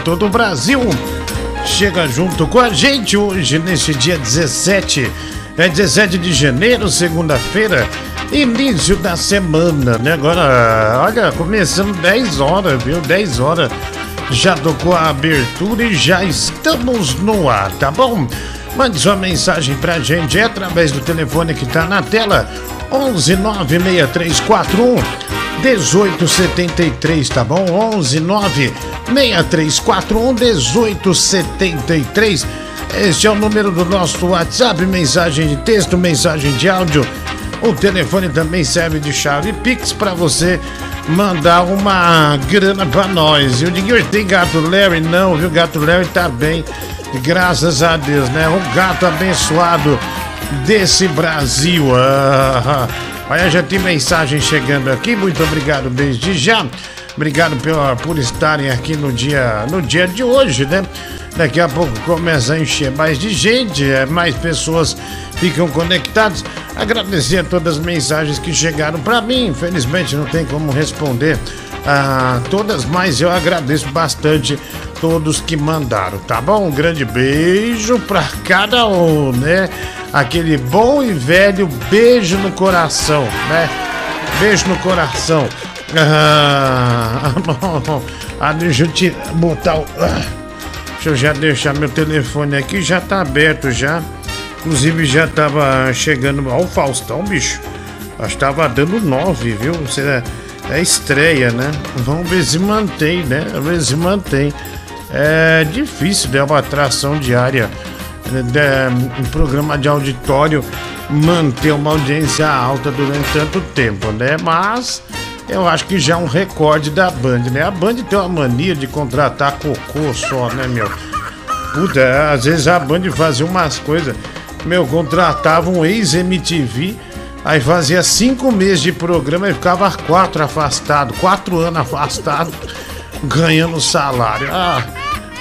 todo o Brasil. Chega junto com a gente hoje, nesse dia 17. É 17 de janeiro, segunda-feira, início da semana, né? Agora, olha, começando 10 horas, viu? 10 horas. Já tocou a abertura e já estamos no ar, tá bom? Mande sua mensagem pra gente é através do telefone que tá na tela. 11 96341 1873, tá bom? 11 9 6341 1873. Este é o número do nosso WhatsApp, mensagem de texto, mensagem de áudio. O telefone também serve de chave Pix para você mandar uma grana para nós. Eu digo, hoje tem gato Larry? Não, viu? Gato Larry tá bem, graças a Deus, né? Um gato abençoado desse Brasil. Ah, olha, já tem mensagem chegando aqui. Muito obrigado desde já. Obrigado pela, por estarem aqui no dia, no dia de hoje, né? Daqui a pouco começa a encher mais de gente, é, mais pessoas ficam conectadas. Agradecer a todas as mensagens que chegaram para mim. Infelizmente não tem como responder a todas, mas eu agradeço bastante todos que mandaram, tá bom? Um grande beijo para cada um, né? Aquele bom e velho beijo no coração, né? Beijo no coração. Ah, ah, deixa eu te botar o. Ah, deixa eu já deixar meu telefone aqui, já tá aberto já. Inclusive já tava chegando. Ó, o Faustão, bicho. Acho que tava dando nove, viu? Você é, é estreia, né? Vamos ver se mantém, né? Vamos ver se mantém. É difícil, né? Uma atração diária. né, Um programa de auditório manter uma audiência alta durante tanto tempo, né? Mas eu acho que já é um recorde da Band, né? A Band tem uma mania de contratar cocô só, né, meu? Puta, às vezes a Band fazia umas coisas. Meu, contratava um ex-MTV, aí fazia cinco meses de programa e ficava quatro afastado, quatro anos afastado, ganhando salário. Ah,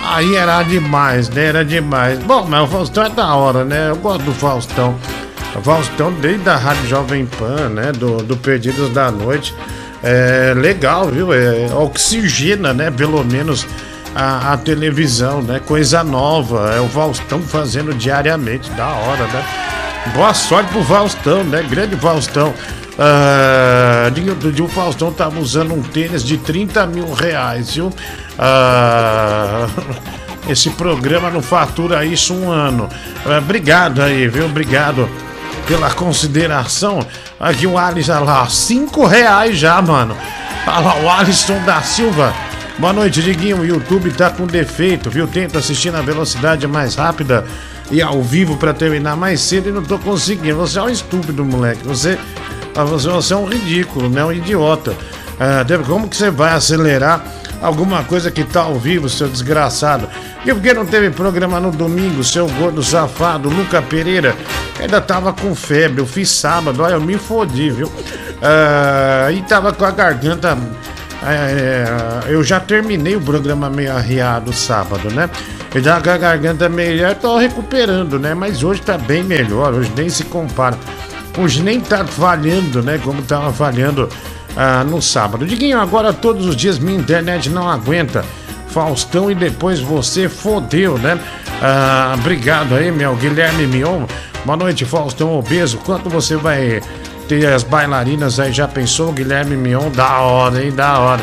aí era demais, né? Era demais. Bom, mas o Faustão é da hora, né? Eu gosto do Faustão. O Faustão desde a Rádio Jovem Pan, né? Do, do Perdidos da Noite. É legal, viu? É, oxigena, né? Pelo menos a, a televisão, né? Coisa nova. É o Faustão fazendo diariamente. Da hora, né? Boa sorte pro Faustão, né? Grande Faustão. Ah, de, o Faustão tava usando um tênis de 30 mil reais, viu? Ah, esse programa não fatura isso um ano. Ah, obrigado aí, viu? Obrigado pela consideração. Aqui o Alisson, olha lá, 5 reais já, mano. Olha lá, o Alisson da Silva. Boa noite, Diguinho. O YouTube tá com defeito, viu? Tento assistir na velocidade mais rápida e ao vivo para terminar mais cedo e não tô conseguindo. Você é um estúpido, moleque. Você, você, você é um ridículo, né? Um idiota. Ah, como que você vai acelerar alguma coisa que tá ao vivo, seu desgraçado? E por que não teve programa no domingo, seu gordo safado, Luca Pereira? Ainda tava com febre, eu fiz sábado, olha, eu me fodi, viu? Ah, e tava com a garganta. é, eu já terminei o programa meio arriado sábado, né? Eu já com a garganta melhor, tô recuperando, né? Mas hoje tá bem melhor, hoje nem se compara. Hoje nem tá falhando, né? Como tava falhando ah, no sábado. Diguinho, agora todos os dias minha internet não aguenta. Faustão e depois você fodeu, né? Ah, obrigado aí, meu Guilherme Mion. Boa noite, Faustão Obeso. Quanto você vai ter as bailarinas aí? Já pensou, Guilherme Mion? Da hora, hein? Da hora.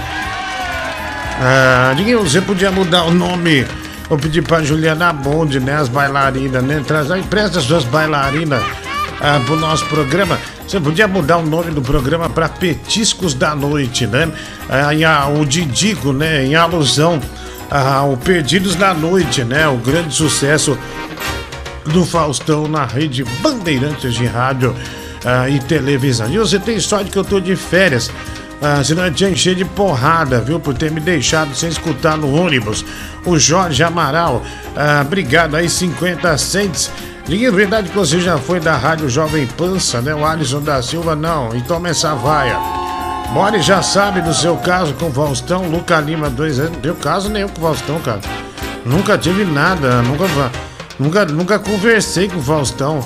Ah, Diguinho, você podia mudar o nome. Eu pedi pra Juliana Bonde, né? As bailarinas, né? Traz aí, presta suas bailarinas ah, pro nosso programa. Você podia mudar o nome do programa para Petiscos da Noite, né? Em, ah, o Didico, né? Em alusão ao Perdidos da Noite, né? O grande sucesso do Faustão na rede Bandeirantes de rádio ah, e televisão. E você tem sorte que eu tô de férias. Senão eu tinha encher de porrada, viu? Por ter me deixado sem escutar no ônibus. O Jorge Amaral, ah, obrigado aí, 50 cents. Ninguém verdade que você já foi da Rádio Jovem Pança, né? O Alisson da Silva, não. E toma essa vaia. More já sabe do seu caso com o Faustão, Luca Lima, dois anos. Deu caso nenhum com o Faustão, cara. Nunca tive nada, nunca, nunca, nunca conversei com o Faustão.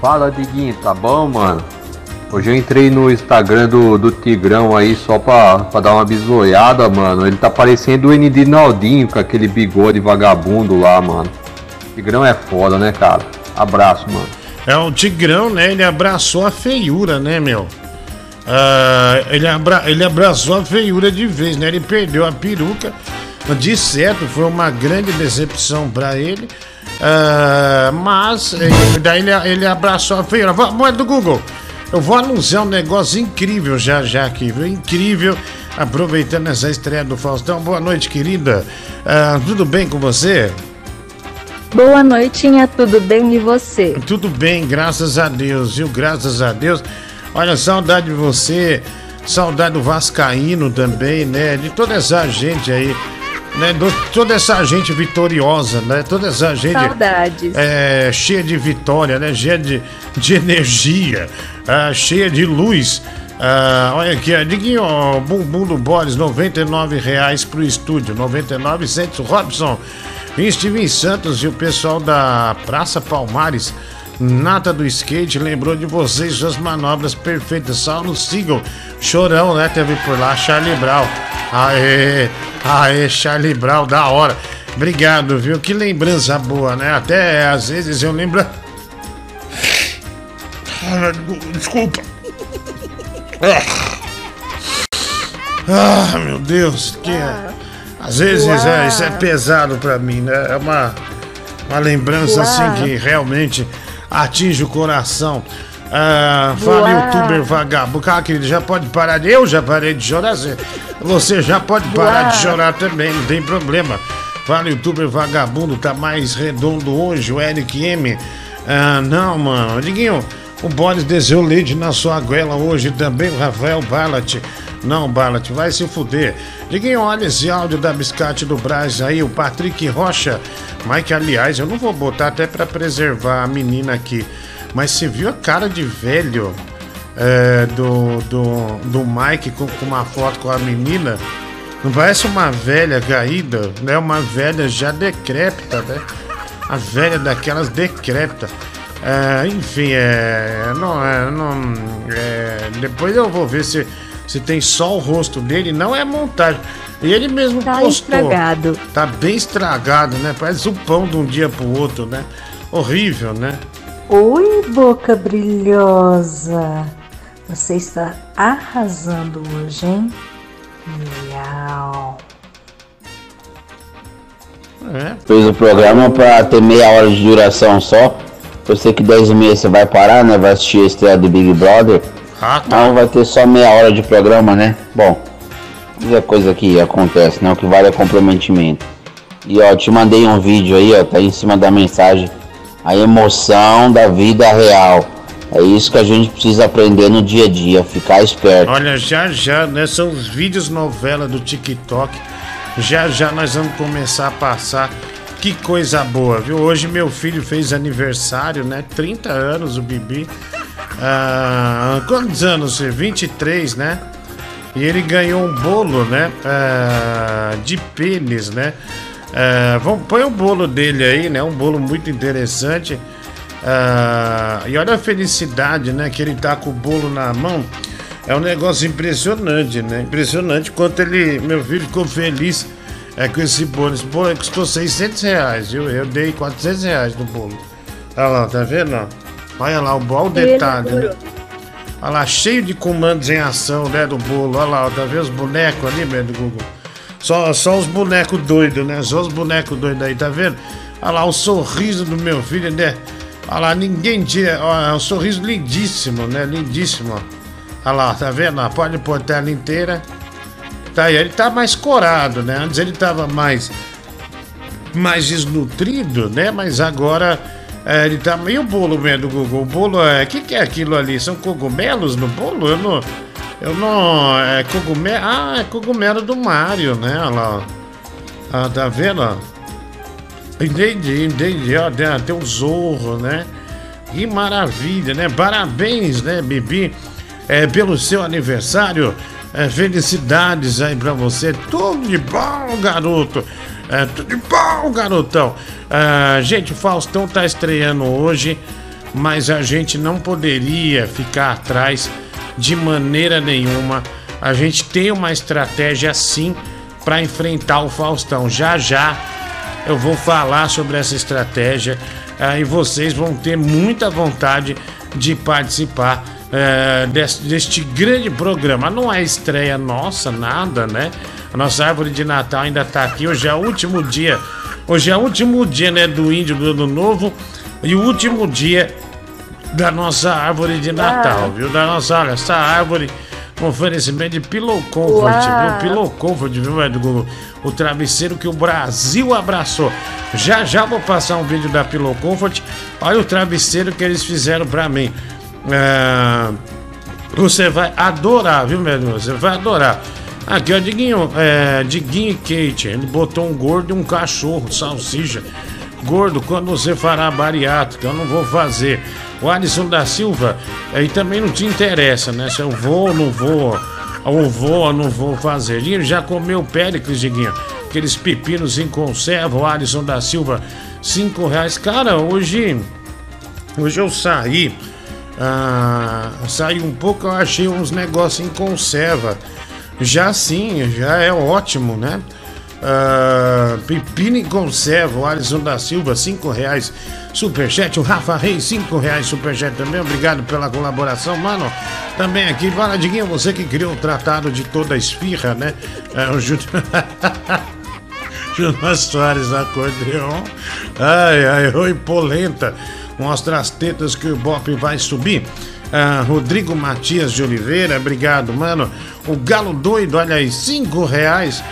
Fala, Diguinho, tá bom, mano? Hoje eu entrei no Instagram do, do Tigrão aí só pra, pra dar uma bisoiada, mano. Ele tá parecendo o ND Naldinho com aquele bigode vagabundo lá, mano. Tigrão é foda, né, cara? Abraço, mano. É o Tigrão, né? Ele abraçou a feiura, né, meu? Uh, ele, abra ele abraçou a feiura de vez, né? Ele perdeu a peruca. De certo, foi uma grande decepção para ele. Uh, mas daí ele, ele abraçou a feiura. Moeda do Google. Eu vou anunciar um negócio incrível já já aqui, viu? Incrível. Aproveitando essa estreia do Faustão. Boa noite, querida. Uh, tudo bem com você? Boa noitinha, tudo bem e você? Tudo bem, graças a Deus, viu? Graças a Deus. Olha, saudade de você, saudade do Vascaíno também, né? De toda essa gente aí, né? Do, toda essa gente vitoriosa, né? Toda essa gente. Saudades. É, cheia de vitória, né? Cheia de, de energia, uh, cheia de luz. Uh, olha aqui, Diguinho, Bumbum do Boris, 99 reais pro estúdio, 99 centos. Robson, Steven Santos e o pessoal da Praça Palmares, Nata do Skate, lembrou de vocês, suas manobras perfeitas. Saulo Siegel, chorão, né? Teve por lá, Charlie Brown. Aê, aê, Charlie Brown, da hora. Obrigado, viu? Que lembrança boa, né? Até às vezes eu lembro. Desculpa. Ah, meu Deus, que. Às vezes é, isso é pesado para mim, né? É uma, uma lembrança assim que realmente atinge o coração. Ah, fala, youtuber vagabundo. Cara, querido, já pode parar de. Eu já parei de chorar. Você já pode parar de chorar também, não tem problema. Fala, youtuber vagabundo, tá mais redondo hoje, o Eric M. Ah, não, mano. Diguinho, o Boris desceu leite na sua goela hoje também, o Rafael Ballat. Não, Ballat, vai se fuder. Diguinho, olha esse áudio da Biscate do Braz aí, o Patrick Rocha. Mike, aliás, eu não vou botar até para preservar a menina aqui. Mas você viu a cara de velho é, do, do, do Mike com, com uma foto com a menina? Não parece uma velha caída, né? Uma velha já decrépita, né? A velha daquelas decrépita. É, enfim, é, não, é, não, é, depois eu vou ver se se tem só o rosto dele, não é montagem. E ele mesmo tá postou. estragado. Tá bem estragado, né? Parece o pão de um dia pro outro, né? Horrível, né? Oi, boca brilhosa. Você está arrasando hoje, hein? Miau. É. Fez o programa pra ter meia hora de duração só. Eu sei que 10 e meia você vai parar, né? Vai assistir a estreia do Big Brother. Ah, tá. Então vai ter só meia hora de programa, né? Bom, isso é coisa que acontece, né? O que vale é comprometimento. E ó, te mandei um vídeo aí, ó, tá aí em cima da mensagem. A emoção da vida real. É isso que a gente precisa aprender no dia a dia, ficar esperto. Olha, já já, né? São os vídeos novela do TikTok. Já já nós vamos começar a passar. Que coisa boa, viu? Hoje meu filho fez aniversário, né? 30 anos, o Bibi. Ah, quantos anos? 23, né? E ele ganhou um bolo, né? Ah, de pênis, né? Ah, vamos, põe o bolo dele aí, né? Um bolo muito interessante. Ah, e olha a felicidade, né? Que ele tá com o bolo na mão. É um negócio impressionante, né? Impressionante quanto ele, meu filho, ficou feliz é, com esse bolo. Esse bolo custou 600 reais, viu? Eu dei 400 reais no bolo. Olha lá, tá vendo? Ó? Olha lá, o bom detalhe, né? Olha lá, cheio de comandos em ação, né? Do bolo. Olha lá, ó, tá vendo os bonecos ali, meu, do Google? Só, só os bonecos doidos, né? Só os bonecos doidos aí, tá vendo? Olha lá o sorriso do meu filho, né? Olha lá, ninguém tira. Olha, é um sorriso lindíssimo, né? Lindíssimo. Olha lá, tá vendo? Pode pôr a tela inteira. Tá aí, ele tá mais corado, né? Antes ele tava mais. mais desnutrido, né? Mas agora. É, ele tá meio bolo mesmo do Google. O bolo é. O que, que é aquilo ali? São cogumelos no bolo? Eu não. Eu não. É cogumelo. Ah, é cogumelo do Mario, né? Olha lá. Ah, tá vendo? Entendi, entendi. Ó, tem até o Zorro, né? Que maravilha, né? Parabéns, né, Bibi? É, pelo seu aniversário. É, felicidades aí pra você. Tudo de bom, garoto. É, tudo de bom, garotão. É, gente, o Faustão tá estreando hoje, mas a gente não poderia ficar atrás de maneira nenhuma. A gente tem uma estratégia sim para enfrentar o Faustão. Já já eu vou falar sobre essa estratégia uh, e vocês vão ter muita vontade de participar uh, deste, deste grande programa. Não é estreia nossa, nada, né? A nossa árvore de Natal ainda tá aqui. Hoje é o último dia. Hoje é o último dia, né, do índio do ano novo e o último dia da nossa árvore de Natal, ah. viu? Da nossa, olha, essa árvore um oferecimento de Pillow Comfort, viu? Pillow Comfort, viu, Google? O travesseiro que o Brasil abraçou. Já já vou passar um vídeo da Pillow Comfort. Olha o travesseiro que eles fizeram pra mim. É... Você vai adorar, viu, meu? Você vai adorar. Aqui, ó, Diguinho, é, Diguinho e Kate. Ele botou um gordo e um cachorro, salsicha. Gordo, quando você fará bariátrica? Eu não vou fazer. O Alisson da Silva, aí também não te interessa, né? Se eu vou ou não vou, ou vou ou não vou fazer. Ele já comeu Péricles, Diguinho. Aqueles pepinos em conserva, o Alisson da Silva, cinco reais. Cara, hoje, hoje eu saí, ah, saí um pouco, eu achei uns negócios em conserva. Já sim, já é ótimo, né? Uh, pepino em conserva, o Alisson da Silva, 5 reais. Superchat, o Rafa Reis, 5 reais. Superchat também, obrigado pela colaboração, mano. Também aqui, fala, Diguinho, você que criou o tratado de toda a esfirra, né? É, o Júnior. Júnior Soares acordeon. Ai, ai, oi, polenta. Mostra as tetas que o Bop vai subir. Ah, Rodrigo Matias de Oliveira, obrigado, mano. O Galo Doido, olha aí, 5 reais.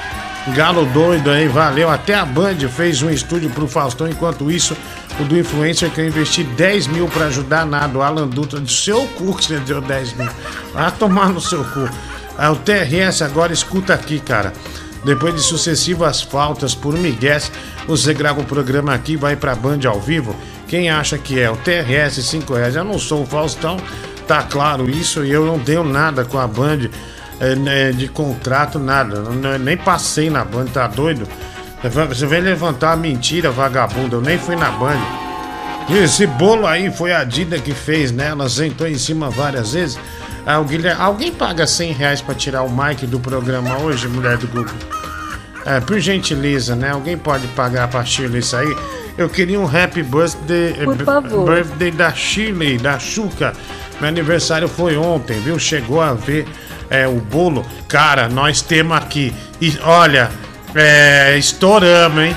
Galo doido aí, valeu. Até a Band fez um estúdio pro Faustão. Enquanto isso, o do influencer que eu investi 10 mil pra ajudar nada. O Alan Dutra de seu cu que você deu 10 mil. Vai tomar no seu cu. Ah, o TRS agora escuta aqui, cara. Depois de sucessivas faltas por Miguel, você grava o programa aqui vai pra Band ao vivo. Quem acha que é o TRS 5 reais? Eu não sou o Faustão, tá claro isso, e eu não tenho nada com a Band é, de contrato, nada. Nem passei na Band, tá doido? Você vem levantar a mentira, vagabundo. Eu nem fui na Band. Esse bolo aí foi a Dida que fez, né? Ela sentou em cima várias vezes. Ah, Guilherme, alguém paga 100 reais pra tirar o mic do programa hoje, mulher do Google? É, por gentileza, né? Alguém pode pagar pra Shirley isso aí? Eu queria um happy birthday, por favor. birthday da Shirley, da Chuca. Meu aniversário foi ontem, viu? Chegou a ver é, o bolo. Cara, nós temos aqui. E olha, é, estouramos, hein?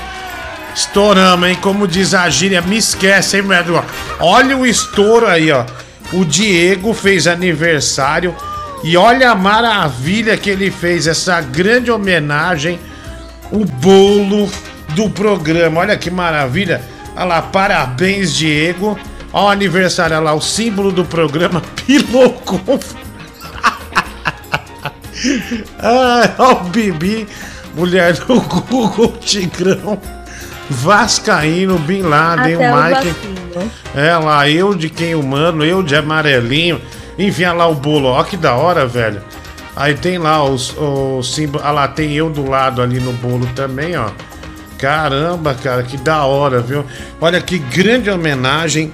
Estouramos, hein? Como diz a gíria, me esquece, hein, velho? Olha o estouro aí, ó. O Diego fez aniversário. E olha a maravilha que ele fez, essa grande homenagem. O bolo do programa. Olha que maravilha. Olha lá, parabéns, Diego. Olha o aniversário, olha lá, o símbolo do programa Piloconf. ah, ó o Bibi, mulher do Google Tigrão, Vascaíno, Bin Laden, Até o Mike. É lá, eu de quem humano, eu de amarelinho. Enfim, olha lá o bolo, ó que da hora, velho. Aí tem lá os, os símbolos. Ah lá, tem eu do lado ali no bolo também, ó. Caramba, cara, que da hora, viu? Olha que grande homenagem.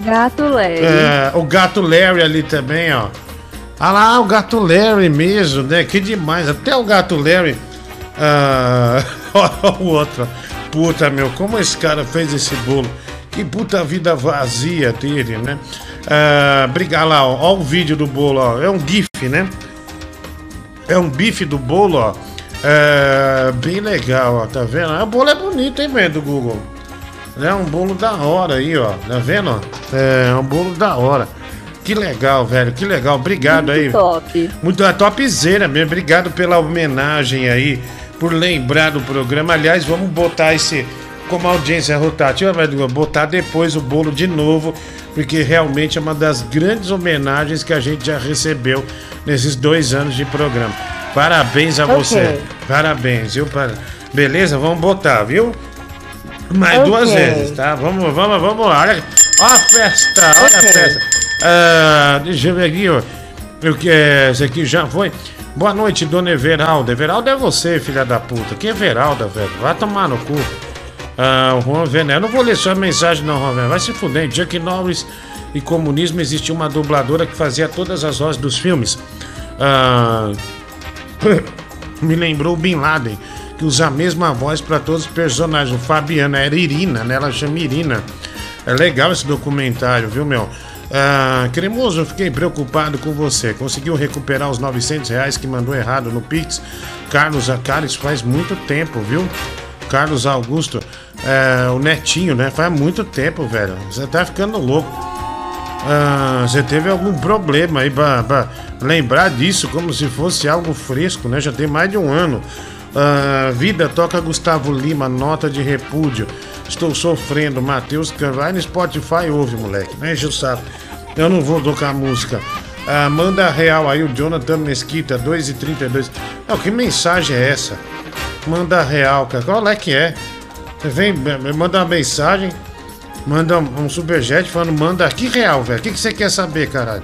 Gato Larry. É, o gato Larry ali também, ó. Ah lá, o gato Larry mesmo, né? Que demais. Até o gato Larry. Ah, o outro. Puta, meu, como esse cara fez esse bolo? Que puta vida vazia dele, né? Ah, brigar lá, ó, ó, o vídeo do bolo, ó. É um GIF, né? É um bife do bolo, ó. É, bem legal, ó, tá vendo? O bolo é bonito, hein, velho, do Google. É um bolo da hora aí, ó. Tá vendo? ó? É um bolo da hora. Que legal, velho. Que legal. Obrigado aí. Top. Muito é topzera mesmo. Obrigado pela homenagem aí, por lembrar do programa. Aliás, vamos botar esse. Como a audiência é rotativa, vai botar depois o bolo de novo, porque realmente é uma das grandes homenagens que a gente já recebeu nesses dois anos de programa. Parabéns a Ok. você. Parabéns, viu? Beleza? Vamos botar, viu? Mais Ok. duas vezes, tá? Vamos, vamos, vamos lá. Olha, olha a festa, olha a Ok. festa. Ah, deixa eu ver aqui, ó. O que é? Esse aqui já foi. Boa noite, dona Everalda. Everalda é você, filha da puta. Que Everalda, velho? Vai tomar no cu. Ah, o Juan. Eu não vou ler sua mensagem, não, Juan Vené. Vai se fuder. Chuck Norris e comunismo existia uma dubladora que fazia todas as vozes dos filmes. Ah, me lembrou Bin Laden, que usa a mesma voz para todos os personagens. O Fabiano era Irina, né? Ela chama Irina. É legal esse documentário, viu, meu? Ah, Cremoso, eu fiquei preocupado com você. Conseguiu recuperar os 900 reais que mandou errado no Pix? Carlos Acara, isso faz muito tempo, viu? Carlos Augusto, é, o netinho, né? Faz muito tempo, velho. Você tá ficando louco. Ah, você teve algum problema aí pra, pra lembrar disso como se fosse algo fresco, né? Já tem mais de um ano. Ah, vida toca Gustavo Lima, nota de repúdio. Estou sofrendo, Matheus. Vai no Spotify, ouve, moleque. Não enche o saco. Eu não vou tocar música. Ah, manda real aí, o Jonathan Mesquita, 2 e 32 Não, que mensagem é essa? Manda real, cara. Qual é que é? Você vem, manda uma mensagem. Manda um um superchat falando, manda aqui real, velho. O que, que você quer saber, caralho?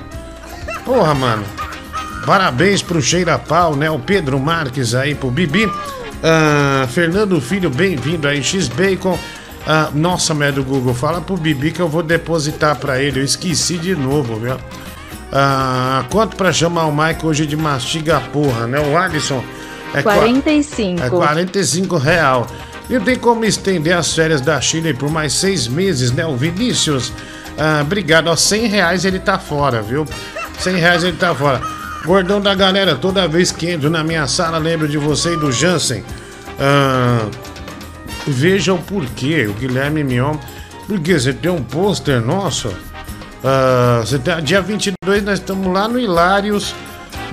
Porra, mano. Parabéns pro Cheira Pau, né? O Pedro Marques aí, pro Bibi. Ah, Fernando Filho, bem-vindo aí. X-Bacon. Ah, nossa, merda do Google, fala pro Bibi que eu vou depositar pra ele. Eu esqueci de novo, viu? Ah, quanto pra chamar o Mike hoje de mastiga porra, né? O Alisson. É qua- 45. é 45 real. E tem como estender as férias da Chile por mais seis meses, né? O Vinícius, ah, obrigado. Ó, 100 reais ele tá fora, viu? 100 reais ele tá fora. Gordão da galera, toda vez que entro na minha sala, lembro de você e do Jansen. Ah, veja o porquê, o Guilherme Mion. Porque você tem um pôster nosso. Ah, você tem, dia 22 nós estamos lá no Hilários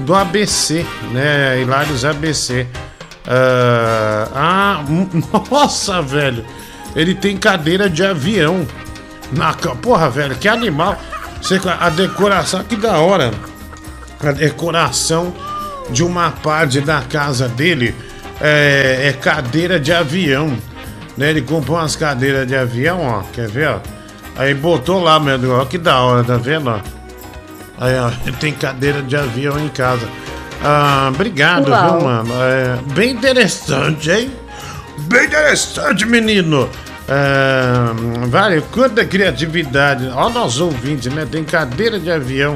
do ABC, né? Hilários ABC. Ah, ah, hum, nossa, velho. Ele tem cadeira de avião. Na, porra, velho, que animal. A decoração, que da hora. A decoração de uma parte da casa dele é, é cadeira de avião. Né? Ele comprou umas cadeiras de avião, ó. Quer ver, ó? Aí botou lá, meu Deus, ó, que da hora, tá vendo, ó? Aí, ó, tem cadeira de avião em casa. Ah, obrigado, Uau. viu, mano? É, bem interessante, hein? Bem interessante, menino. É, vale, quanta criatividade. Ó, nós ouvintes, né? Tem cadeira de avião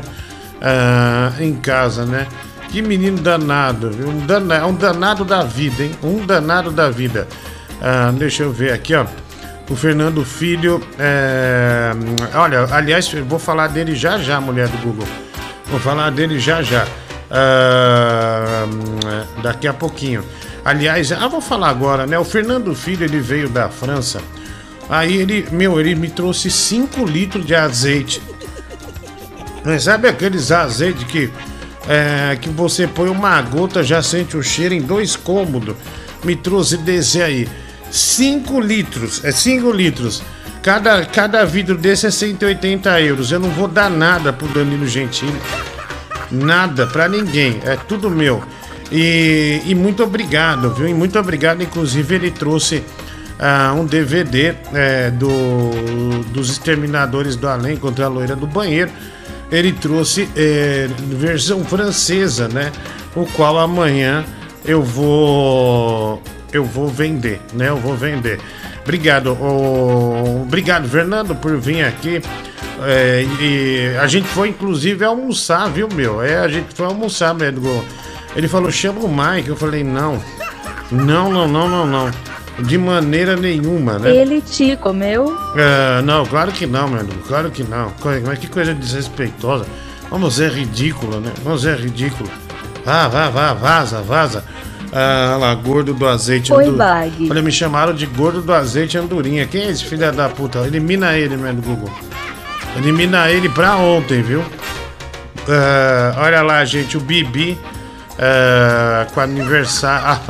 ah, em casa, né? Que menino danado, viu? Um danado, um danado da vida, hein? Um danado da vida. Ah, deixa eu ver aqui, ó. O Fernando Filho. é, olha, aliás, vou falar dele já já, mulher do Google. Vou falar dele já já. Ah, daqui a pouquinho. Aliás, ah, vou falar agora, né? O Fernando Filho, ele veio da França. Aí ele, meu, ele me trouxe 5 litros de azeite. Mas Sabe aqueles azeites que, é, que você põe uma gota, já sente o cheiro em dois cômodos? Me trouxe desse aí. 5 litros, é 5 litros. Cada, cada vidro desse é 180 euros. Eu não vou dar nada pro Danilo Gentili. Nada pra ninguém. É tudo meu. E, e muito obrigado, viu? E muito obrigado. Inclusive, ele trouxe ah, um DVD é, do, dos Exterminadores do Além contra a loira do banheiro. Ele trouxe é, versão francesa, né? O qual amanhã eu vou eu vou vender, né? Eu vou vender. Obrigado, ô, obrigado, Fernando, por vir aqui. É, e a gente foi inclusive almoçar, viu, meu? É, a gente foi almoçar, mesmo. Ele falou, chama o Mike. Eu falei, não. Não, não, não, não, não. De maneira nenhuma, né? Ele te comeu? Ah, não, claro que não, meu amigo, claro que não. Mas que coisa desrespeitosa. Vamos ser ridículo, né? Vamos ser ridículo. Vá, vá, vá, vaza, vaza. Ah, lá, gordo do azeite. Oi, andu- Bag. Olha, me chamaram de gordo do azeite andorinha. Quem é esse filho da puta? Elimina ele, meu Google. Elimina ele pra ontem, viu? Ah, olha lá, gente, o Bibi ah, com aniversário.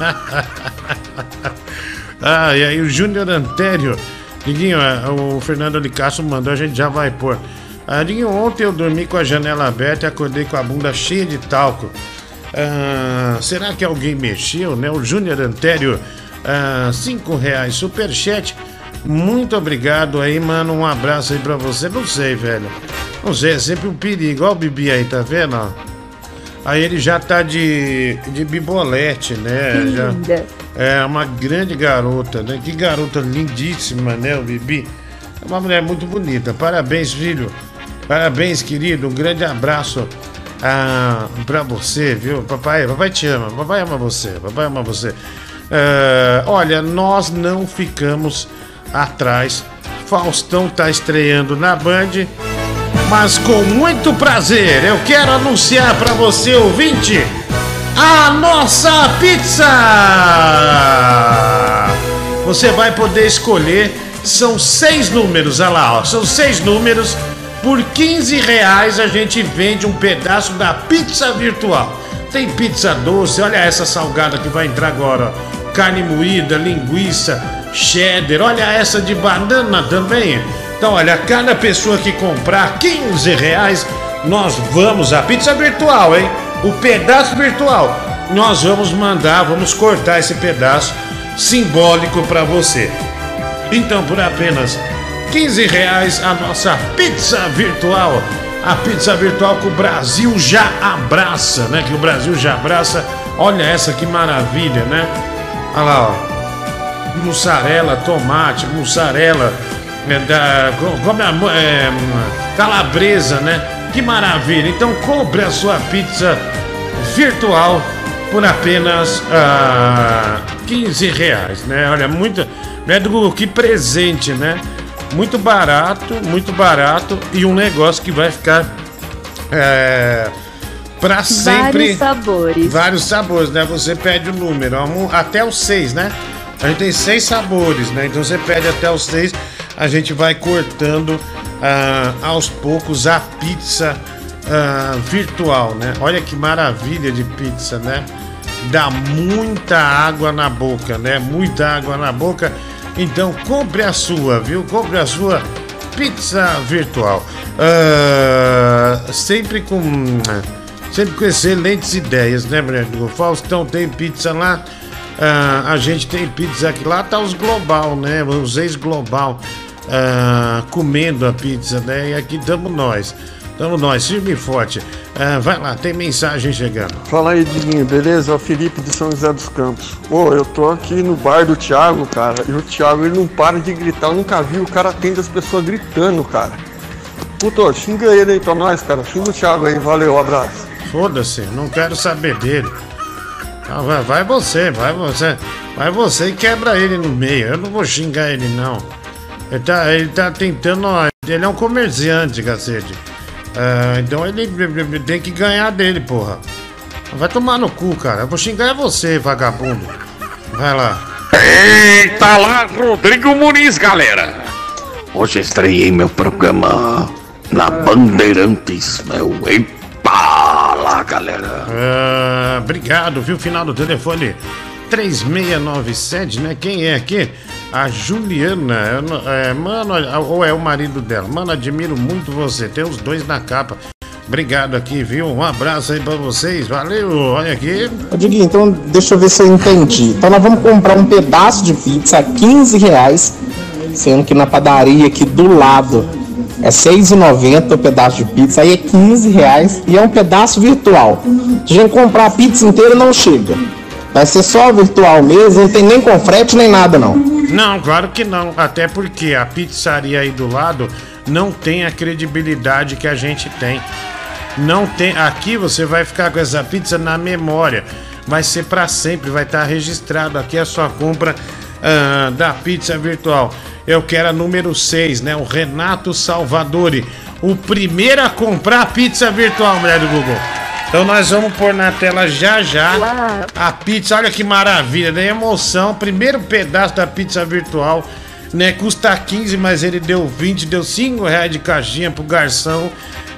ah, e aí o Júnior Antério. Diguinho, ah, o Fernando Licasso mandou, a gente já vai pôr. Ah, Diguinho, ontem eu dormi com a janela aberta e acordei com a bunda cheia de talco. Ah, será que alguém mexeu, né? O Júnior Antério, ah, cinco reais, superchat. Muito obrigado aí, mano. Um abraço aí pra você. Não sei, velho. Não sei, é sempre um perigo. Olha o Bibi aí, tá vendo? Aí ele já tá de, de bibolete, né? Que Já- linda. é uma grande garota, né? Que garota lindíssima, né, o Bibi? É uma mulher muito bonita. Parabéns, filho. Parabéns, querido. Um grande abraço ah, pra você, viu? Papai, papai te ama. Papai ama você. Papai ama você. Ah, olha, nós não ficamos atrás. Faustão tá estreando na Band. Mas com muito prazer, eu quero anunciar pra você, ouvinte, a nossa pizza! Você vai poder escolher, são seis números, olha lá, ó, são seis números. Por 15 reais a gente vende um pedaço da pizza virtual. Tem pizza doce, olha essa salgada que vai entrar agora. Carne moída, linguiça, cheddar, olha essa de banana também. Então, olha, cada pessoa que comprar 15 reais, nós vamos, a pizza virtual, hein? O pedaço virtual. Nós vamos mandar, vamos cortar esse pedaço simbólico para você. Então, por apenas 15 reais, a nossa pizza virtual. A pizza virtual que o Brasil já abraça, né? Que o Brasil já abraça. Olha essa que maravilha, né? Olha lá, ó. Mussarela, tomate, mussarela, é, da, co- come a, mu- é, calabresa, né? Que maravilha! Então compre a sua pizza virtual por apenas ah, 15 reais, né? Olha, muito. Né, do, que presente, né? Muito barato, muito barato e um negócio que vai ficar é, para sempre. Vários sabores. Vários sabores, né? Você pede o número, um- até os seis, né? A gente tem seis sabores, né? Então você pede até os seis, a gente vai cortando ah, aos poucos a pizza ah, virtual, né? Olha que maravilha de pizza, né? Dá muita água na boca, né? Muita água na boca. Então compre a sua, viu? Compre a sua pizza virtual. Ah, sempre com sempre com excelentes ideias, né, Breno? O Faustão tem pizza lá, ah, a gente tem pizza aqui. Lá tá os global, né? Os ex-global ah, comendo a pizza, né? E aqui estamos nós. Estamos nós, firme e forte. Ah, vai lá, tem mensagem chegando. Fala aí, Diguinho, beleza? É o Felipe de São José dos Campos. Pô, eu tô aqui no bar do Thiago, cara, e o Thiago ele não para de gritar. Eu nunca vi o cara atende as pessoas gritando, cara. Puto, xinga ele aí pra nós, cara. Xinga o Thiago aí, valeu, abraço. Foda-se, não quero saber dele. Ah, vai, vai você, vai você. Vai você e quebra ele no meio. Eu não vou xingar ele, não. Ele tá, ele tá tentando. ó, Ele é um comerciante, cacete. Ah, então ele tem que ganhar dele, porra. Vai tomar no cu, cara. Eu vou xingar é você, vagabundo. Vai lá. Eita lá, Rodrigo Muniz, galera! Hoje estreiei meu programa na Bandeirantes, meu. Epa lá, galera! Ah, obrigado, viu? Final do telefone 3697, né? Quem é aqui? A Juliana. É, mano, ou é o marido dela? Mano, admiro muito você. Tem os dois na capa. Obrigado aqui, viu? Um abraço aí pra vocês. Valeu, olha aqui. Diguinho, então deixa eu ver se eu entendi. Então nós vamos comprar um pedaço de pizza a 15 reais, sendo que na padaria aqui do lado é R$ 6,90 o pedaço de pizza, aí é 15 reais e é um pedaço virtual. Se a gente comprar a pizza inteira não chega. Vai ser só virtual mesmo, não tem nem com frete nem nada não. Não, claro que não. Até porque a pizzaria aí do lado não tem a credibilidade que a gente tem. Não tem. Aqui você vai ficar com essa pizza na memória. Vai ser pra sempre, vai estar registrado aqui a sua compra ah, da pizza virtual. Eu quero a número 6, né? O Renato Salvadori. O primeiro a comprar pizza virtual, mulher do Google. Então nós vamos pôr na tela já já a pizza. Olha que maravilha, né? Emoção. Primeiro pedaço da pizza virtual, né? Custa 15, mas ele deu 20, deu 5 reais de caixinha pro garçom.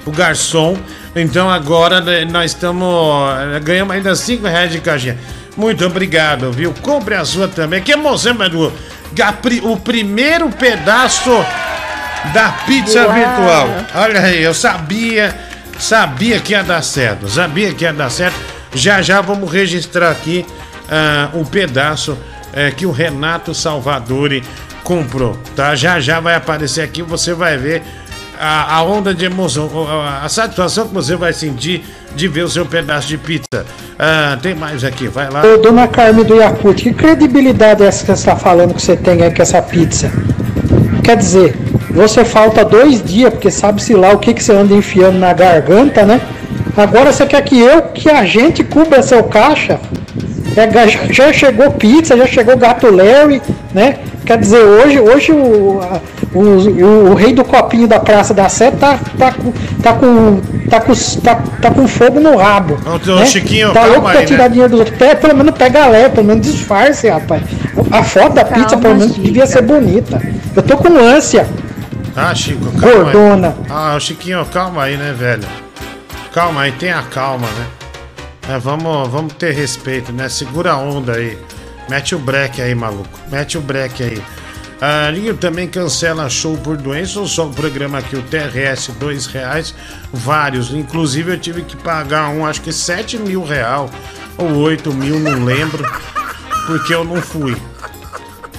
Pro garçom. Então agora né, nós estamos. Ganhamos ainda 5 reais de caixinha. Muito obrigado, viu? Compre a sua também. Que emoção, Edu. O primeiro pedaço da pizza Uau. virtual. Olha aí, eu sabia, sabia que ia dar certo, sabia que ia dar certo. Já já vamos registrar aqui ah, um pedaço eh, que o Renato Salvadori comprou, tá? Já já vai aparecer aqui, você vai ver a, a onda de emoção, a, a satisfação que você vai sentir de ver o seu pedaço de pizza. Ah, tem mais aqui, vai lá. Ô, dona Carmen do Yakut, que credibilidade é essa que você está falando que você tem aí com essa pizza? Quer dizer, você falta dois dias, porque sabe-se lá o que, que você anda enfiando na garganta, né? Agora você quer que eu, que a gente cubra seu caixa? É, já- chegou pizza, já chegou gato Larry, né? Quer dizer, hoje, hoje o, o, o, o rei do copinho da Praça da Sé tá, tá, com, tá, com, tá, com, tá, tá com fogo no rabo. Ô, né? Chiquinho, tá louco pra aí, tirar né? dinheiro dos outros. Pega, pelo menos pega leve, pelo menos disfarce, rapaz. A foto da pizza, Calma, pelo menos, Chica. devia ser bonita. Eu tô com ânsia. Ah, Chico, calma Gordona. aí. Ah, Chiquinho, calma aí, né, velho? Calma aí, tenha calma, né? É, vamos, vamos ter respeito, né? Segura a onda aí. Mete o break aí, maluco. Mete o break aí. A Linho também cancela show por doença ou só o programa aqui, o TRS, dois reais, vários. Inclusive eu tive que pagar um, acho que 7 mil real ou 8 mil, não lembro, porque eu não fui.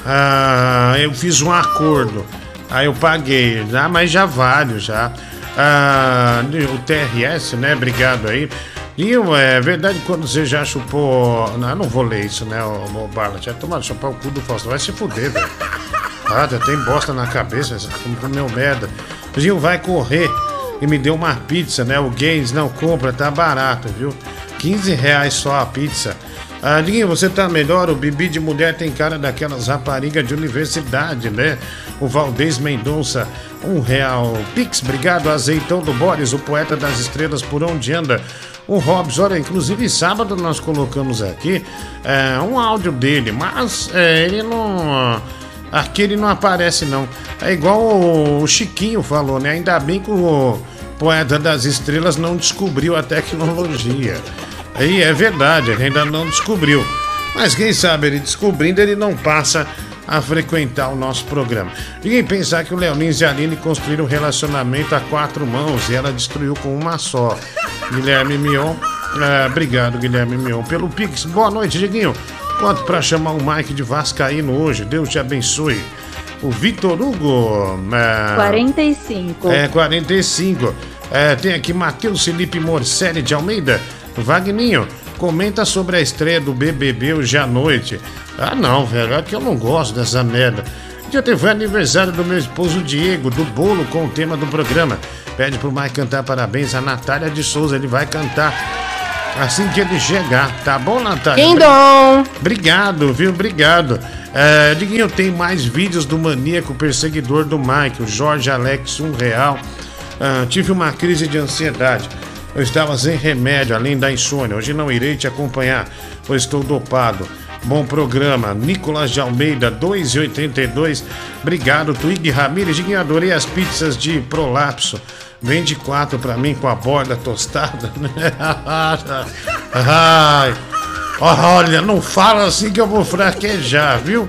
Ah, eu fiz um acordo. Aí eu paguei, já, mas já vale já. Ah, o TRS, né? Obrigado aí. E é verdade quando você já chupou. Não, eu não vou ler isso, né, o, Bala? Já tomar chupar o cu do Faustão. Vai se fuder, velho. Ah, já tem bosta na cabeça, como comeu merda. Gil vai correr e me deu uma pizza, né? O Games não compra, tá barato, viu? 15 reais só a pizza. Ah, Dinho, você tá melhor? O Bibi de mulher tem cara daquelas raparigas de universidade, né? O Valdez Mendonça, um real. Pix, obrigado. Azeitão do Boris, o poeta das estrelas, por onde anda? O Hobbs, olha, inclusive sábado nós colocamos aqui é, um áudio dele, mas é, ele não. Aqui ele não aparece, não. É igual o Chiquinho falou, né? Ainda bem que o poeta das estrelas não descobriu a tecnologia. Aí é verdade, ele ainda não descobriu. Mas quem sabe ele descobrindo, ele não passa a frequentar o nosso programa. Ninguém pensar que o Leonins e a Aline construíram um relacionamento a quatro mãos e ela destruiu com uma só. Guilherme Mion, ah, obrigado Guilherme Mion pelo Pix. Boa noite, Diguinho. Quanto para chamar o Mike de Vascaíno hoje? Deus te abençoe. O Vitor Hugo. ah, 45. é, 45. É, tem aqui Matheus Felipe Morcelli de Almeida. Vagninho, comenta sobre a estreia do BBB hoje à noite. Ah, não, velho, é que eu não gosto dessa merda. Dia teve aniversário do meu esposo Diego, do bolo com o tema do programa. Pede pro Mike cantar parabéns a Natália de Souza, ele vai cantar assim que ele chegar, tá bom, Natália? Quindom! Obrigado, viu? Obrigado. É, Diguinho, tem mais vídeos do maníaco perseguidor do Mike, o Jorge Alex, um real. Ah, tive uma crise de ansiedade. Eu estava sem remédio, além da insônia. Hoje não irei te acompanhar, pois estou dopado. Bom programa. Nicolas de Almeida, 2,82. Obrigado, Twig Ramírez. Diguinho, adorei as pizzas de prolapso. Vende quatro pra mim com a borda tostada. Ai. Olha, não fala assim que eu vou fraquejar, viu?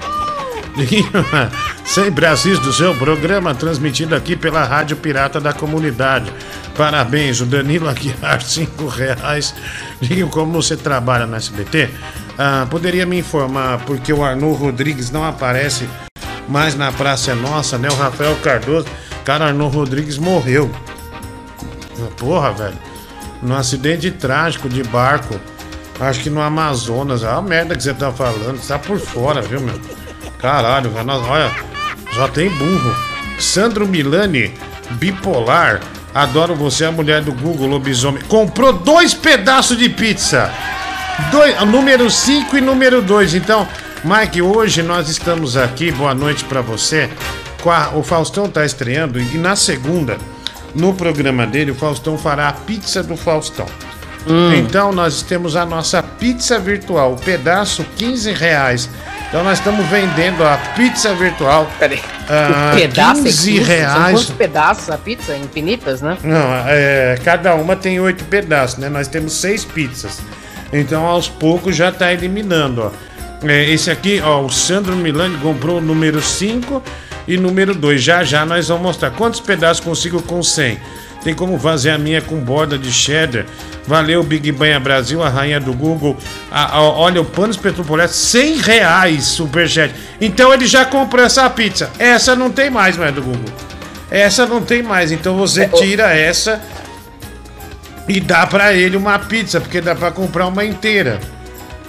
Sempre assisto o seu programa transmitido aqui pela Rádio Pirata da Comunidade. Parabéns, o Danilo Aguiar, cinco reais. Diga como você trabalha no SBT. Ah, poderia me informar porque o Arnold Rodrigues não aparece mais na Praça é Nossa, né? O Rafael Cardoso. Cara, Arnold Rodrigues morreu. Porra, velho. Num acidente trágico de barco. Acho que no Amazonas. Ah, a merda que você tá falando. Você tá por fora, viu, meu? Caralho, velho. Olha, já tem burro. Sandro Milani, bipolar. Adoro você, a mulher do Google, lobisomem. Comprou dois pedaços de pizza. Dois, número 5 e número 2. Então, Mike, hoje nós estamos aqui. Boa noite pra você. O Faustão tá estreando e na segunda, no programa dele, o Faustão fará a pizza do Faustão. Hum. Então nós temos a nossa pizza virtual, o pedaço 15 reais. Então nós estamos vendendo a pizza virtual. Peraí. Ah, pedaço 15 é 15? São reais. quantos pedaços a pizza? Infinitas, né? Não, é, cada uma tem oito pedaços, né? Nós temos seis pizzas. Então, aos poucos já tá eliminando, ó. É, esse aqui, ó, o Sandro Milani comprou o número 5 e número 2. Já já nós vamos mostrar quantos pedaços consigo com 100. Tem como fazer a minha com borda de cheddar. Valeu, Big Banha Brasil, a rainha do Google. A- a- olha, o Panos Petropolitano, 100 reais, superchat. Então ele já comprou essa pizza. Essa não tem mais, mais do Google. Essa não tem mais. Então você tira essa e dá pra ele uma pizza, porque dá pra comprar uma inteira.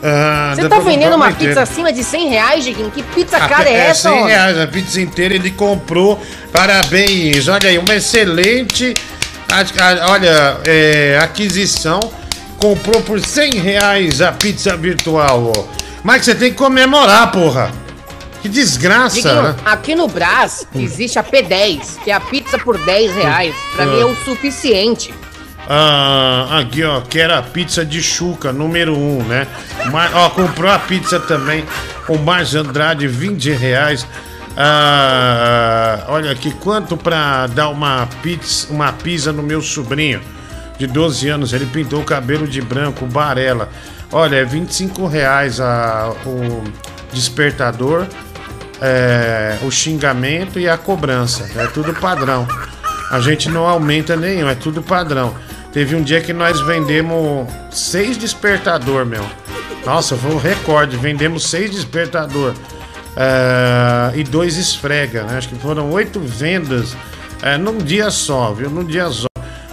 Ah, Você tá vendendo uma inteira. pizza acima de 100 reais, Diguinho? Que pizza A cara pe- é essa, 100 homem? reais a pizza inteira ele comprou. Parabéns. Olha aí, uma excelente a- a- olha, é, aquisição. Comprou por 100 reais a pizza virtual, ó. Mas você tem que comemorar, porra. Que desgraça, Diguinho, né? aqui no Brás existe a P10, que é a pizza por 10 reais. Pra mim é o suficiente. Ah, aqui, ó, que era a pizza de chuca, número 1, um, né? Mas, ó, comprou a pizza também, o Márcio Andrade, 20 reais. Ah, olha aqui, quanto pra dar uma pizza, uma pizza no meu sobrinho de 12 anos? Ele pintou o cabelo de branco, Barela. Olha, é 25 reais a, o despertador, é, o xingamento e a cobrança. É tudo padrão. A gente não aumenta nenhum, é tudo padrão. Teve um dia que nós vendemos seis despertador, meu. Nossa, foi um recorde. Vendemos seis despertador é, e dois esfrega, né? Acho que foram oito vendas é, num dia só, viu? Num dia só.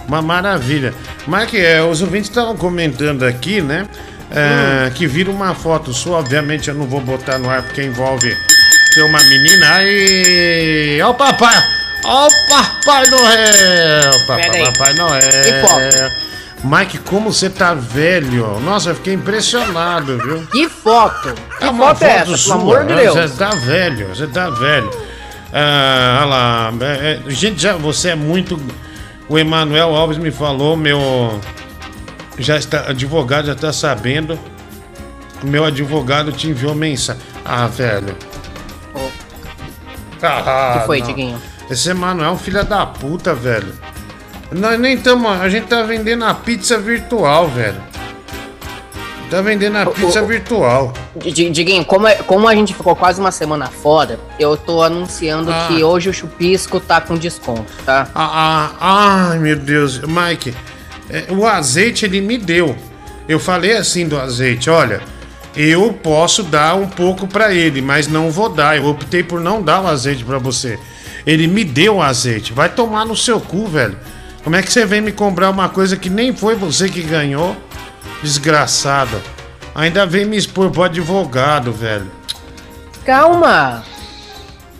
Uma maravilha. Mas que é, os ouvintes estavam comentando aqui, né? é, Que viram uma foto sua. Obviamente eu não vou botar no ar porque envolve ter uma menina. Aí. Ó o papai! Ó o Papai Noel! Papai, Pera aí. papai Noel! Foto? Mike, como você tá velho! Nossa, eu fiquei impressionado, viu? Que foto? Que É foto, é essa, sua, pelo amor de né? Deus? Você tá velho, você tá velho. Ah, olha lá, é, é, gente, já, você é muito. O Emanuel Alves me falou, meu. Já está, advogado já tá sabendo. Meu advogado te enviou mensagem. Ah, velho. Ah, que foi, não. Diguinho? Esse Emanuel é um filho da puta, velho. Nós nem estamos. A gente tá vendendo a pizza virtual, velho. Tá vendendo a pizza virtual. Di- Diguinho, como, é- como a gente ficou quase uma semana fora, eu tô anunciando Ah. que hoje o chupisco tá com desconto, tá? Ah, ah, ai, meu Deus. Mike, é, o azeite ele me deu. Eu falei assim do azeite, olha, eu posso dar um pouco pra ele, mas não vou dar. Eu optei por não dar o azeite pra você. Ele me deu o azeite. Vai tomar no seu cu, velho. Como é que você vem me comprar uma coisa que nem foi você que ganhou? Desgraçado. Ainda vem me expor pro advogado, velho. Calma!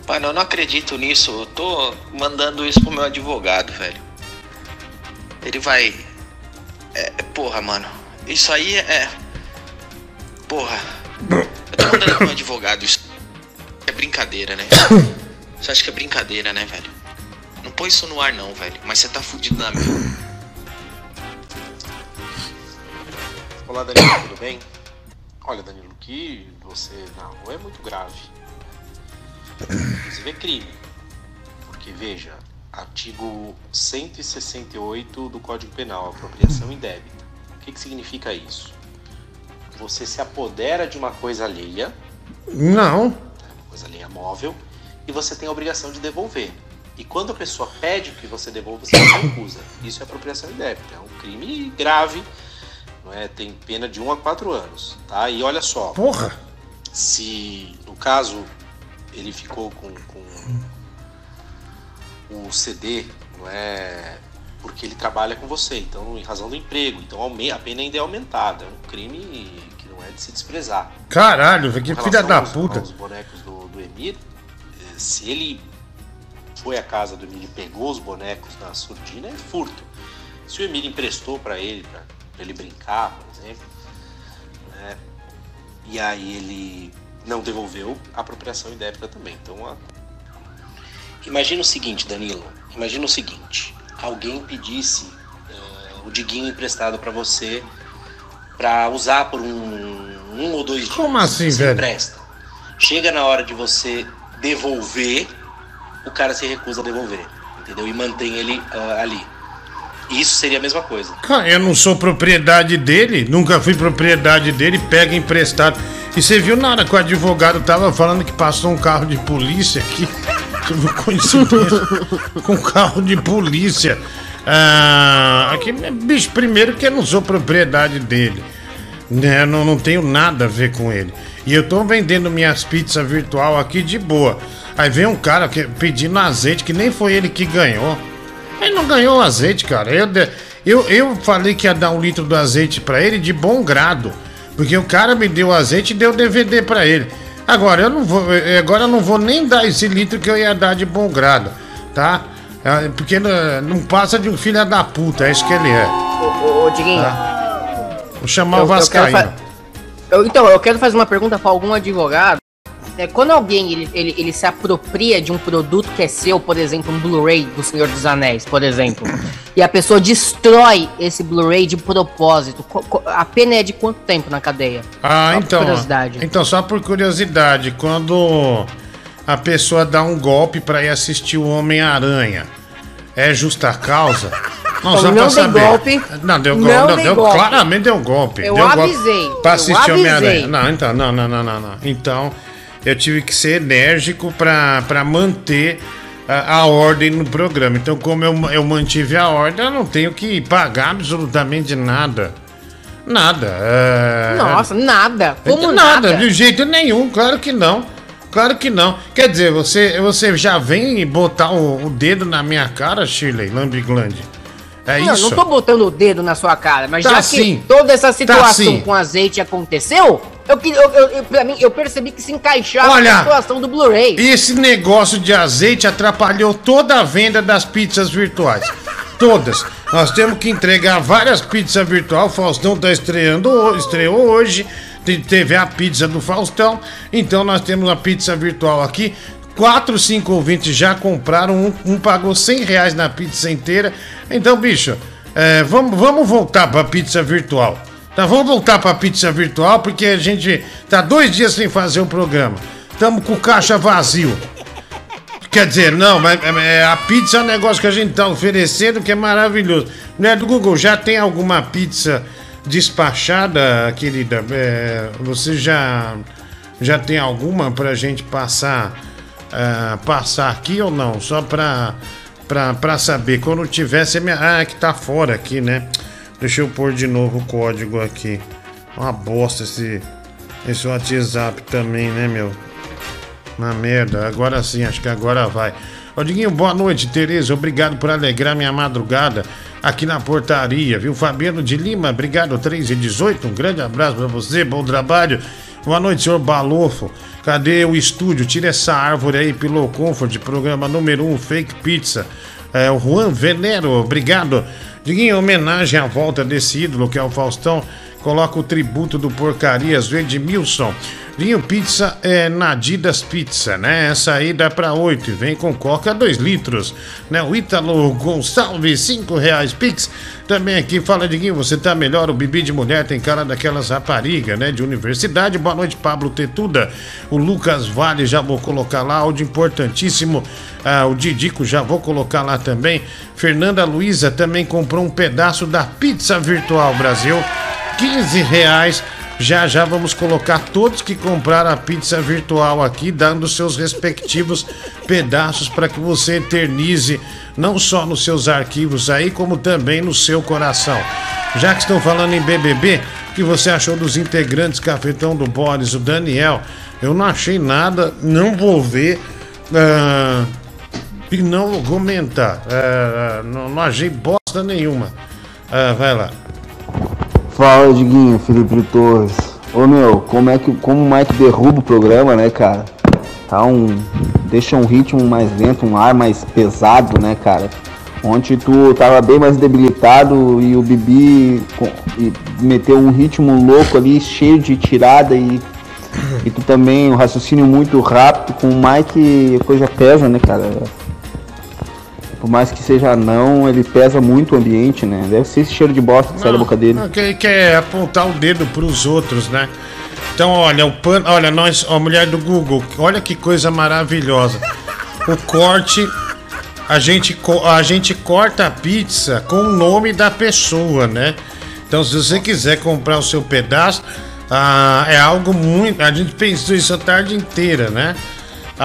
Mano, eu não acredito nisso. Eu tô mandando isso pro meu advogado, velho. Ele vai. É, porra, mano. Isso aí é. Porra. Eu tô mandando pro meu advogado. Isso é brincadeira, né? Você acha que é brincadeira, né, velho? Não põe isso no ar, não, velho. Mas você tá fudido na minha. Olá, Danilo, tudo bem? Olha, Danilo, que você narrou é muito grave. Inclusive é crime. Porque, veja, artigo 168 do Código Penal, apropriação indébita. O que, que significa isso? Você se apodera de uma coisa alheia, Não. uma coisa alheia móvel, e você tem a obrigação de devolver. E quando a pessoa pede que você devolva, você não recusa. Isso é apropriação indébita. É um crime grave, não é? Tem pena de 1 a 4 anos, tá? E olha só. Porra! Se, no caso, ele ficou com, com o CD, não é? Porque ele trabalha com você, então, em razão do emprego. Então, a pena ainda é aumentada. É um crime que não é de se desprezar. Caralho, que filha da aos- puta. aos bonecos do, do Emir, eh, se ele foi à casa do Emir e pegou os bonecos na surdina, é furto. Se o Emir emprestou para ele, para ele brincar, por exemplo, né, e aí ele não devolveu, a apropriação indébita também. Então, a... imagina o seguinte, Danilo, imagina o seguinte, alguém pedisse eh, o Diguinho emprestado pra você pra usar por um, um ou dois dias. Como assim, você velho? empresta. Chega na hora de você devolver, o cara se recusa a devolver, entendeu? E mantém ele ah, ali. Isso seria a mesma coisa. Cara, eu não sou propriedade dele, nunca fui propriedade dele, pega emprestado. E você viu na hora que o advogado tava falando que passou um carro de polícia aqui? Viu coincidência? Com um carro de polícia. Ah, aqui, bicho, primeiro que eu não sou propriedade dele. Né? Não, não tenho nada a ver com ele. E eu tô vendendo minhas pizzas virtual aqui de boa. Aí vem um cara que, pedindo azeite que nem foi ele que ganhou. Ele não ganhou o azeite, cara. Eu, eu, eu falei que ia dar um litro do azeite pra ele de bom grado. Porque o cara me deu o azeite e deu DVD pra ele. Agora eu não vou, eh, agora eu não vou nem dar esse litro que eu ia dar de bom grado, tá? Ah, Porque não, passa de um filho da puta, é isso que ele é. Ô, ô, ô, Diguinho. Vou chamar o Eu- quero Vascaíno. eu- então, eu quero fazer uma pergunta para algum advogado. É, quando alguém ele, ele, ele se apropria de um produto que é seu, por exemplo, um Blu-ray do Senhor dos Anéis, por exemplo, e a pessoa destrói esse Blu-ray de propósito, a pena é de quanto tempo na cadeia? Ah, Só por então. curiosidade. Então, só por curiosidade, quando a pessoa dá um golpe pra ir assistir o Homem-Aranha, é justa causa? Então, só não pra saber. golpe. Não, deu Não golpe. Não, dei deu, golpe. Claramente deu golpe. Eu deu golpe avisei, Pra eu assistir. Homem-Aranha. Não, então, não, não, não, não, não. Então, eu tive que ser enérgico pra, pra manter a, a ordem no programa. Então, como eu, eu mantive a ordem, eu não tenho que pagar absolutamente nada. Nada. é- Nossa, nada. Como nada, nada? de jeito nenhum, claro que não. Claro que não. Quer dizer, você, você já vem botar o, o dedo na minha cara, Shirley Lambiglande? É não, isso? não tô botando o dedo na sua cara, mas Tá já sim. que toda essa situação sim. com azeite aconteceu, eu, eu, eu, pra mim, eu percebi que se encaixava Olha, na situação do Blu-ray. Esse negócio de azeite atrapalhou toda a venda das pizzas virtuais. Todas. Nós temos que entregar várias pizzas virtual. O Faustão tá estreando, estreou hoje. Te- Teve a pizza do Faustão. Então nós temos a pizza virtual aqui. Quatro, cinco ouvintes já compraram. Um, um pagou 100 reais na pizza inteira. Então, bicho, é, vamos, vamos voltar pra pizza virtual. Tá, vamos voltar pra pizza virtual porque a gente tá dois dias sem fazer o programa. Tamo com caixa vazio. Quer dizer, não, mas é, a pizza é um negócio que a gente tá oferecendo que é maravilhoso. Né, do Google, já tem alguma pizza despachada, querida? É, você já, já tem alguma pra gente passar, ah, passar aqui ou não? Só pra, pra, pra saber. Quando tiver, você me... Ah, é que tá fora aqui, né? Deixa eu pôr de novo o código aqui. Uma bosta esse, esse WhatsApp também, né, meu? Na merda, agora sim, acho que agora vai. Ô Diguinho, boa noite, Tereza. Obrigado por alegrar minha madrugada aqui na portaria, viu? Fabiano de Lima, obrigado, 3 e 18. Um grande abraço pra você, bom trabalho. Boa noite, senhor Balofo. Cadê o estúdio? Tira essa árvore aí, Pillow Comfort, programa número 1, um, Fake Pizza. É, o Juan Venero, obrigado. Diguinho, em homenagem à volta desse ídolo que é o Faustão, coloca o tributo do Porcarias do Edmilson. Vinho Pizza é Nadidas Pizza, né? Essa aí dá pra 8 e vem com coca 2 litros, né? O Ítalo Gonçalves, 5 reais Pix. Também aqui fala, Diguinho, você tá melhor, o Bibi de mulher tem cara daquelas rapariga, né? De universidade. Boa noite, Pablo Tetuda. O Lucas Vale, já vou colocar lá, áudio importantíssimo. Ah, o Didico, já vou colocar lá também. Fernanda Luiza também comprou um pedaço da Pizza Virtual Brasil. 15 reais. Já já vamos colocar todos que compraram a pizza virtual aqui, dando seus respectivos pedaços para que você eternize não só nos seus arquivos aí, como também no seu coração. Já que estão falando em BBB, o que você achou dos integrantes Cafetão do Boris, o Daniel? Eu não achei nada, não vou ver ah, e não vou comentar. Ah, não, não achei bosta nenhuma. Ah, vai lá. Fala, Diguinho, Felipe Torres. Ô meu, como é que como o Mike derruba o programa, né, cara? Tá um. Deixa um ritmo mais lento, um ar mais pesado, né, cara? Ontem tu tava bem mais debilitado e o Bibi meteu um ritmo louco ali, cheio de tirada e, e tu também, um raciocínio muito rápido com o Mike, a coisa pesa, né, cara? Por mais que seja não, ele pesa muito o ambiente, né? Deve ser esse cheiro de bosta que sai da boca dele. Não, que quer apontar o dedo pros outros, né? Então, olha, o pano, olha, nós, a mulher do Google, olha que coisa maravilhosa. O corte, a gente, a gente corta a pizza com o nome da pessoa, né? Então, se você quiser comprar o seu pedaço, ah, é algo muito. A gente pensou isso a tarde inteira, né?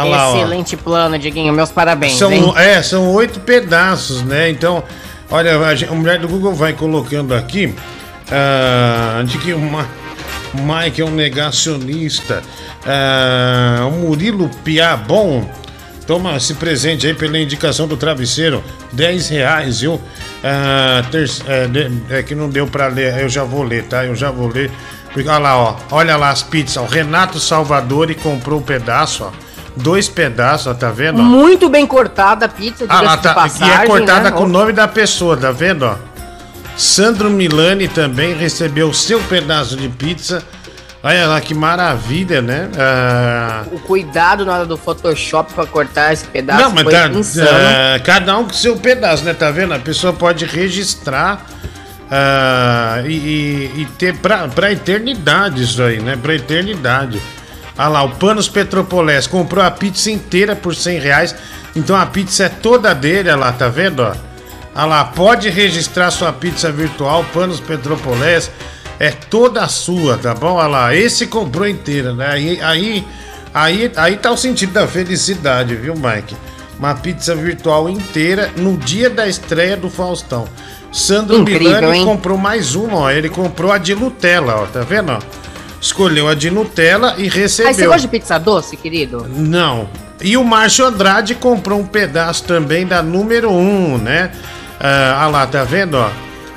Olha lá, ó. Excelente plano, Diguinho. Meus parabéns, São, hein? é, são oito pedaços, né? Então, olha, a, gen- a mulher do Google vai colocando aqui ah, de que o Ma- Mike é um negacionista. Ah, o Murilo Piabon. Toma esse presente aí pela indicação do travesseiro. 10 reais, viu? Ah, ter- é, é que não deu pra ler, eu já vou ler, tá? Eu já vou ler. Olha lá, ó. Olha lá as pizzas. O Renato Salvadori comprou um pedaço, ó. Dois pedaços, ó, tá vendo? ó? Muito bem cortada a pizza, Ah, lá diga-se de tá. passagem, e é cortada né? com o nome da pessoa, tá vendo, ó? Sandro Milani também recebeu seu pedaço de pizza. Olha lá que maravilha, né? Ah, O cuidado na hora do Photoshop pra cortar esse pedaço não, mas foi tá, insano. ah, cada um com seu pedaço, né? Tá vendo? A pessoa pode registrar ah, e, e- e ter pra, pra eternidade isso aí, né? Pra eternidade. Olha lá, o Panos Petropolés comprou a pizza inteira por 100 reais. Então a pizza é toda dele, olha lá, tá vendo? Ó? Olha lá, pode registrar sua pizza virtual, Panos Petropolés. É toda sua, tá bom? Olha lá, esse comprou inteira, né? Aí, aí, aí, aí tá o sentido da felicidade, viu, Mike? Uma pizza virtual inteira no dia da estreia do Faustão. Sandro Incrível, Milani hein? comprou mais uma, ó. Ele comprou a de Nutella, ó. Tá vendo, ó? Escolheu a de Nutella e recebeu. Aí você gosta de pizza doce, querido? Não. E o Márcio Andrade comprou um pedaço também da número 1, né? Ah, ah lá, tá vendo, ó?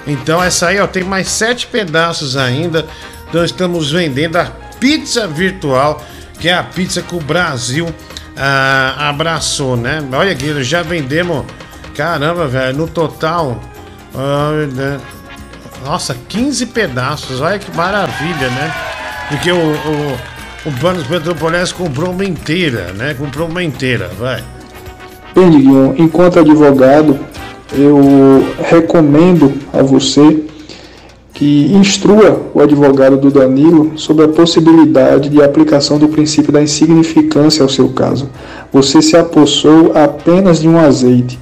Então essa aí, ó, tem mais sete pedaços ainda. Nós estamos vendendo a pizza virtual, que é a pizza que o Brasil ah, abraçou, né? Olha aqui, já vendemos, caramba, velho, no total. ah, nossa, 15 pedaços, olha que maravilha, né? Porque o, o, o Banos Petropolitano comprou uma inteira, né? Comprou uma inteira, vai. Bem, enquanto advogado, eu recomendo a você que instrua o advogado do Danilo sobre a possibilidade de aplicação do princípio da insignificância ao seu caso. Você se apossou apenas de um azeite.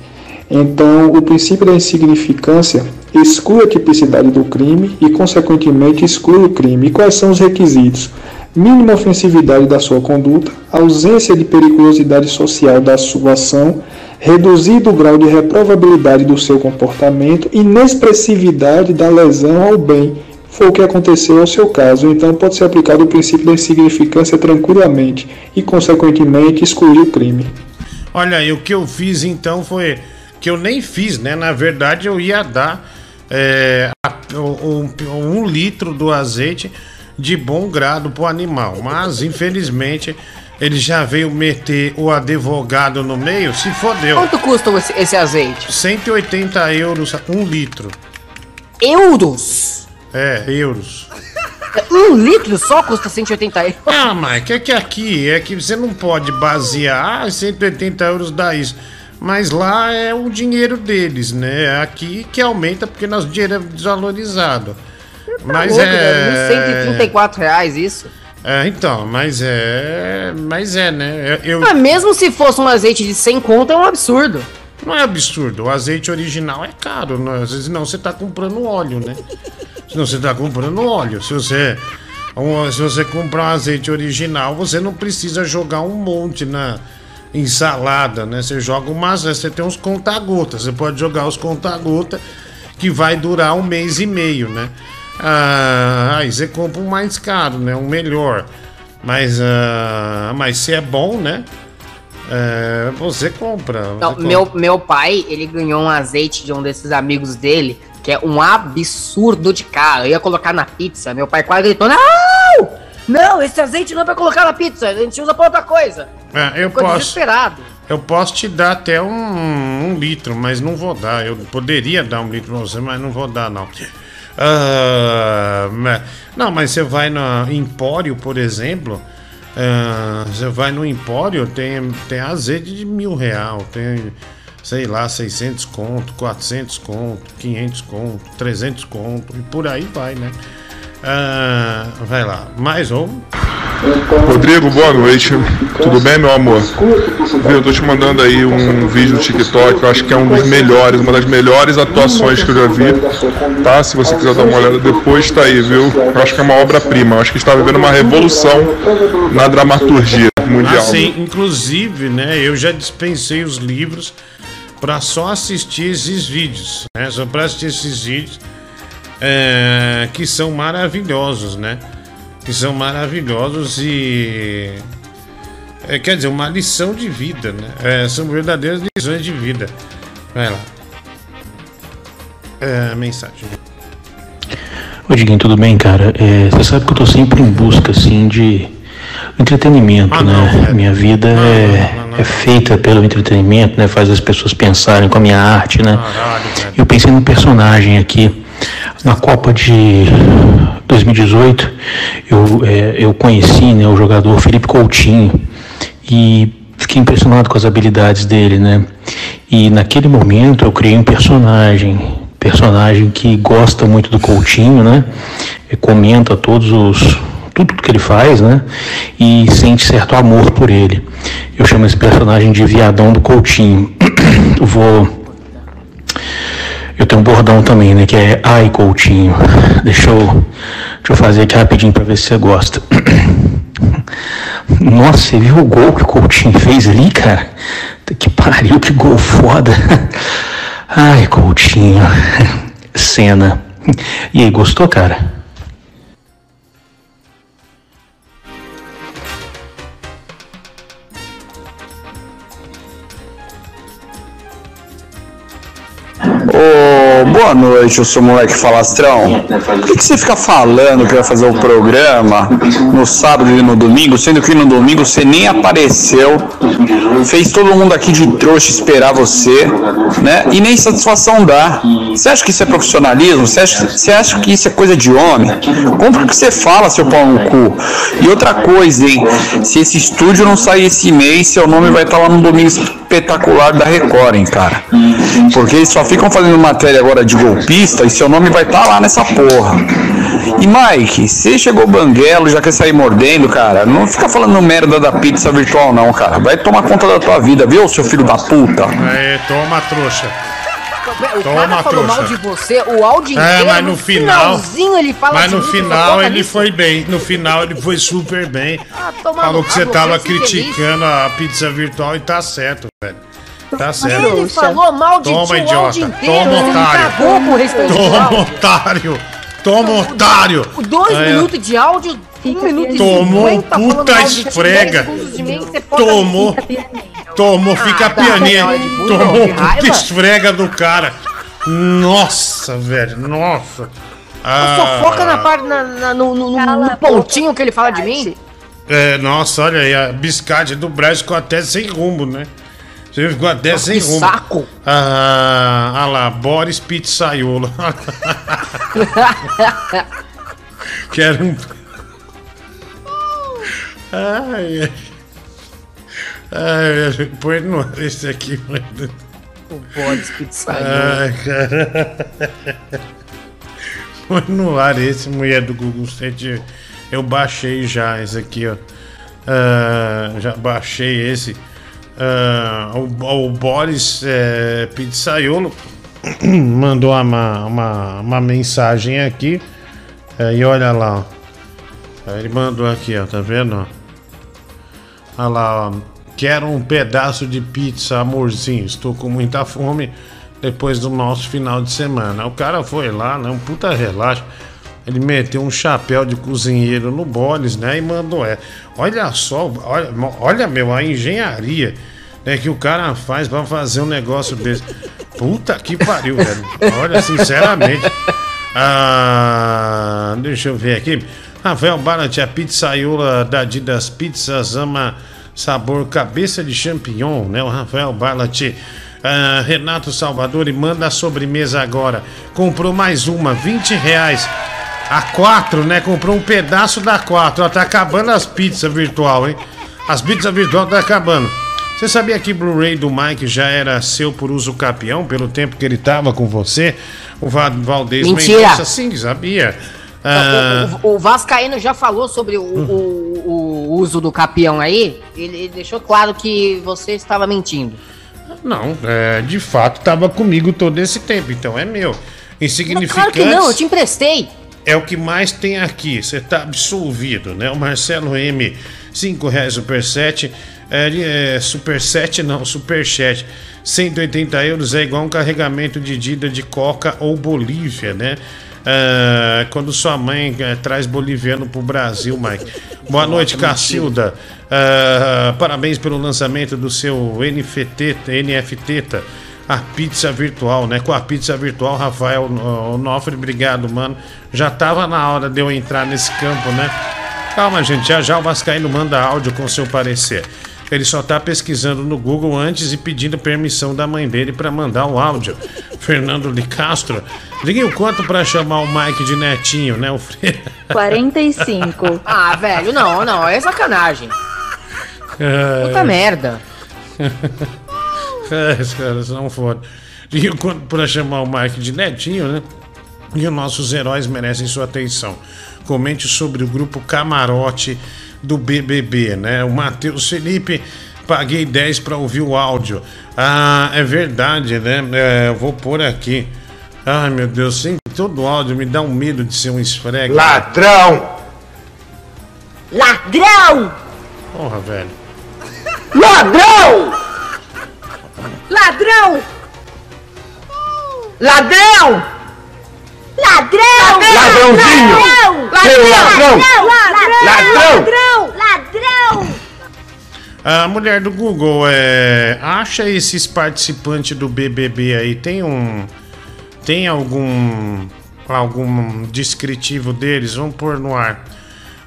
Então, o princípio da insignificância exclui a tipicidade do crime e, consequentemente, exclui o crime. E quais são os requisitos? Mínima ofensividade da sua conduta, ausência de periculosidade social da sua ação, reduzido o grau de reprovabilidade do seu comportamento inexpressividade da lesão ao bem. Foi o que aconteceu ao seu caso, então pode ser aplicado o princípio da insignificância tranquilamente e, consequentemente, excluir o crime. Olha aí, o que eu fiz então foi. Que eu nem fiz, né? Na verdade, eu ia dar é, um, um litro do azeite de bom grado pro animal. Mas, infelizmente, ele já veio meter o advogado no meio, se fodeu. Quanto custa esse, esse azeite? 180 euros um litro. Euros? É, euros. Um litro só custa 180 euros? Ah, Mike, é que aqui é que você não pode basear, ah, 180 euros dá isso. Mas lá é o dinheiro deles, né? Aqui que aumenta porque nosso dinheiro é desvalorizado. Mas Louco, é. velho, 134 reais isso. É, então, mas é. Mas é, né? Eu, Mas mesmo se fosse um azeite de 100 conto, é um absurdo. Não é absurdo. O azeite original é caro. Vezes não, você tá comprando óleo, né? Senão você tá comprando óleo. Se você, se você comprar um azeite original, você não precisa jogar um monte na ensalada, né? Você joga umas. Você tem uns conta-gotas. Você pode jogar os conta-gota que vai durar um mês e meio, né? Ah, aí você compra um mais caro, né? Um melhor. Mas, ah, mas se é bom, né? É, você compra. você Não, compra. meu, meu pai, ele ganhou um azeite de um desses amigos dele, que é um absurdo de caro. Eu ia colocar na pizza, meu pai quase gritou: Não! Não, esse azeite não é pra colocar na pizza, a gente usa pra outra coisa. É, eu Ficou posso. desesperado. Eu posso te dar até um, um litro, mas não vou dar. Eu poderia dar um litro pra você, mas não vou dar, não. Ah, ma- não, mas você vai no Empório, por exemplo. ah, você vai no Empório, tem, tem azeite de mil real, tem sei lá, 600 conto, 400 conto, 500 conto, 300 conto e por aí vai, né? Ah, vai lá, mais um. Rodrigo, boa noite. Tudo bem, meu amor? Viu, eu tô te mandando aí um vídeo no TikTok, eu acho que é um dos melhores, uma das melhores atuações que eu já vi. Tá? Se você quiser dar uma olhada depois, tá aí, viu? Eu acho que é uma obra-prima. Acho que está vivendo uma revolução na dramaturgia mundial. Assim, inclusive, né, eu já dispensei os livros para só assistir esses vídeos, né? Só para assistir esses vídeos é, que são maravilhosos, né? Que são maravilhosos e é, quer dizer uma lição de vida, né? É, são verdadeiras lições de vida. Vai lá. É, mensagem. Ô Diguinho, tudo bem, cara? É, você sabe que eu tô sempre em busca, assim, de entretenimento, né? Minha vida é, é feita pelo entretenimento, né? Faz as pessoas pensarem com a minha arte, né? Eu pensei num personagem aqui. Na Copa de 2018, eu, é, eu conheci né, o jogador Felipe Coutinho e fiquei impressionado com as habilidades dele, né? E naquele momento eu criei um personagem, personagem que gosta muito do Coutinho, né? E comenta todos os tudo que ele faz, né? E sente certo amor por ele. Eu chamo esse personagem de Viadão do Coutinho. Vou eu tenho um bordão também, né? Que é Ai Coutinho. Deixa eu, deixa eu fazer aqui rapidinho pra ver se você gosta. Nossa, você viu o gol que o Coutinho fez ali, cara? Que pariu, que gol foda. Ai, Coutinho. Cena. E aí, gostou, cara? Ô, boa noite, eu sou o moleque falastrão. Por que, você fica falando que vai fazer o programa no sábado e no domingo, sendo que no domingo você nem apareceu, fez todo mundo aqui de trouxa esperar você, né? E nem satisfação dá. Você acha que isso é profissionalismo? Você acha, você acha que isso é coisa de homem? Compra o que você fala, seu pau no cu. E outra coisa, hein? Se esse estúdio não sair esse mês, seu nome vai estar lá no domingo espetacular da Record, hein, cara? Porque eles só ficam fazendo matéria agora de golpista e seu nome vai estar lá nessa porra. E Mike, você chegou banguelo, já quer sair mordendo, cara? Não fica falando merda da pizza virtual, não, cara. Vai tomar conta da tua vida, viu, seu filho da puta? É, toma trouxa. O Toma, cara falou trouxa. mal de você o áudio É, inteiro. mas no final. finalzinho ele fala Mas no mim, final foca ele nisso. foi bem. No final ele foi super bem. toma Falou no que você tava criticando a pizza virtual e tá certo, velho. Tá certo. Ele falou mal de Toma, ti o idiota. áudio inteiro. Toma, otário. cagou respeito Toma, otário. Toma, otário. Dois É. minutos de áudio, um minuto e Tomou cinquenta falando puta de esfrega. de Tomou. Tomou, fica Ah, pianinho. de burro, Tomou puta esfrega do cara. Nossa, velho. Nossa. Ah, Só foca na parte, na, na- no, no- no- no pontinho que ele fala de mim. É, nossa, olha aí, a biscate do Brasil ficou até sem rumo, né? Você ficou até sem rumo. saco. Ah, ah lá, Boris Pizzaiolo. Quero um. Ai, ai. Ai, põe no ar esse aqui, mano. O Boris Pizzaiolo. Ai, cara. Põe no ar esse, mulher do Google State. Eu baixei já esse aqui, ó. Ah, já baixei esse. Ah, o, o Boris é, Pizzaiolo mandou uma, uma, uma mensagem aqui. É, e olha lá, ó. Ele mandou aqui, ó, tá vendo? Olha lá, ó. Quero um pedaço de pizza, amorzinho. Estou com muita fome depois do nosso final de semana. O cara foi lá, né? Um puta relaxo. Ele meteu um chapéu de cozinheiro no Bolis, né? E mandou é. Olha só, olha, olha meu, a engenharia né, que o cara faz pra fazer um negócio desse. Puta que pariu, velho. Olha, sinceramente. Ah, deixa eu ver aqui. Rafael Barat, a pizzaiola da Didas Pizzas ama sabor cabeça de champignon, né? O Rafael Balat. Ah, Renato Salvador e manda a sobremesa agora. Comprou mais uma, 20 reais. A quatro, né? Comprou um pedaço da quatro. Ó, tá acabando as pizzas virtual, hein? As pizzas virtual tá acabando. Você sabia que Blu-ray do Mike já era seu por uso capião, pelo tempo que ele tava com você? O Va- Valdez Mentira. Mendonça, sim, sabia. Ah, O, o Vascaíno já falou sobre o, o- o uso do capião aí. Ele, deixou claro que você estava mentindo. não, é, de fato tava comigo todo esse tempo, então é meu. Claro Insignificante. que não, eu te emprestei. É o que mais tem aqui. Você tá absolvido, né? O Marcelo M, 5 reais Superchat. É, é, Superchat não, Superchat. 180 euros é igual um carregamento de Dida de Coca ou Bolívia, né? Ah, quando sua mãe eh, traz boliviano pro Brasil, Mike. Boa noite, Cacilda. Ah, parabéns pelo lançamento do seu NFT, NFT, a pizza virtual, né? Com a pizza virtual, Rafael Onofre, obrigado, mano. Já tava na hora de eu entrar nesse campo, né? Calma, gente, já já o Vascaíno manda áudio com seu parecer. Ele só tá pesquisando no Google antes e pedindo permissão da mãe dele para mandar o áudio. Fernando de Castro, diga o quanto para chamar o Mike de netinho, né? O Fre... 45. Ah, velho, não, não, é sacanagem. É. Puta merda. É, os caras são foda. E o quanto para chamar o Mike de netinho, né? E os nossos heróis merecem sua atenção. Comente sobre o grupo Camarote do BBB, né? O Matheus Felipe, paguei 10 para ouvir o áudio. Ah, é verdade, né? É, eu vou pôr aqui. Ai, meu Deus, sempre todo áudio me dá um medo de ser um esfrega. Ladrão! Ladrão! Porra, velho. Ladrão! Ladrão! Ladrão! Ladrão! Ladrãozinho! Ladrão! Ladrão! Ladrão! Ladrão! A mulher do Google, é, acha esses participantes do BBB aí, tem um. Tem algum. algum descritivo deles? Vamos pôr no ar.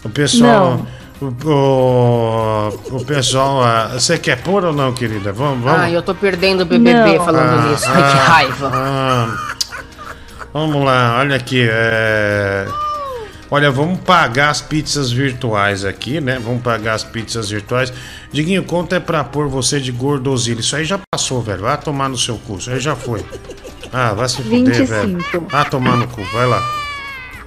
O pessoal. O, o, o pessoal. ah, Você quer pôr ou não, querida? Vamos, vamos. Ah, eu tô perdendo o BBB Não. falando Ah, nisso. Ai, que ah, raiva. ah. vamos lá, olha aqui. é, Olha, vamos pagar as pizzas virtuais aqui, né? Vamos pagar as pizzas virtuais. Diguinho, quanto é pra pôr você de gordosilha? Isso aí já passou, velho. Vai tomar no seu cu. Isso aí já foi. Ah, vai se fuder, velho. 25. Vai tomar no cu. Vai lá.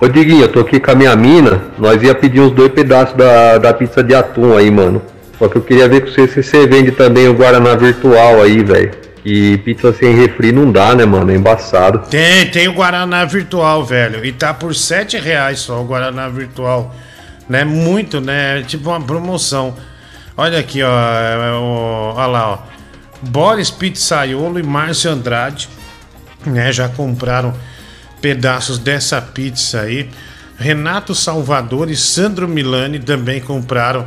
Ô Diguinho, eu tô aqui com a minha mina, nós ia pedir uns dois pedaços da, da pizza de atum aí, mano. Só que eu queria ver com você se você vende também o Guaraná virtual aí, velho. Que pizza sem refri não dá, né, mano? É embaçado. Tem, tem o Guaraná virtual, velho. E tá por 7 reais só o Guaraná virtual. Né? Muito, né? É tipo uma promoção. Olha aqui, ó. é, ó, Olha lá, ó. Boris Pizzaiolo e Márcio Andrade, né? Já compraram pedaços dessa pizza aí. Renato Salvador e Sandro Milani também compraram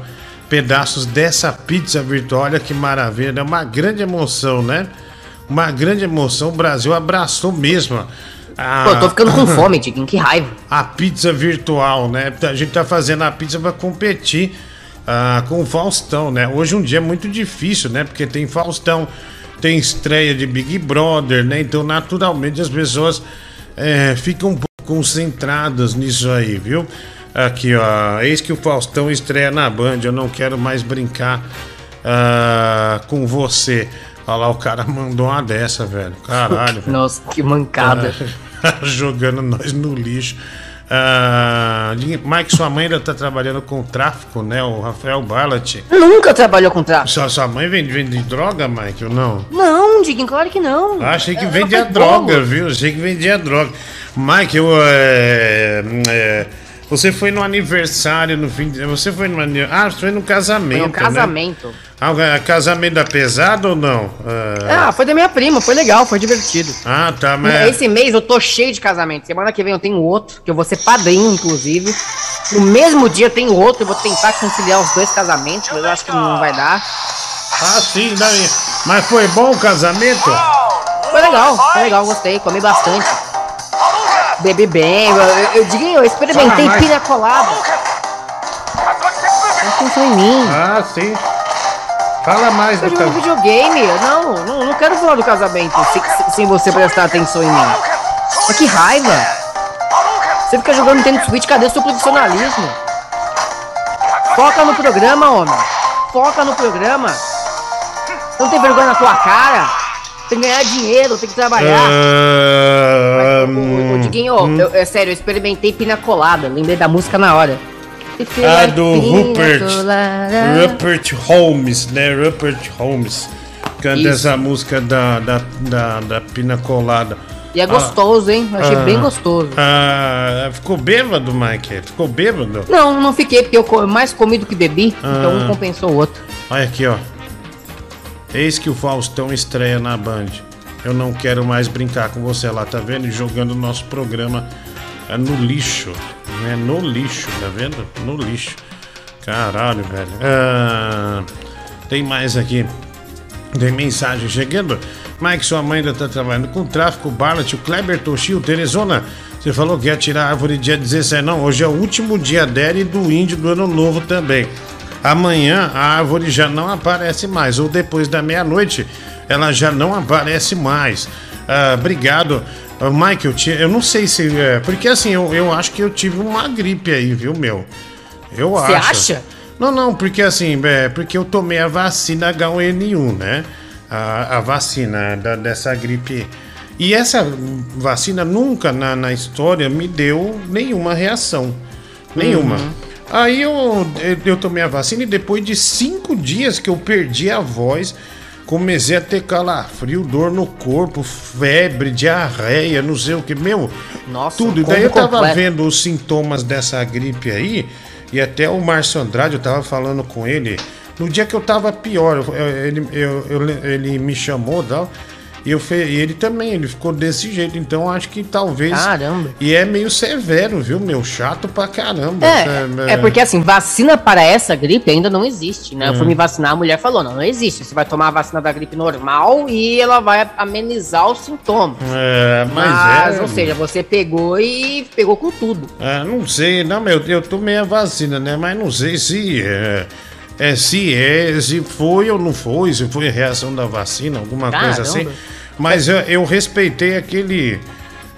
pedaços dessa pizza virtual. Olha que maravilha, é uma grande emoção, né? Uma grande emoção. O Brasil abraçou mesmo. A... Pô, eu tô ficando com fome, Diguinho, que raiva. A pizza virtual, né? A gente tá fazendo a pizza para competir ah, com o Faustão, né? Hoje um dia é muito difícil, né? Porque tem Faustão, tem estreia de Big Brother, né? Então, naturalmente, as pessoas eh, ficam um pouco concentradas nisso aí, viu? Aqui, ó. Eis que o Faustão estreia na Band. Eu não quero mais brincar ah, com você. Olha lá, o cara mandou uma dessa, velho. Caralho. velho. Nossa, que mancada. Jogando nós no lixo. Ah, Mike, sua mãe ainda tá trabalhando com tráfico, né? O Rafael Ballat. Nunca trabalhou com tráfico. Sua, sua mãe vende, vende droga, Mike, ou não? Não, Diguinho, claro que não. Ah, achei que vendia droga, bolo. viu? Achei que vendia droga. Mike, eu. é, é, você foi no aniversário no fim de. Você foi no aniversário. Ah, foi no casamento. Foi um né? Casamento. Ah, o casamento da pesada ou não? Ah, foi da minha prima, foi legal, foi divertido. Ah, tá, mas. Esse mês eu tô cheio de casamento. Semana que vem eu tenho outro, que eu vou ser padrinho, inclusive. No mesmo dia eu tenho outro, eu vou tentar conciliar os dois casamentos, mas eu acho que não vai dar. Ah, sim, daí. Mas foi bom o casamento? Foi legal, foi legal, gostei, comi bastante. Bebi bem, eu, eu, eu digo, eu experimentei Fala mais. pina colada. Presta atenção em mim. Ah, sim. Fala mais Eu do casamento. videogame, não, não, não quero falar do casamento se- sem você prestar atenção em mim. Mas que raiva! Você fica jogando Nintendo Switch, cadê seu profissionalismo? Foca no programa, homem! Foca no programa! Não tem vergonha na tua cara? Tem que ganhar dinheiro, tem que trabalhar. Ah, Ô, Diguinho, hum. eu- é sério, eu experimentei pina colada. Lembrei da música na hora. Ah, do Rupert. Rupert Holmes, né? Rupert Holmes. Canta Isso. essa música da, da, da, da Pina Colada. E é gostoso, hein? Eu achei bem gostoso. Ah, ficou bêbado, Mike? Ficou bêbado? Não, não fiquei, porque eu mais comi do que bebi, então Ah. um compensou o outro. Olha aqui, ó. Eis que o Faustão estreia na Band. Eu não quero mais brincar com você lá, tá vendo? Jogando o nosso programa é, no lixo. Né? No lixo, tá vendo? No lixo. Caralho, velho. Ah, tem mais aqui. Tem mensagem chegando. Mike, sua mãe ainda tá trabalhando com tráfico. Barlet, o Kleber Toshio, Teresona. Você falou que ia tirar a árvore dia 17. Não, hoje é o último dia dela e do índio do ano novo também. Amanhã a árvore já não aparece mais. Ou depois da meia-noite ela já não aparece mais. Ah, obrigado. Ah, Mike, eu, tinha, eu não sei se. é, porque assim, eu, eu acho que eu tive uma gripe aí, viu, meu? Eu Você acho. acha? Não, não, porque assim, é, porque eu tomei a vacina H1N1, né? A, a vacina da- dessa gripe. E essa vacina nunca na, na história me deu nenhuma reação. Nenhuma. Uhum. Aí eu, eu, eu tomei a vacina e depois de cinco dias que eu perdi a voz, comecei a ter calafrio, dor no corpo, febre, diarreia, não sei o que. Meu, Nossa, tudo. E daí eu tava completo. vendo os sintomas dessa gripe aí, e até o Márcio Andrade, eu tava falando com ele. No dia que eu tava pior, eu- ele, eu- eu- ele me chamou e tal. E eu fe- ele também, ele ficou desse jeito. Então acho que talvez. Caramba. E é meio severo, viu, meu? Chato pra caramba. É, é porque assim, vacina para essa gripe ainda não existe, né? Eu fui Hum. me vacinar, a mulher falou, não, não existe. Você vai tomar a vacina da gripe normal e ela vai amenizar os sintomas. É, mas, Mas, é. ou seja, você pegou e pegou com tudo. É, não sei, não, meu, eu tomei a vacina, né? Mas não sei se é, é, se é, se foi ou não foi, se foi reação da vacina, alguma coisa Caramba. assim. Mas eu, eu respeitei aquele,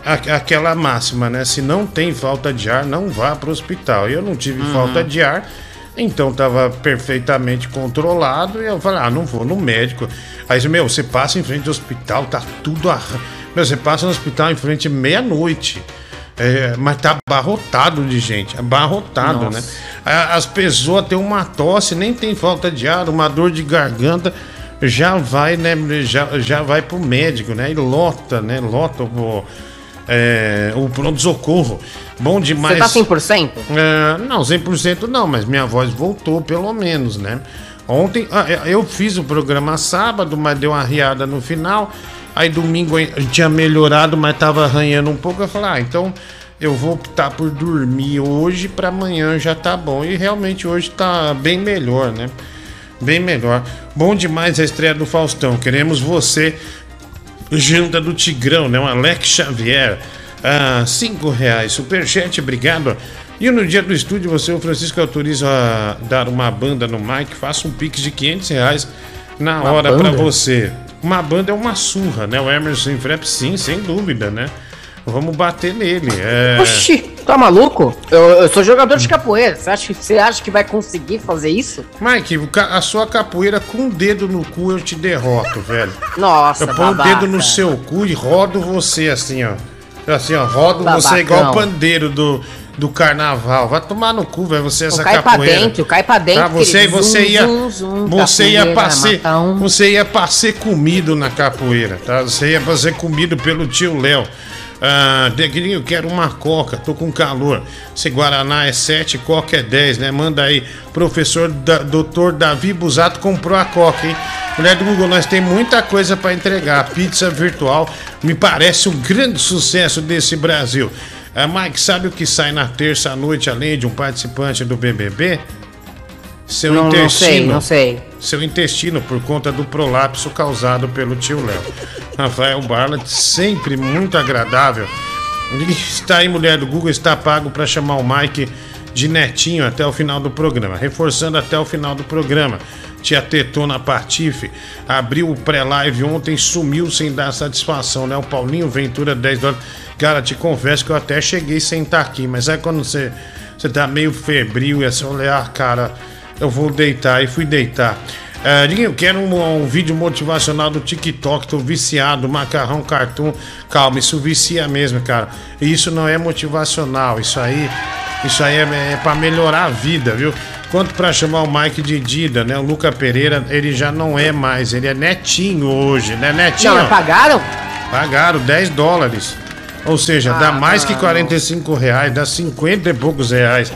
aquela máxima, né? Se não tem falta de ar, não vá para o hospital. Eu não tive Uhum. falta de ar, então tava perfeitamente controlado. E eu falei, ah, não vou no médico. Aí, meu, você passa em frente ao hospital, tá tudo. Ar... Meu, você passa no hospital em frente meia-noite. É, mas tá abarrotado de gente, abarrotado, Nossa. né? As pessoas têm uma tosse, nem tem falta de ar, uma dor de garganta, já vai, né? Já, já vai pro médico, né? E lota, né? Lota o, é, o pronto-socorro. Bom demais. Você tá 100%? É, não, 100% não, mas minha voz voltou pelo menos, né? Ontem, ah, eu- eu fiz o programa sábado, mas deu uma riada no final. Aí domingo tinha melhorado, mas tava arranhando um pouco. Eu falei, ah, então eu vou optar por dormir hoje para amanhã já tá bom. E realmente hoje tá bem melhor, né? Bem melhor. Bom demais a estreia do Faustão. Queremos você Janta do Tigrão, né? O Alex Xavier. Ah, cinco reais. Superchat, obrigado. E no dia do estúdio, você, o Francisco, autoriza a dar uma banda no Mike. Faça um pix de 500 reais na Uma hora pra banda? você. Uma banda é uma surra, né? O Emerson Frep, sim, sem dúvida, né? Vamos bater nele. É... Oxi, tá maluco? Eu, eu sou jogador de capoeira. Você acha, que- você acha que vai conseguir fazer isso? Mike, a sua capoeira com o dedo no cu eu te derroto, velho. Nossa, Eu ponho o babaca. dedo no seu cu e rodo você assim, ó. Assim, ó, rodo você Babacão. igual o pandeiro do, do carnaval. Vai tomar no cu, velho, você essa cai pra capoeira. dentro, cai pra dentro, Tá, você, querido. você Zum, ia, você ia pra ser, um. você ia pra ser comido na capoeira, tá? Você ia pra ser comido pelo tio Léo. Ah, Degrinho, quero uma coca, tô com calor. Se Guaraná é 7, coca é 10, né? Manda aí. Professor da, Dr. Davi Busato comprou a coca, hein? Mulher do Google, nós tem muita coisa pra entregar. Pizza virtual me parece um grande sucesso desse Brasil. Ah, Mike, sabe o que sai na terça à noite além de um participante do BBB? Seu Não- não intestino. sei, não sei. Seu intestino por conta do prolapso causado pelo tio Léo. Rafael Barlat, sempre muito agradável. Está aí, mulher do Google, está pago para chamar o Mike de netinho até o final do programa. Reforçando até o final do programa. Tia Tetona Patife abriu o pré-live ontem, sumiu sem dar satisfação, né? O Paulinho Ventura, 10 dólares. Cara, te confesso que eu até cheguei sem estar aqui, mas é quando você, você tá meio febril e assim, olha, ah, cara, eu vou deitar e fui deitar. Ah, Diguinho, quero um, um vídeo motivacional do TikTok, tô viciado, macarrão, cartoon. Calma, isso vicia mesmo, cara. Isso não é motivacional, isso aí, isso aí é, é para melhorar a vida, viu? Quanto pra chamar o Mike de Dida, né? O Luca Pereira, ele já não é mais, ele é netinho hoje, né? Netinho. Não, pagaram? Pagaram 10 dólares. Ou seja, dá Ah, mais que não. 45 reais, dá 50 e poucos reais.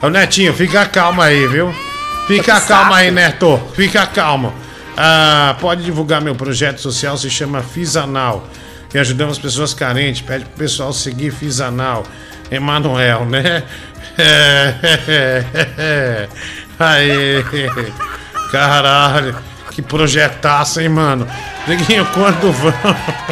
Ô Netinho, fica calma aí, viu? Fica Que calma aí. Neto. Fica calmo. Ah, pode divulgar meu projeto social, se chama Fisanal. E ajudamos pessoas carentes. Pede pro pessoal seguir Fisanal. Emanuel, né? É, Aí. Caralho. Que projetaço, hein, mano? Neguinho, quando vamos.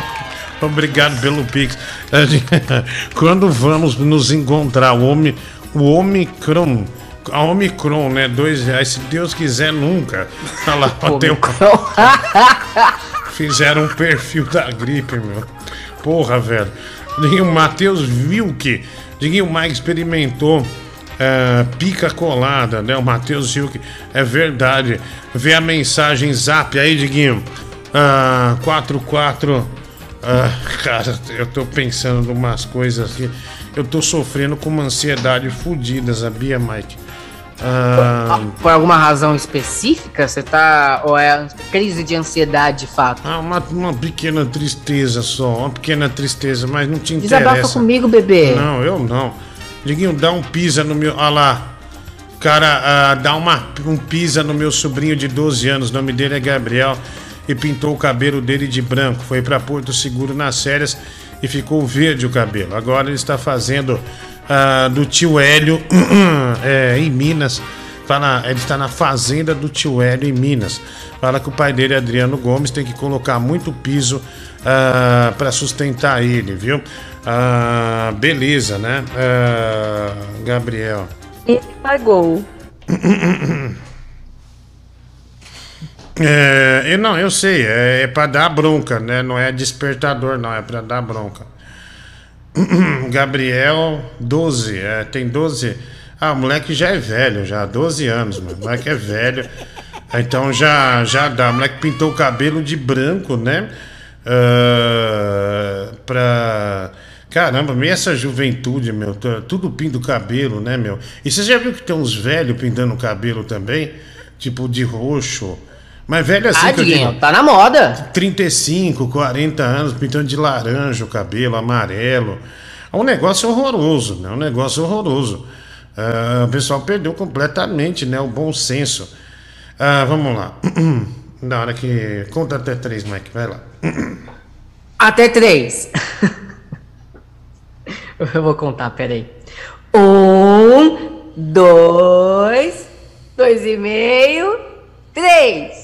Obrigado pelo Pix. Quando vamos nos encontrar, o, Omi, o Omicron. A Omicron, né? Dois reais. Se Deus quiser, nunca. Olha lá, ó, tem um... Fizeram um perfil da gripe, meu. Porra, velho. Diguinho Matheus Vilke. Diguinho Mike experimentou é, pica colada, né? O Matheus Vilke. É verdade. Vê a mensagem zap aí, Diguinho. Ah, 44. Ah, cara, eu tô pensando em umas coisas aqui. Eu tô sofrendo com uma ansiedade fodida, sabia, Mike? Ah, Por alguma razão específica? Você tá. Ou é crise de ansiedade de fato? Ah, uma, uma pequena tristeza só, uma pequena tristeza, mas não te Desabafa interessa. comigo, bebê. Não, eu não. Diguinho, dá um pisa no meu. Olha lá. Cara, ah, dá uma, um pisa no meu sobrinho de 12 anos, o nome dele é Gabriel, e pintou o cabelo dele de branco. Foi pra Porto Seguro nas férias e ficou verde o cabelo. Agora ele está fazendo ah, do tio Hélio é, em Minas. Tá na- ele está na fazenda do tio Hélio em Minas. Fala que o pai dele, Adriano Gomes, tem que colocar muito piso para sustentar ele, viu? Ah, beleza, né? Ah, Gabriel. Ele pagou. É, eu não, eu sei, é, é para dar bronca, né? Não é despertador, não, é para dar bronca. Gabriel, 12, é, tem 12. Ah, o moleque já é velho, já, 12 anos, mano. O moleque é velho. Então já, já dá. O moleque pintou o cabelo de branco, né? Ah, pra. Caramba, meio essa juventude, meu. tu- Tudo pinta o cabelo, né, meu? E você já viu que tem uns velhos pintando o cabelo também? Tipo de roxo. Mas velho assim Ah, que eu Diguinho, digo, tá na moda. 35, 40 anos, pintando de laranja o cabelo, amarelo. É um negócio horroroso, né? Um negócio horroroso. Ah, o pessoal perdeu completamente, né? O bom senso. Ah, vamos lá. Na hora que. Conta até três, Mike, vai lá. Até três. Eu vou contar, peraí. Um, dois, dois e meio, três.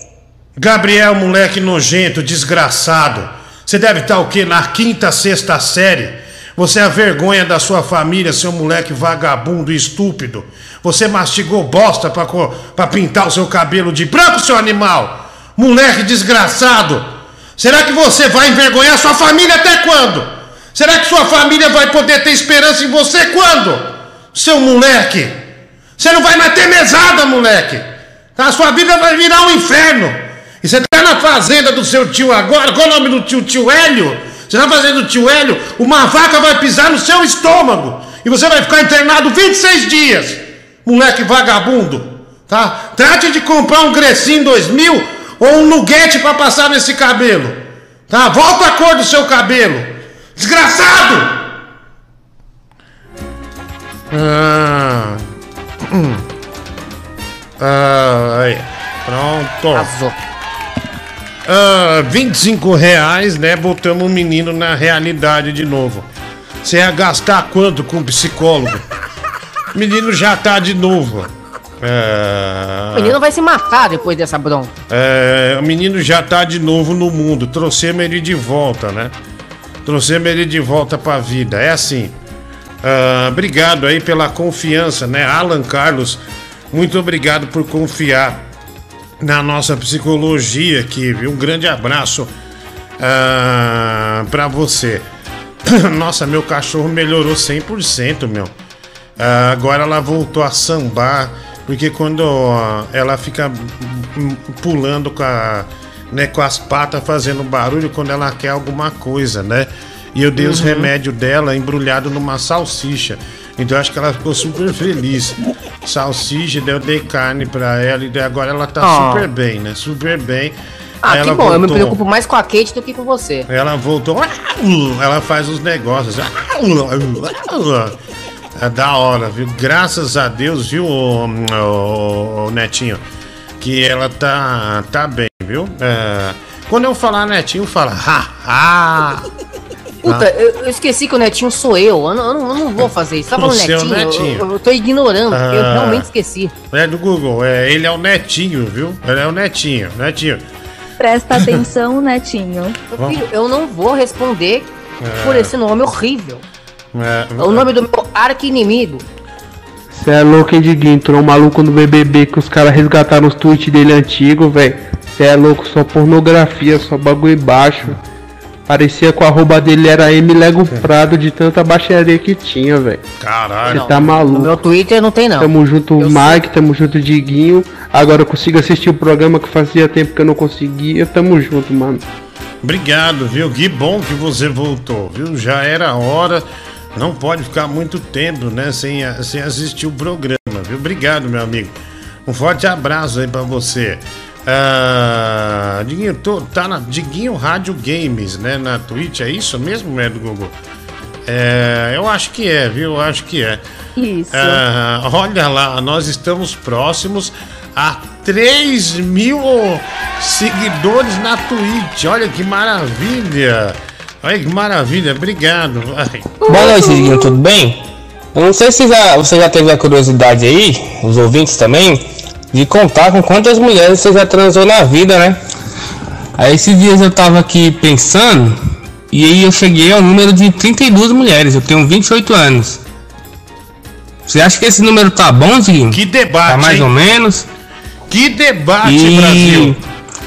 Gabriel, moleque nojento, desgraçado. Você deve estar o quê? Na quinta, sexta série. Você é a vergonha da sua família, seu moleque vagabundo estúpido. Você mastigou bosta pra pintar o seu cabelo de branco, seu animal. Moleque desgraçado. Será que você vai envergonhar sua família até quando? Será que sua família vai poder ter esperança em você quando? Seu moleque. Você não vai mais ter mesada, moleque. A sua vida vai virar um inferno. E você tá na fazenda do seu tio agora, qual é o nome do tio? Tio Hélio? Você tá fazendo do tio Hélio, uma vaca vai pisar no seu estômago. E você vai ficar internado 26 dias. Moleque vagabundo. Tá? Trate de comprar um Grecinho 2000 ou um Nuguete pra passar nesse cabelo. Tá? Volta a cor do seu cabelo. Desgraçado! Ah. Hum. Ah, aí. Pronto. Arrasou. Ah, 25 reais, né? Botamos o menino na realidade de novo. Você ia gastar quanto com psicólogo? O menino já tá de novo. É, O menino vai se matar depois dessa bronca. é, o menino já tá de novo no mundo. Trouxemos ele de volta, né? Trouxemos ele de volta pra vida. É assim. Ah, obrigado aí pela confiança, né? Alan Carlos, muito obrigado por confiar na nossa psicologia aqui, viu? Um grande abraço ah, pra você. Nossa, meu cachorro melhorou 100%, meu. Ah, agora ela voltou a sambar Porque quando ó, ela fica pulando com, a, né, com as patas fazendo barulho quando ela quer alguma coisa, né? E eu dei os Uhum. remédios dela embrulhado numa salsicha. Então eu acho que ela ficou super feliz. Salsicha, eu dei carne pra ela e agora ela tá Ah. super bem, né? Super bem. Ah, Aí que ela bom, eu me voltou. preocupo mais com a Kate do que com você. Ela voltou. Ela faz os negócios. É da hora, viu? Graças a Deus, viu, ô, ô, ô, Netinho? Que ela tá, tá bem, viu? É, quando eu falar Netinho, fala. Ha, ha. Puta, eu, eu esqueci que o Netinho sou eu. Eu não, eu não, eu não vou fazer isso. Tá falando Netinho? Netinho. Eu, eu tô ignorando, porque eu Ah. realmente esqueci. É do Google, é, ele é o Netinho, viu? Ele é o Netinho, Netinho. Presta atenção, Netinho. Meu filho, eu não vou responder É. por esse nome horrível. É, É o nome do meu arqui-inimigo. Você é louco, hein, Diguinho? Entrou um maluco no BBB que os caras resgataram os tweets dele antigo, velho. Você é louco, só pornografia, só bagulho baixo. Parecia que o arroba dele era M Lego Prado de tanta baixaria que tinha, velho. Caralho. Você tá maluco. No meu Twitter não tem, não. Tamo junto, Mike, tamo junto, Diguinho. Agora eu consigo assistir o programa que fazia tempo que eu não conseguia. Tamo junto, mano. Obrigado, viu? Que bom que você voltou, viu? Já era hora. Não pode ficar muito tempo, né? Sem, sem assistir o programa, viu? Obrigado, meu amigo. Um forte abraço aí pra você. Ah, Diguinho, tô, tá na Diguinho Rádio Games, né? Na Twitch, é isso mesmo, é do Google? É, eu acho que é, viu? Eu acho que é. Isso. Ah, olha lá, nós estamos próximos a 3 mil seguidores na Twitch. Olha que maravilha! Olha que maravilha, obrigado. Vai. Boa noite, Diguinho, tudo bem? Eu não sei se já, você já teve a curiosidade aí, os ouvintes também, de contar com quantas mulheres você já transou na vida, né? Aí esses dias eu tava aqui pensando, e aí eu cheguei ao número de 32 mulheres, eu tenho 28 anos. Você acha que esse número tá bom, Diguinho? Que debate, Tá mais hein? ou menos? Que debate, E Brasil!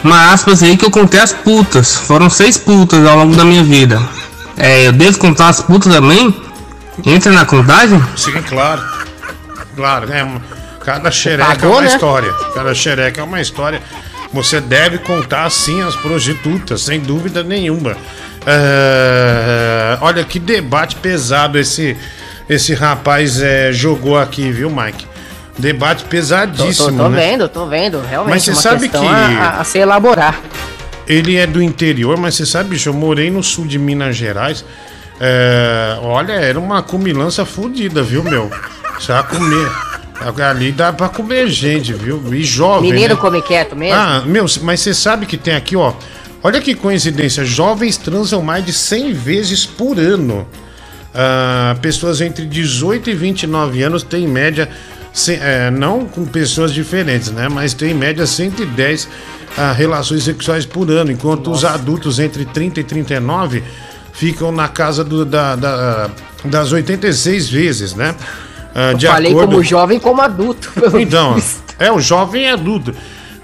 uma aspas aí que eu contei as putas. Foram seis putas ao longo da minha vida. É, eu devo contar as putas também? Entra na contagem? Sim, claro. Claro, é cada xereca pagou, é uma né? história. Cada xereca é uma história. Você deve contar sim as prostitutas, sem dúvida nenhuma. É, olha que debate pesado esse esse rapaz é, jogou aqui, viu, Mike? Debate Tô, pesadíssimo. tô, tô né? vendo, tô vendo. Realmente Mas você uma sabe questão que- a, a- se elaborar. Ele é do interior, mas você sabe, bicho, eu morei no sul de Minas Gerais. É, olha, era uma comilança fodida, viu, meu? Você vai comer. Ali dá pra comer gente, viu? E jovem. Mineiro né? come quieto mesmo? Ah, meu, mas você sabe que tem aqui, ó. Olha que coincidência. Jovens transam mais de 100 vezes por ano. Ah, pessoas entre 18 e 29 anos têm em média, é, não com pessoas diferentes, né? Mas tem em média 110 ah, relações sexuais por ano, enquanto os adultos entre 30 e 39 ficam na casa do- da- da- das 86 vezes, né? Ah, Eu falei como jovem como adulto. Então, é o jovem e adulto.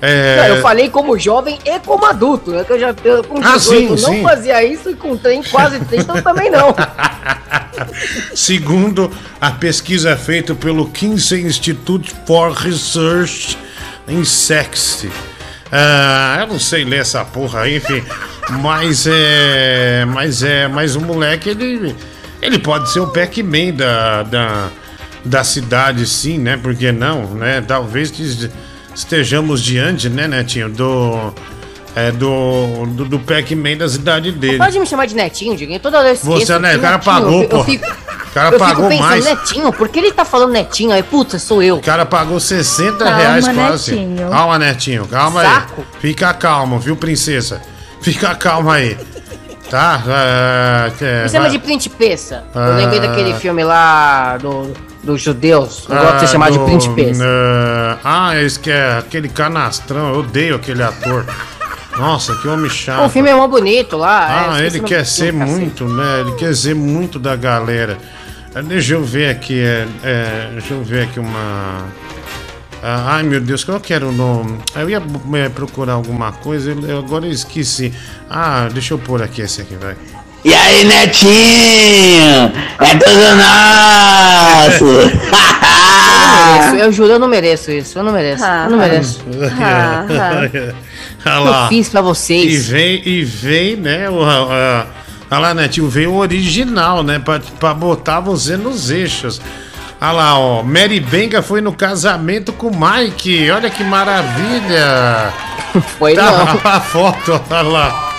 É... Não, eu falei como jovem e como adulto. É que eu já eu, com Ah, 18 sim, não sim. fazia isso e com 30, quase 30 eu também não. Segundo a pesquisa feita pelo Kinsey Institute for Research in Sex. Ah, eu não sei ler essa porra aí, enfim. Mas é. Mas é. Mas o moleque, ele. Ele pode ser o Pac-Man da, da, da cidade, sim, né? Por que não, né? Talvez es- estejamos diante, né, Netinho? Do. É do. Do, do Pac-Man da cidade dele. Pode me chamar de netinho, Diguinho. Toda vez que eu Você, esqueço, né? O cara Netinho, pagou, pô. O cara eu pagou fico pensando, mais. netinho, por que ele tá falando netinho? Aí, puta, sou eu. O cara pagou 60 Calma, reais quase. Netinho. Calma, Netinho, calma Saco. aí. Fica calmo, viu, princesa? Fica calma aí. Tá? É, é, Me chama vai- de principessa. Ah. Eu lembrei daquele filme lá do, dos judeus. Eu gosto de ser Ah, chamado de do- principessa. é, ah, esse que é aquele canastrão. Eu odeio aquele ator. Nossa, que homem chato. O filme é mó bonito lá. Ah, é, ele quer ser filme, muito, né? Ele quer ser muito da galera. Ah, Deixa eu ver aqui, é, é, deixa eu ver aqui uma. Ah, ai meu Deus, qual que era o nome? Eu ia é, procurar alguma coisa, eu, eu- agora eu esqueci. Ah, deixa eu pôr aqui esse aqui, vai. E aí, Netinho? É tudo nosso! mereço, eu juro, eu não mereço isso. Eu não mereço. Eu não mereço. Olha Eu lá. fiz pra vocês. E vem, e vem, né? O, a, olha lá, Netinho, vem o original, né? Pra, pra botar você nos eixos. Olha lá, ó. Mary Benga foi no casamento com o Mike. Olha que maravilha. Foi tá não. a foto, olha lá.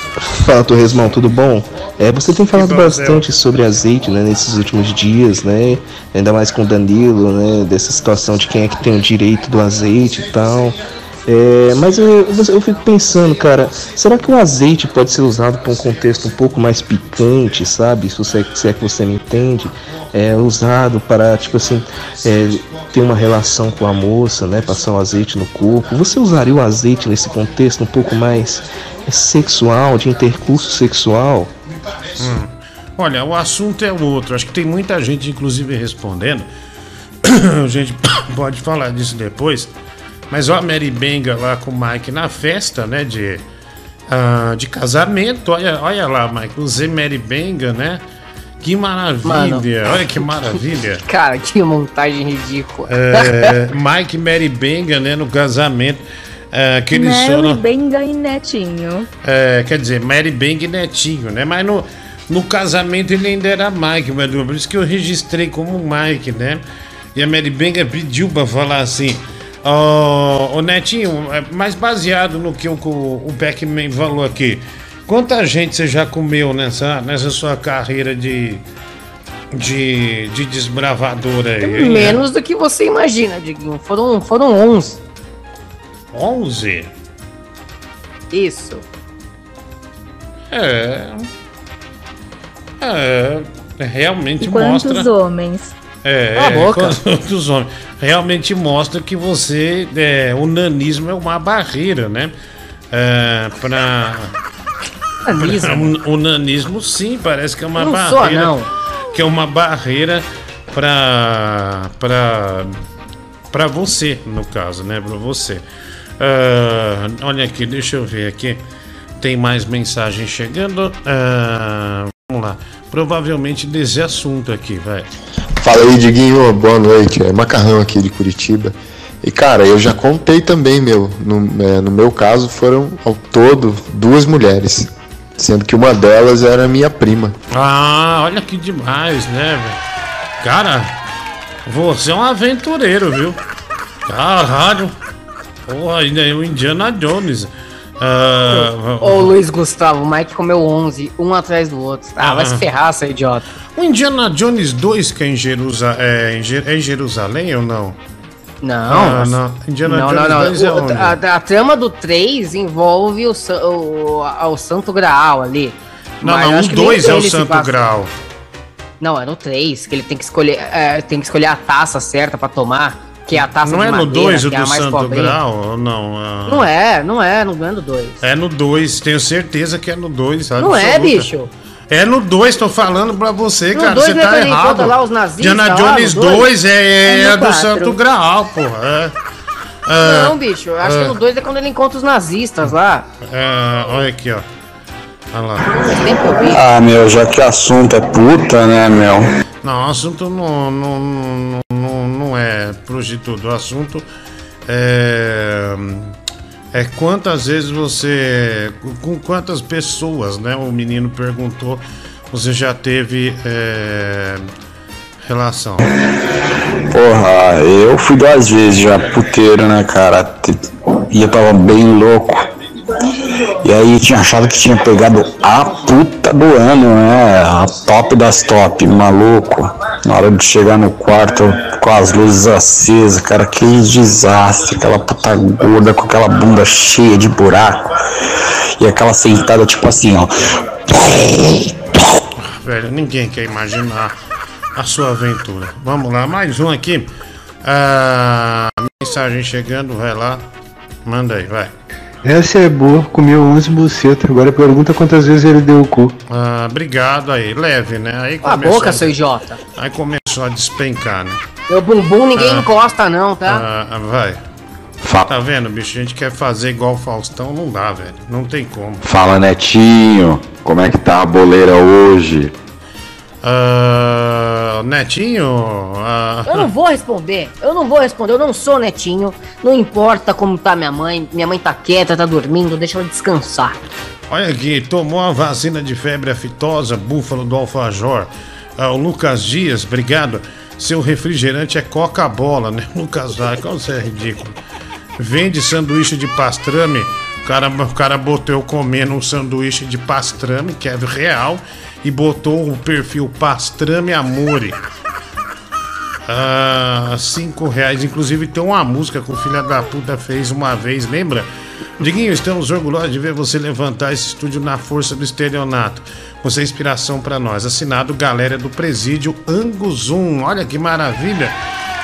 Fala, Torresmão, tudo bom? É, você tem falado bastante sobre azeite, né, nesses últimos dias, né? Ainda mais com o Danilo, né? Dessa situação de quem é que tem o direito do azeite e tal. É, mas eu, eu- eu fico pensando, cara, será que o azeite pode ser usado para um contexto um pouco mais picante, sabe? Se, você, se é que você me entende, é usado para, tipo assim, é, ter uma relação com a moça, né? Passar o azeite no corpo. Você usaria o azeite nesse contexto um pouco mais sexual, de intercurso sexual? Hum. Olha, o assunto é outro. Acho que tem muita gente, inclusive, respondendo. a gente pode falar disso depois. Mas ó, a Mary Benga lá com o Mike na festa, né? De, ah, de casamento. Olha, olha lá, Mike. Usei Mary Benga, né? Que maravilha. Mano. Olha que maravilha. Cara, que montagem ridícula. É, Mike e Mary Benga, né? No casamento. É, que eles Mary foram. Benga e Netinho. É, quer dizer, Mary Bang e Netinho, né? Mas no, no casamento ele ainda era Mike, mas por isso que eu registrei como Mike, né? E a Mary Bang pediu pra falar assim: ô Netinho, é mais baseado no que o, o Beckman falou aqui. Quanta gente você já comeu nessa, nessa sua carreira de, de, de desbravadora aí? Menos do que você imagina, Diguinho. Foram, foram 11. 11? Isso. É. É. Realmente E quantos mostra. homens? É, Cala a é, boca. quantos homens. Realmente mostra que você. É, o nanismo é uma barreira, né? É, pra. Nanismo? O nanismo, sim, parece que é uma Não sou barreira. anão. Que é uma barreira pra. pra. pra você, no caso, né? Pra você. Ah, olha aqui, deixa eu ver aqui. Tem mais mensagem chegando. Ah, vamos lá. Provavelmente desse assunto aqui, vai. Fala aí, Diguinho, boa noite. É Macarrão aqui de Curitiba. E cara, eu já contei também, meu. No, é, no meu caso, foram ao todo duas mulheres. Sendo que uma delas era minha prima. Ah, olha que demais, né, velho? Cara, você é um aventureiro, viu? Caralho. Porra, ainda é o Indiana Jones. Ah, Ô Luiz Gustavo, o Mike comeu 11, um atrás do outro. Ah, vai se Ah. ferrar, seu idiota. o Indiana Jones 2 que é em, Jerusa é, em, Je- é em Jerusalém ou não? Não, Ah, não. Indiana não, Jones não, não. 2 é onde? a, a trama do 3 envolve o, o, a- o Santo Graal ali. Não, Mas não, o que nem 2 é o Santo. Grau. Não, é no 3, que ele tem que escolher, é, tem que escolher a taça certa pra tomar, que é a taça Não de é no madeira, 2 o é a do Santo pobrinha. Grau? Ou não? Ah, Não é, não é, não é no 2. É no 2, tenho certeza que é no 2. Não é, bicho. É no 2, tô falando pra você, No cara. dois Você é tá errado. lá os nazistas Diana Jones no dois. 2 é, É é no do quatro. Santo Graal, porra. É. É, Não, bicho, eu acho é. que no 2 é quando ele encontra os nazistas lá. É, olha aqui, ó. Olha lá. Ah, meu, já que o assunto é puta, né, meu? Não, assunto não, não, não, não, não é prostituta. O assunto é, é quantas vezes você. Com quantas pessoas, né? O menino perguntou. Você já teve é, relação. Porra, eu fui duas vezes já puteiro, né, cara? E eu tava bem louco. E aí tinha achado que tinha pegado a puta do ano, né? A top das top, maluco. Na hora de chegar no quarto com as luzes acesas, cara, que desastre. Aquela puta gorda com aquela bunda cheia de buraco. E aquela sentada tipo assim, ó. Velho, ninguém quer imaginar a sua aventura. Vamos lá, mais um aqui. Ah, mensagem chegando, vai lá. Manda aí, vai. Essa é boa, comeu 11 bucetas. Agora pergunta quantas vezes ele deu o cu. Ah, obrigado aí, leve, né? Aí Cala a boca, seu idiota. Aí começou a despencar, né? Meu bumbum ninguém Ah. encosta, não, tá? Ah, vai. Tá vendo, bicho? A gente quer fazer igual o Faustão, não dá, velho. Não tem como. Fala, Netinho. Como é que tá a boleira hoje? Ah, Netinho. ah, Eu não vou responder, eu não vou responder, eu não sou netinho. Não importa como tá minha mãe, minha mãe tá quieta, tá dormindo, deixa ela descansar. Olha aqui, tomou a vacina de febre aftosa, búfalo do alfajor. Ah, o Lucas Dias, obrigado. Seu refrigerante é Coca-Bola, né? Lucas como você é ridículo. Vende sanduíche de pastrame. O cara, o cara botou eu comendo um sanduíche de pastrame, que é real, e botou o perfil Pastrame Amore. Ah, cinco reais. Inclusive tem uma música que o filho da puta fez uma vez, lembra? Diguinho, estamos orgulhosos de ver você levantar esse estúdio na força do estelionato. Você é inspiração pra nós. Assinado Galera do Presídio Anguzum. Olha que maravilha.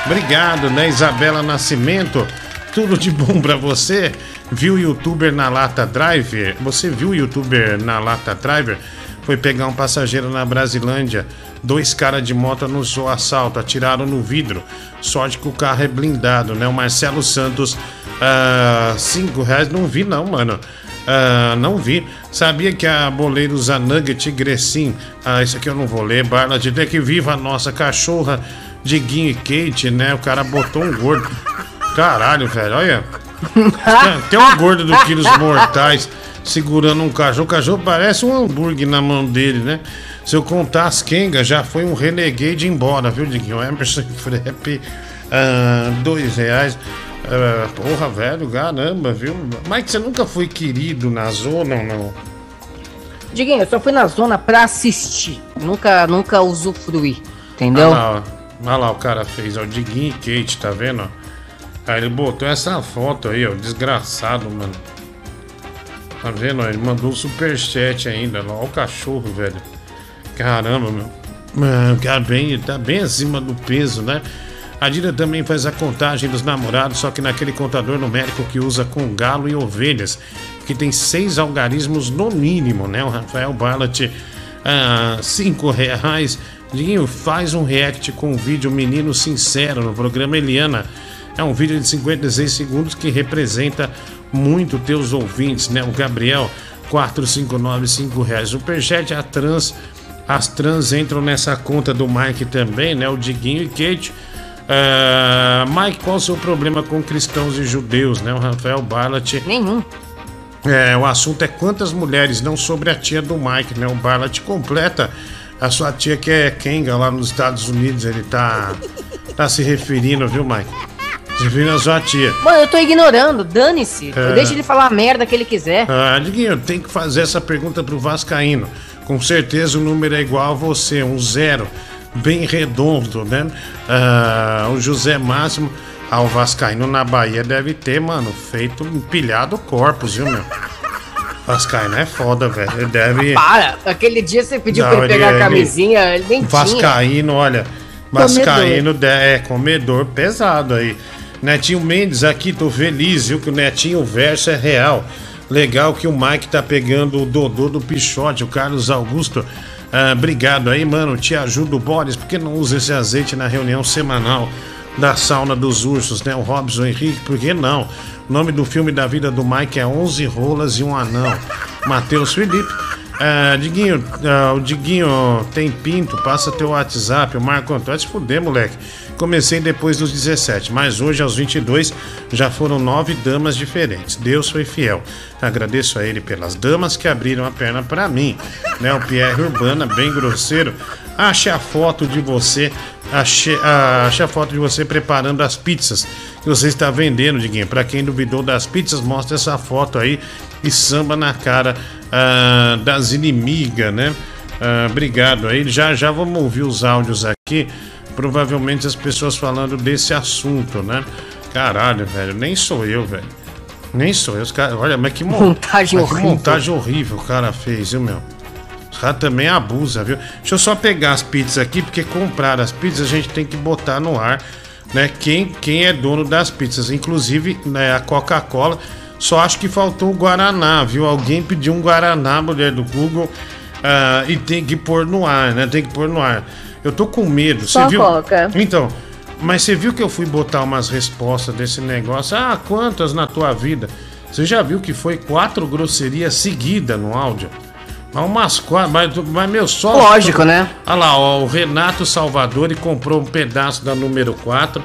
Obrigado, né, Isabela Nascimento? Tudo de bom pra você. Viu o youtuber na Lata Driver? Você viu o youtuber na Lata Driver? Foi pegar um passageiro na Brasilândia. Dois caras de moto anunciou assalto, atiraram no vidro. Sorte que o carro é blindado, né? O Marcelo Santos, ah, cinco reais. Não vi, não, mano. Ah, não vi. Sabia que a boleira usa nugget Grecin. Ah, isso aqui eu não vou ler. Barla de que viva a nossa cachorra, Diguinho e Kate, né? O cara botou um gordo. Caralho, velho, olha. Tem- Tem um gordo do Quilos Mortais segurando um cachorro. O cachorro parece um hambúrguer na mão dele, né? Se eu contar as Kenga, já foi um renegade embora, viu, Diguinho? Emerson Frep, ah, dois reais. Ah, porra, velho, caramba, viu? Mas você nunca foi querido na zona ou não? Diguinho, eu só fui na zona pra assistir. Nunca, nunca usufruí. Entendeu? Olha lá, ó. Olha lá, o cara fez, ó, o Diguinho e Kate, tá vendo? Aí ele botou essa foto aí, ó, desgraçado, mano. Tá vendo? Ele mandou um superchat ainda, ó, o cachorro, velho. Caramba, meu. Mano, cara, bem, tá bem acima do peso, né? A Dira também faz a contagem dos namorados, só que naquele contador numérico que usa com galo e ovelhas, que tem seis algarismos no mínimo, né? O Rafael Ballat, ah, cinco reais. Diguinho, faz um react com o vídeo Menino Sincero no programa Eliana. É um vídeo de 56 segundos que representa muito teus ouvintes, né? O Gabriel, 4595 reais. O Superchat, a trans, as trans entram nessa conta do Mike também, né? O Diguinho e Kate. Ah, Mike, qual o seu problema com cristãos e judeus, né? O Rafael Ballat. Nenhum. É, o assunto é quantas mulheres, não sobre a tia do Mike, né? O Ballat completa a sua tia que é Kenga lá nos Estados Unidos, ele tá, tá se referindo, viu, Mike? À sua tia. Mano, eu tô ignorando, dane-se. É. Deixa ele falar a merda que ele quiser. Ah, Diguinho, tem que fazer essa pergunta pro Vascaíno. Com certeza o número é igual a você, um zero, bem redondo, né? Ah, o José Máximo, ao Vascaíno na Bahia deve ter, mano, feito empilhado corpos, viu, meu? Vascaíno é foda, velho. Ele deve. Para! Aquele dia você pediu Não, pra ele ele- pegar a ele- camisinha, ele nem tinha. Vascaíno, olha. Vascaíno de- é comedor pesado aí. Netinho Mendes aqui, tô feliz, viu? Que o Netinho Verso é real. Legal que o Mike tá pegando o Dodô do Pichote, o Carlos Augusto. Ah, obrigado aí, mano. Te ajudo, Boris. Por que não usa esse azeite na reunião semanal da sauna dos ursos, né? O Robson Henrique, por que não? O nome do filme da vida do Mike é 11 rolas e um anão. Matheus Felipe. Ah, Diguinho, ah, o Diguinho tem pinto, passa teu WhatsApp, o Marco Antônio. Se fuder, moleque. Comecei depois dos 17, mas hoje aos 22 já foram nove damas diferentes. Deus foi fiel. Agradeço a ele pelas damas que abriram a perna pra mim. Né, o Pierre Urbana, bem grosseiro. Ache a foto de você, ache, a foto de você preparando as pizzas que você está vendendo, Diguinho. Pra quem duvidou das pizzas, mostra essa foto aí e samba na cara ah, das inimigas, né? Ah, obrigado aí. Já já vamos ouvir os áudios aqui. Provavelmente as pessoas falando desse assunto, né? Caralho, velho, nem sou eu, velho. Nem sou eu. Os cara, olha, mas que mon- Montagem mas que horrível. montagem horrível o cara fez, viu, meu? Os caras também abusam, viu? Deixa eu só pegar as pizzas aqui, porque comprar as pizzas a gente tem que botar no ar, né? Quem, quem é dono das pizzas. Inclusive, né, a Coca-Cola. Só acho que faltou o Guaraná, viu? Alguém pediu um Guaraná, mulher do Google, ah, e tem que pôr no ar, né? Tem que pôr no ar. Eu tô com medo. Você viu? Então, mas você viu que eu fui botar umas respostas desse negócio? Ah, quantas na tua vida? Você já viu que foi quatro grosserias seguidas no áudio? Umas quatro, mas, mas meu só. Lógico, né? Olha lá, ó, o Renato Salvador comprou um pedaço da número 4.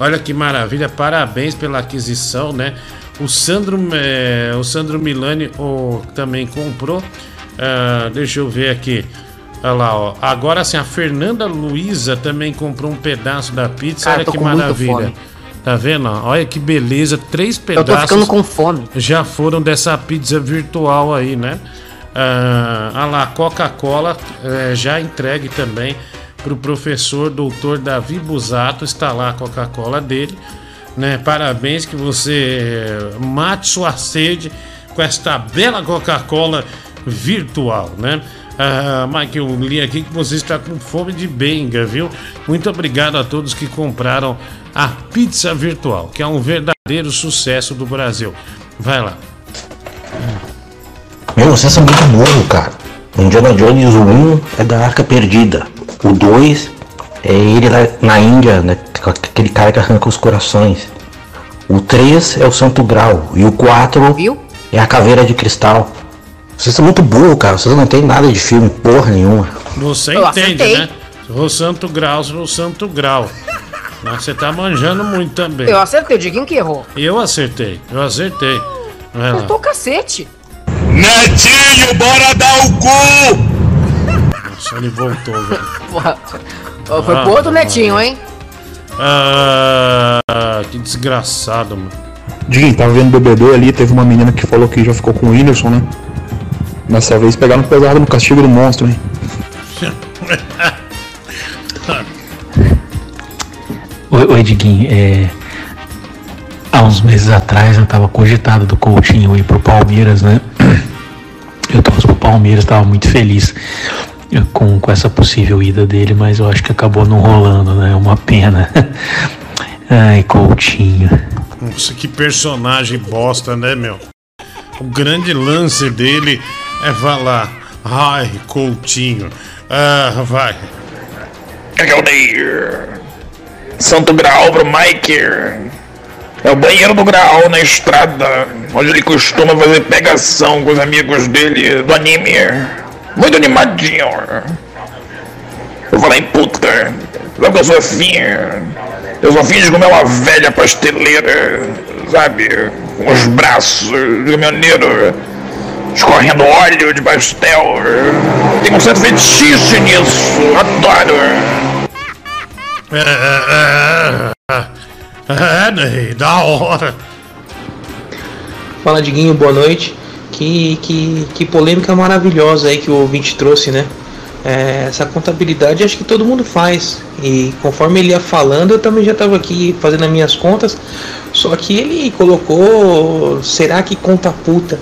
Olha que maravilha, parabéns pela aquisição, né? O Sandro, é, o Sandro Milani ó, também comprou. Ah, deixa eu ver aqui. Olha lá, ó. Agora sim, a Fernanda Luiza também comprou um pedaço da pizza. Cara, Olha que maravilha. Tá vendo? ó? Olha que beleza. Três Eu pedaços tô ficando com fome. já foram dessa pizza virtual aí, né? Ah, ah lá, Coca-Cola eh, já entregue também para o professor doutor Davi Busato. Está lá a Coca-Cola dele. Né? Parabéns que você eh, mate sua sede com esta bela Coca-Cola virtual, né? Ah, Mike, eu li aqui que você está com fome de benga, viu? Muito obrigado a todos que compraram a pizza virtual, que é um verdadeiro sucesso do Brasil. Vai lá. Meu, vocês são muito burro, cara. Indiana Jones, o 1 é da Arca Perdida. O 2 é ele lá na Índia, né? Aquele cara que arranca os corações. O 3 é o Santo Grau. E o 4 é a Caveira de Cristal. Vocês são muito burro, cara. Vocês não entendem nada de filme, porra nenhuma. Você Eu entende, acertei. né? O Santo Grau, o Santo Grau. Mas você tá manjando muito também. Eu acertei, o Diguinho que errou. Eu acertei, eu acertei. Vai lá. Acertou o cacete. Netinho, bora dar o cu! Nossa, ele voltou, velho. Porra. Foi Ah, pro outro netinho, hein? Ah, que desgraçado, mano. Diguinho, tava vendo o BBB ali, teve uma menina que falou que já ficou com o Whindersson, né? Dessa vez pegaram pesado no castigo do monstro, hein? Oi, oi Diguinho, é, há uns meses atrás eu tava cogitado do Coutinho ir pro Palmeiras, né? Eu torço pro Palmeiras, tava muito feliz com, com essa possível ida dele, mas eu acho que acabou não rolando, né? Uma pena. Ai, Coutinho. Nossa, que personagem bosta, né, meu? O grande lance dele é falar. Ai, Coutinho. Ah, vai. Caldeir. Santo Grau pro Mike. É o banheiro do Grau na estrada, onde ele costuma fazer pegação com os amigos dele do anime. Muito animadinho. Eu falei, puta, sabe que eu sou afim? Eu sou afim de comer uma velha pasteleira, sabe? Com os braços de caminhoneiro, escorrendo óleo de pastel. Tem um certo fetiche nisso, adoro. É, é, é, é, da hora. Fala Diguinho, boa noite. Que, que, que polêmica maravilhosa aí que o ouvinte trouxe, né? É, essa contabilidade acho que todo mundo faz. E conforme ele ia falando, eu também já estava aqui fazendo as minhas contas. Só que ele colocou. Será que conta puta?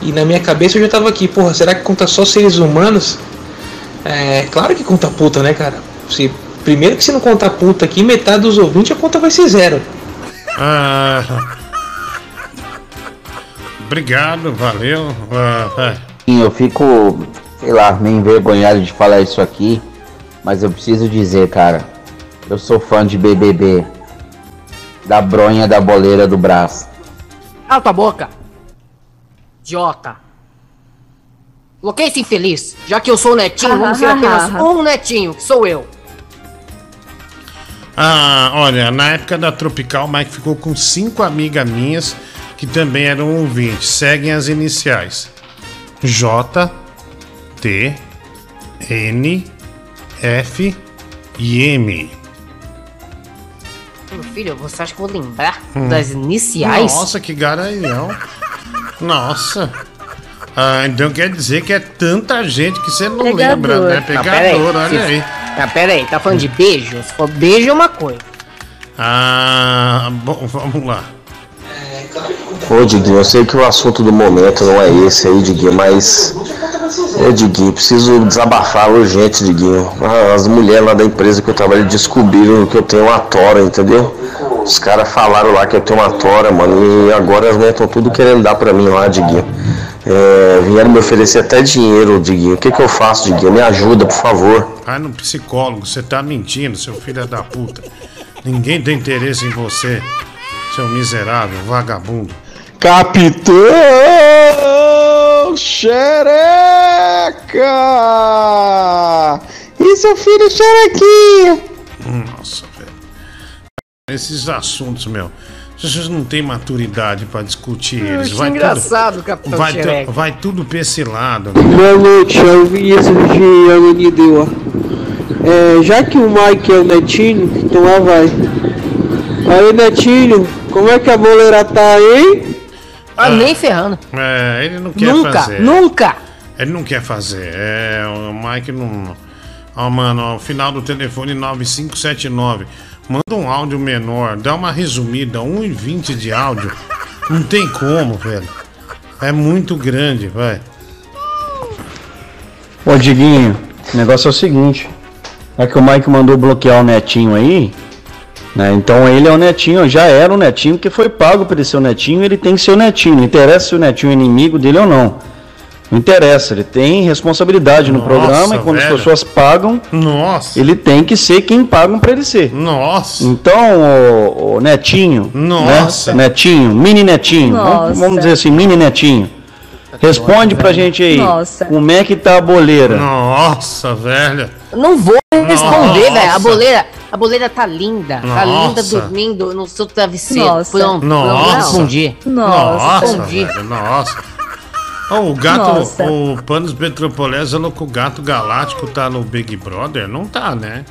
E na minha cabeça eu já estava aqui, porra, será que conta só seres humanos? É claro que conta puta, né, cara? Se, primeiro que se não contar puta aqui, metade dos ouvintes a conta vai ser zero. Ah, obrigado, valeu. Ah. Sim, eu fico, sei lá, meio envergonhado de falar isso aqui, mas eu preciso dizer, cara, eu sou fã de BBB, da bronha da boleira do braço. Cala tua boca. Idiota. Coloquei esse infeliz. Já que eu sou o netinho, vamos ser apenas um netinho, que sou eu. Ah, olha, na época da Tropical, o Mike ficou com cinco amigas minhas que também eram ouvintes. Seguem as iniciais: J, T, N, F e M. Meu filho, você acha que eu vou lembrar Hum. das iniciais? Nossa, que garanhão. Nossa. Ah, então quer dizer que é tanta gente que você não lembra, né? Não, pera aí, Pegador, olha se- aí. Ah, pera aí, tá falando de beijo? Se for beijo é uma coisa. Ah, bom, vamos lá. Ô, Diguinho, eu sei que o assunto do momento não é esse aí, Diguinho, mas. Ô, Diguinho, preciso desabafar urgente, Diguinho. Ah, As mulheres lá da empresa que eu trabalho descobriram que eu tenho uma tora, entendeu? Os caras falaram lá que eu tenho uma tora, mano, e agora as mulheres estão tudo querendo dar pra mim lá, Diguinho. É, vieram me oferecer até dinheiro, Diguinho. O que, que eu faço, Diguinho? Me ajuda, por favor. Vai no psicólogo, você tá mentindo, seu filho da puta. Ninguém tem interesse em você, seu miserável, vagabundo. Capitão! Xereca! E seu filho xerequinha? Nossa, velho. Esses assuntos, meu. Vocês não têm maturidade pra discutir eles. Vai engraçado, tudo, Capitão vai, tu- Xereca. vai tudo pra esse lado. Boa noite, eu vi isso de Ananideua. É, já que o Mike é o Netinho, então lá vai. Aí, Netinho, como é que a boleira tá, hein? Ah, nem ferrando. É, ele não quer Nunca, fazer. nunca. Ele não quer fazer. É, o Mike não. Ó, mano, ó, o final do telefone 9579. Manda um áudio menor, dá uma resumida, 1,20 de áudio. Não tem como, velho. É muito grande, vai. Ô Diguinho, o negócio é o seguinte. É que o Mike mandou bloquear o netinho aí. Né? Então ele é o netinho, já era o netinho, que foi pago para ele ser o netinho, ele tem que ser o netinho. Não interessa se o netinho é inimigo dele ou não. Não interessa, ele tem responsabilidade no Nossa, programa e quando velho. as pessoas pagam, Nossa. ele tem que ser quem pagam para ele ser. Nossa. Então, o, netinho, Nossa. né? netinho, mini netinho, vamos, Nossa. vamos dizer assim, mini netinho. Responde pra gente aí. Nossa. Como é que tá a boleira? Nossa, velho. Não vou responder, velho. A boleira, a boleira tá linda. Tá linda Nossa. dormindo no seu travesseiro. Nossa. Pronto, Nossa. pronto. Respondi. Nossa, Respondi. velho, nossa. Ó, o gato, Nossa. o Panos Petropolés falou que o gato galáctico tá no Big Brother. Não tá, né?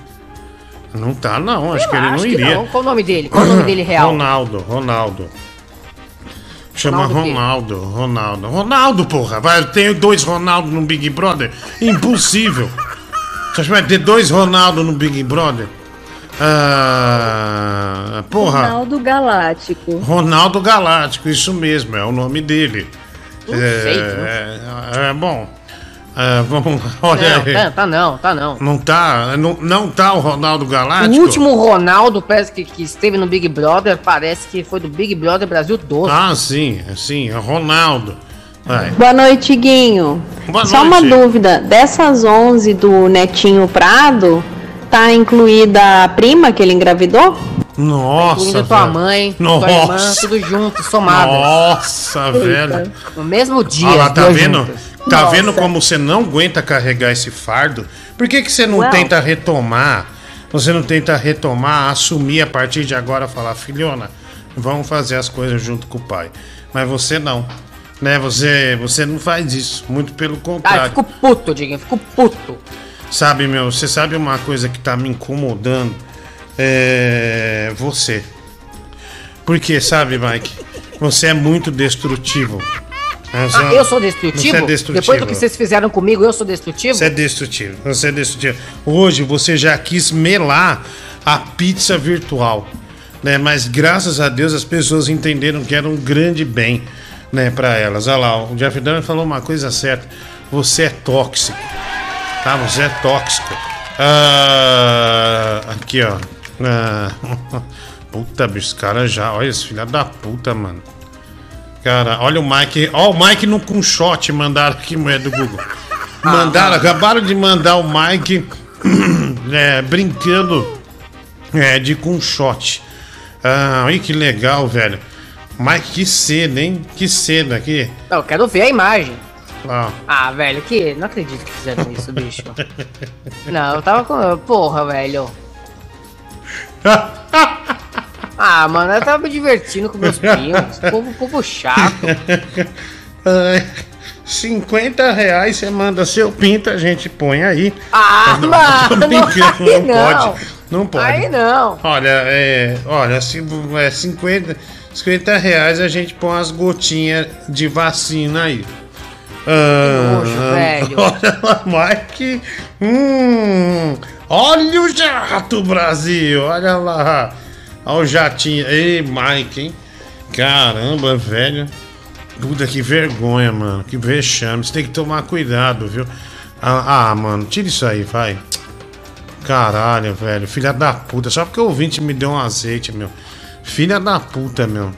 Não tá, não. Acho que ele não Acho que iria. não. Qual o nome dele? Qual o nome dele real? Ronaldo, Ronaldo. Chama Ronaldo? Ronaldo, Ronaldo. Ronaldo, porra. Vai ter dois Ronaldo no Big Brother? Impossível. Você acha que vai ter dois Ronaldo no Big Brother? Ah, porra. Ronaldo Galáctico. Ronaldo Galáctico, isso mesmo, é o nome dele. Não é, é, é, bom. É, vamos, olha Não, aí. tá, tá não, tá não. Não tá, não, não tá o Ronaldo Galáctico? O último Ronaldo parece que, que esteve no Big Brother, parece que foi do Big Brother Brasil 12. Ah, sim, sim, é Ronaldo. Vai. Boa noite, Guinho. Boa Só noite. uma dúvida: dessas 11 do Netinho Prado, tá incluída a prima que ele engravidou? Nossa, Incluindo tua velho. mãe, Nossa. tua irmã, tudo junto, somadas. Nossa, velho. No mesmo dia. Olha lá, tá vendo? juntas. Tá Nossa. vendo como você não aguenta carregar esse fardo? Por que, que você não Well. tenta retomar? Você não tenta retomar, assumir a partir de agora, falar, filhona, vamos fazer as coisas junto com o pai. Mas você não. Né? Você, você não faz isso. Muito pelo Ah, eu contrário. fico puto, Diguinho, fico puto. Sabe, meu, você sabe uma coisa que tá me incomodando? É. Você. Porque, sabe, Mike? Você é muito destrutivo. Você- Ah, eu sou destrutivo? Você é destrutivo. Depois do que vocês fizeram comigo, eu sou destrutivo? Você é destrutivo. Você é destrutivo. Hoje você já quis melar a pizza virtual. Né? Mas graças a Deus as pessoas entenderam que era um grande bem né, para elas. Olha lá, o Jeff Dunham falou uma coisa certa. Você é tóxico. Tá? Você é tóxico. Ah, aqui, ó. Ah, puta, bicho, os caras já. Olha esse filho da puta, mano. Cara, olha o Mike. Ó, o Mike no com shot mandaram aqui, mulher do Google. Mandaram, acabaram de mandar o Mike é, brincando é, de com shot. Ah, olha que legal, velho. Mike, que cena, hein? Que cena aqui. Não, eu quero ver a imagem. Ó. Ah, velho, que. Não acredito que fizeram isso, bicho. Não, eu tava com. Porra, velho. Ah, mano, eu tava me divertindo com meus primos. Povo, povo chato. Ai, 50 reais você manda seu pinto, a gente põe aí. Ah, Não, mano, brincando, aí não não. pode. Não pode. Aí não. Olha, é. Olha, se, é 50, 50 reais a gente põe umas gotinhas de vacina aí. Ah, nojo, velho. Olha lá, Mike. Hum, olha o jato, Brasil. Olha lá. Olha o jatinho. Ei, Mike, hein? Caramba, velho. Puta, que vergonha, mano. Que vexame. Você tem que tomar cuidado, viu? Ah, ah, mano, tira isso aí, vai. Caralho, velho. Filha da puta. Só porque o ouvinte me deu um azeite, meu. Filha da puta, meu.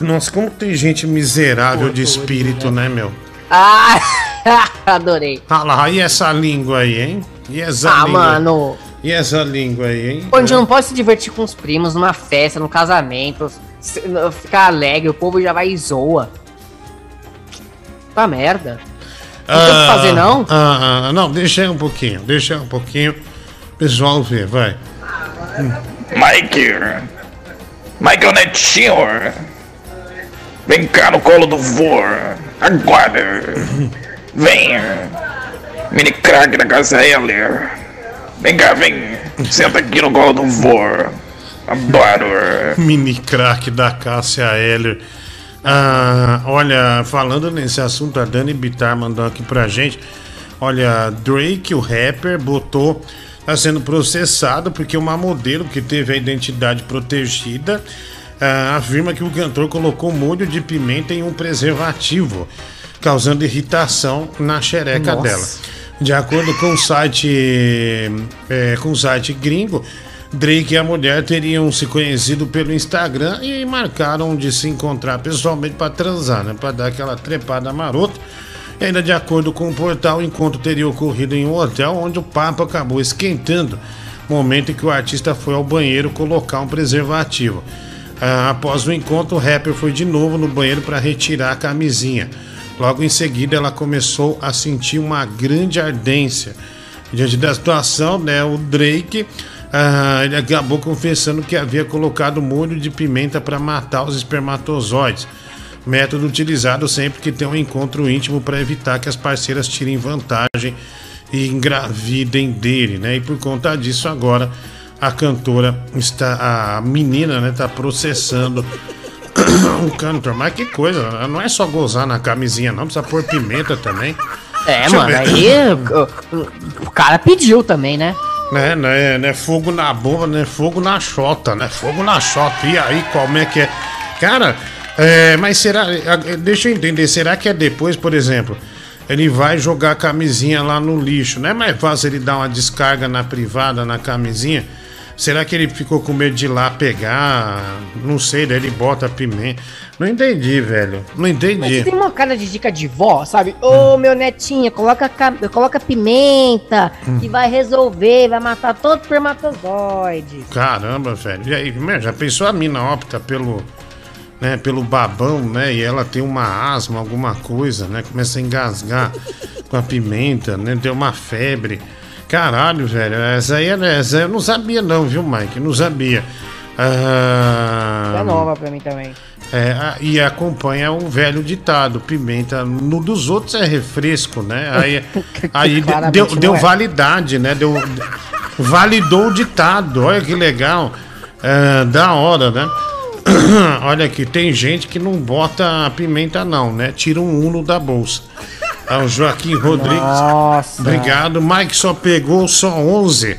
Nossa, como tem gente miserável de espírito, né, meu? Ah, adorei. Ah lá, e essa língua aí, hein? E essa Ah, língua? mano. E essa língua aí, hein? A gente não pode se divertir com os primos numa festa, num casamento, se- ficar alegre, o povo já vai e zoa. puta merda. Não tem o que fazer, não? Ah, ah, não, deixa aí um pouquinho, deixa aí um pouquinho. Pessoal ver, vai. Mike! Mike é o netinho! Vem cá no colo do vô! Agora! Vem! Mini crack da casa Heller! Vem cá, vem! Senta aqui no colo do vô! Adoro! Mini crack da Cássia Heller. Ah, olha, falando nesse assunto, a Dani Bitar mandou aqui pra gente. Olha, Drake, o rapper, botou. Tá sendo processado porque uma modelo que teve a identidade protegida ah, afirma que o cantor colocou molho de pimenta em um preservativo, causando irritação na xereca Nossa. dela. De acordo com o site, é, com o site gringo, Drake e a mulher teriam se conhecido pelo Instagram e marcaram de se encontrar pessoalmente para transar, né? Para dar aquela trepada marota. E ainda de acordo com o portal, o encontro teria ocorrido em um hotel onde o papo acabou esquentando, momento em que o artista foi ao banheiro colocar um preservativo. Ah, após o encontro, o rapper foi de novo no banheiro para retirar a camisinha. Logo em seguida, ela começou a sentir uma grande ardência. Diante da situação, né, o Drake ah, ele acabou confessando que havia colocado molho de pimenta para matar os espermatozoides. Método utilizado sempre que tem um encontro íntimo para evitar que as parceiras tirem vantagem e engravidem dele, né? E por conta disso agora a cantora está, a menina, né, tá processando o cantor. Mas que coisa, não é só gozar na camisinha, não, precisa pôr pimenta também. É, Deixa mano, aí o, o- cara pediu também, né? Né, né, né, fogo na bomba, né, fogo na chota, né, fogo na chota. E aí, como é que é? Cara, é, mas será, deixa eu entender, será que é depois, por exemplo, ele vai jogar a camisinha lá no lixo, não é mais fácil ele dar uma descarga na privada, na camisinha? Será que ele ficou com medo de ir lá pegar? Não sei, daí ele bota a pimenta. Não entendi, velho. Não Mas entendi. tem uma cara de dica de vó, sabe? Ô, meu netinho, coloca, ca- coloca pimenta Hum. e vai resolver, vai matar todo espermatozoide. Caramba, velho. E aí, já pensou a mina opta pelo, né, pelo babão, né? E ela tem uma asma, alguma coisa, né? Começa a engasgar com a pimenta, né? Deu uma febre. Caralho, velho. Essa aí, é- essa eu não sabia não, viu, Mike? Não sabia. Ah, É nova pra mim também. é, e acompanha o velho ditado, pimenta no dos outros é refresco, né? Aí, aí deu, deu é. validade, né? Deu, validou o ditado, olha que legal, É, da hora, né? olha aqui, tem gente que não bota pimenta não, né? Tira um uno da bolsa. Ah, o Joaquim Rodrigues. Nossa. Obrigado. Mike só pegou só 11.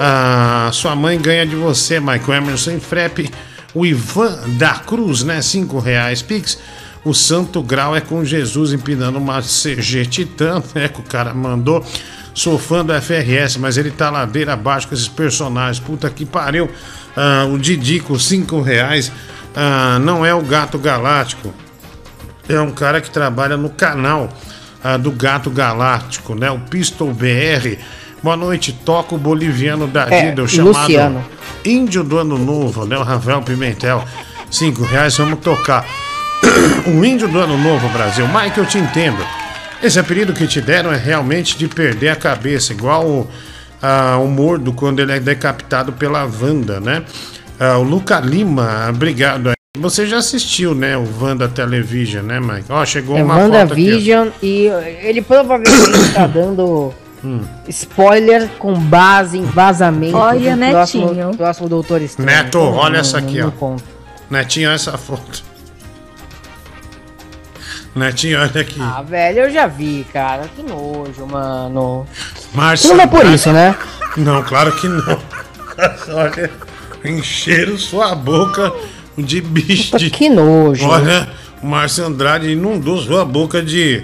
Ah, sua mãe ganha de você, Mike. O Emerson Frep. O Ivan da Cruz, né? 5 reais. Pix. O Santo Grau é com Jesus empinando uma CG Titã, né? Que o cara mandou. Sou fã do FRS, mas ele tá ladeira abaixo com esses personagens. Puta que pariu. Ah, o Didico, 5 reais. Ah, não é o Gato Galáctico é um cara que trabalha no canal ah, do Gato Galáctico, né? O Pistol BR. Boa noite, toca o boliviano da É, Dida, o chamado Luciano. Índio do Ano Novo, né? O Rafael Pimentel. Cinco reais, vamos tocar. o Índio do Ano Novo, Brasil. Mike, eu te entendo. Esse apelido que te deram é realmente de perder a cabeça, igual o, ah, o Mordo quando ele é decapitado pela Wanda, né? Ah, o Luca Lima, obrigado aí. Você já assistiu, né, o Wanda Television, né, Mike? Ó, chegou É uma foto aqui. WandaVision e ele provavelmente tá dando Hum. spoiler com base em vazamento Olha, do próximo, Netinho. próximo Doutor Estranho. Neto, Então, olha essa aqui, ó. conta. Netinho, olha essa foto. Netinho, olha aqui. Ah, velho, eu já vi, cara. Que nojo, mano. Márcio Não é por isso, né? Não, claro que não. Olha, encheram sua boca de bicho. De... Que nojo. Olha, o Márcio Andrade inundou sua boca de.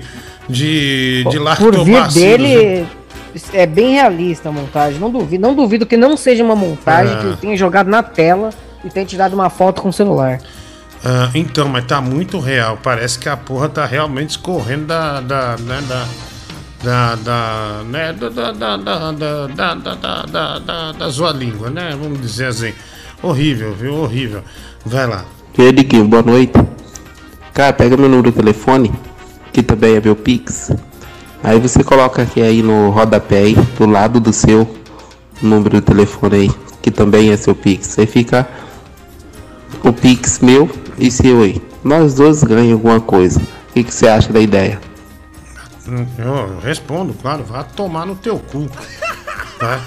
de. de Por vir lactobacilos. dele, é bem realista a montagem. Não duvido, não duvido que não seja uma montagem Ah. que ele tenha jogado na tela e tenha tirado uma foto com o celular. Ah, então, mas tá muito real. Parece que a porra tá realmente escorrendo da. da. né, da. Da, da, né, da, da, da, da, da, da, da, da, da, da, da sua língua, né? Vamos dizer assim. Horrível, viu? Horrível. Vai lá. Aí, Diguinho, boa noite. Cara, pega meu número do telefone que também é meu Pix. Aí você coloca aqui aí no rodapé aí, do lado do seu número de telefone aí, que também é seu Pix. Aí fica o Pix meu e seu aí. Nós dois ganhamos alguma coisa. O que, que você acha da ideia? Eu respondo, claro, vai tomar no teu cu. Vai.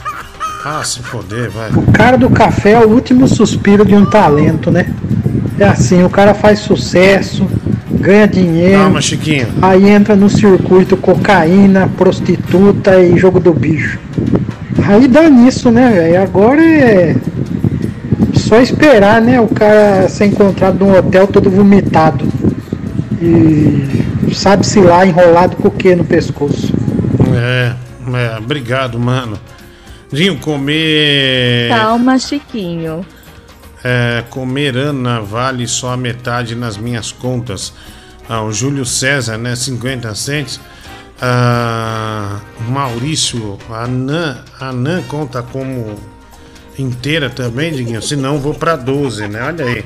Ah, se foder, vai. O cara do café é o último suspiro de um talento, né? É assim, o cara faz sucesso, ganha dinheiro. Calma, Chiquinho. Aí entra no circuito cocaína, prostituta e jogo do bicho. Aí dá nisso, né, velho? Agora é só esperar, né? O cara ser encontrado num hotel todo vomitado. E sabe-se lá, enrolado com o que no pescoço. É, é, obrigado, mano. Dinho, comer. Calma, Chiquinho. É, comer Ana vale só a metade nas minhas contas. Ah, o Júlio César, né? 50 cents. Ah, Maurício, a Nan, a Nan conta como inteira também, Diguinho. Senão eu vou pra 12, né? Olha aí.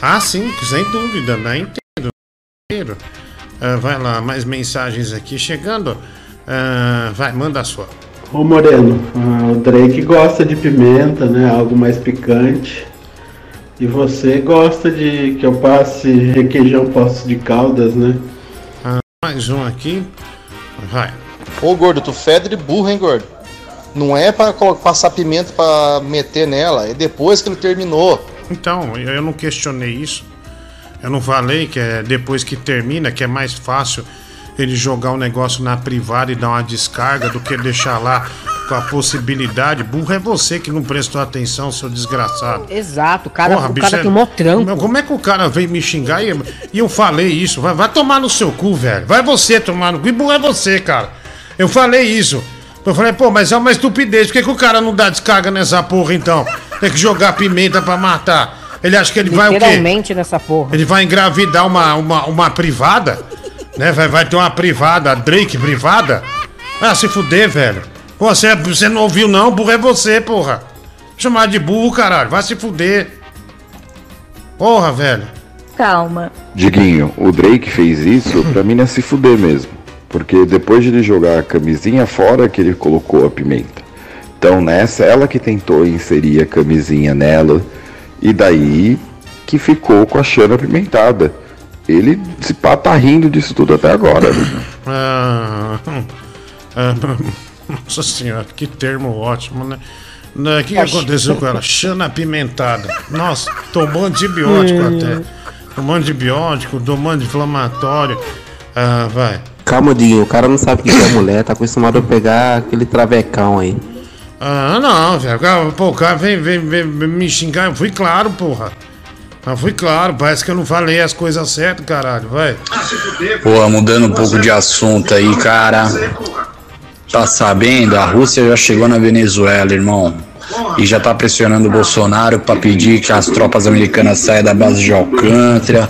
Ah, sim, sem dúvida, né? Inteiro. inteiro. Ah, vai lá, mais mensagens aqui chegando. Ah, vai, manda a sua. Ô Moreno, ah, o Drake gosta de pimenta, né? Algo mais picante. E você gosta de que eu passe requeijão poço de caldas, né? Ah, mais um aqui. Vai. Ô gordo, tu fede de burro, hein, gordo? Não é pra passar pimenta pra meter nela, é depois que ele terminou. Então, eu eu não questionei isso. Eu não falei que é depois que termina que é mais fácil ele jogar o negócio na privada e dar uma descarga do que deixar lá com a possibilidade. Burro é você que não prestou atenção, seu desgraçado. Exato, o cara, Porra, o bicho, cara é- tem mó trampo. Como é que o cara veio me xingar e, e eu falei isso? Vai, vai tomar no seu cu, velho. Vai você tomar no cu. E burro é você, cara. Eu falei isso. Eu falei, pô, mas é uma estupidez. Por que, que o cara não dá descarga nessa porra então? Tem que jogar pimenta pra matar. Ele acha que ele vai o quê? Literalmente nessa porra. Ele vai engravidar uma, uma, uma privada? Né? Vai, vai ter uma privada, a Drake privada? Ah, se fuder, velho. Você, você não ouviu não? Burro é você, porra. Chamar de burro, caralho. Vai se fuder. Porra, velho. Calma. Diguinho, o Drake fez isso pra mim não se fuder mesmo. Porque depois de ele jogar a camisinha fora que ele colocou a pimenta. Então nessa, ela que tentou inserir a camisinha nela. E daí que ficou com a chana apimentada. Ele se pá tá rindo disso tudo até agora. Ah, ah, nossa senhora, que termo ótimo, né? Né, O que, que aconteceu com ela? Chana apimentada. Nossa, tomou antibiótico Hum. até. Tomou antibiótico, tomou anti-inflamatório. Ah, vai. Calma, Dinho, o cara não sabe o que é mulher, tá acostumado a pegar aquele travecão aí. Ah, não, velho. Pô, o cara vem, vem, vem me xingar. Eu fui claro, porra. Eu fui claro. Parece que eu não falei as coisas certas, caralho. Vai. Pô, mudando um pouco de assunto aí, cara. Tá sabendo? A Rússia já chegou na Venezuela, irmão. E já tá pressionando o Bolsonaro pra pedir que as tropas americanas saiam da base de Alcântara,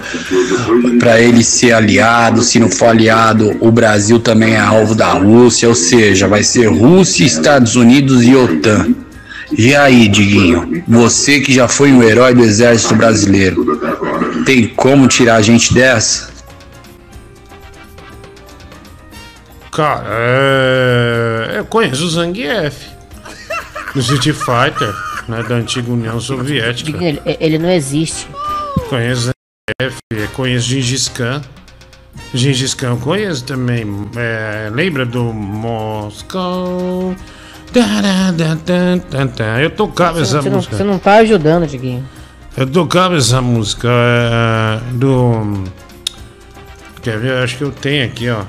pra ele ser aliado. Se não for aliado, o Brasil também é alvo da Rússia. Ou seja, vai ser Rússia, Estados Unidos e OTAN. E aí, Diguinho? Você que já foi um herói do exército brasileiro, tem como tirar a gente dessa? Cara, é... eu conheço o Zangief. Do Street Fighter, né? Da antiga União Soviética. Ele, ele não existe. Conheço Zangief, conheço Gengis Khan. Gengis Khan eu conheço também. É, lembra do Moscou? Eu tocava Você, essa você não, música. você não tá ajudando, Diguinho. Eu tocava essa música é, do. Quer ver? Acho que eu tenho aqui, ó.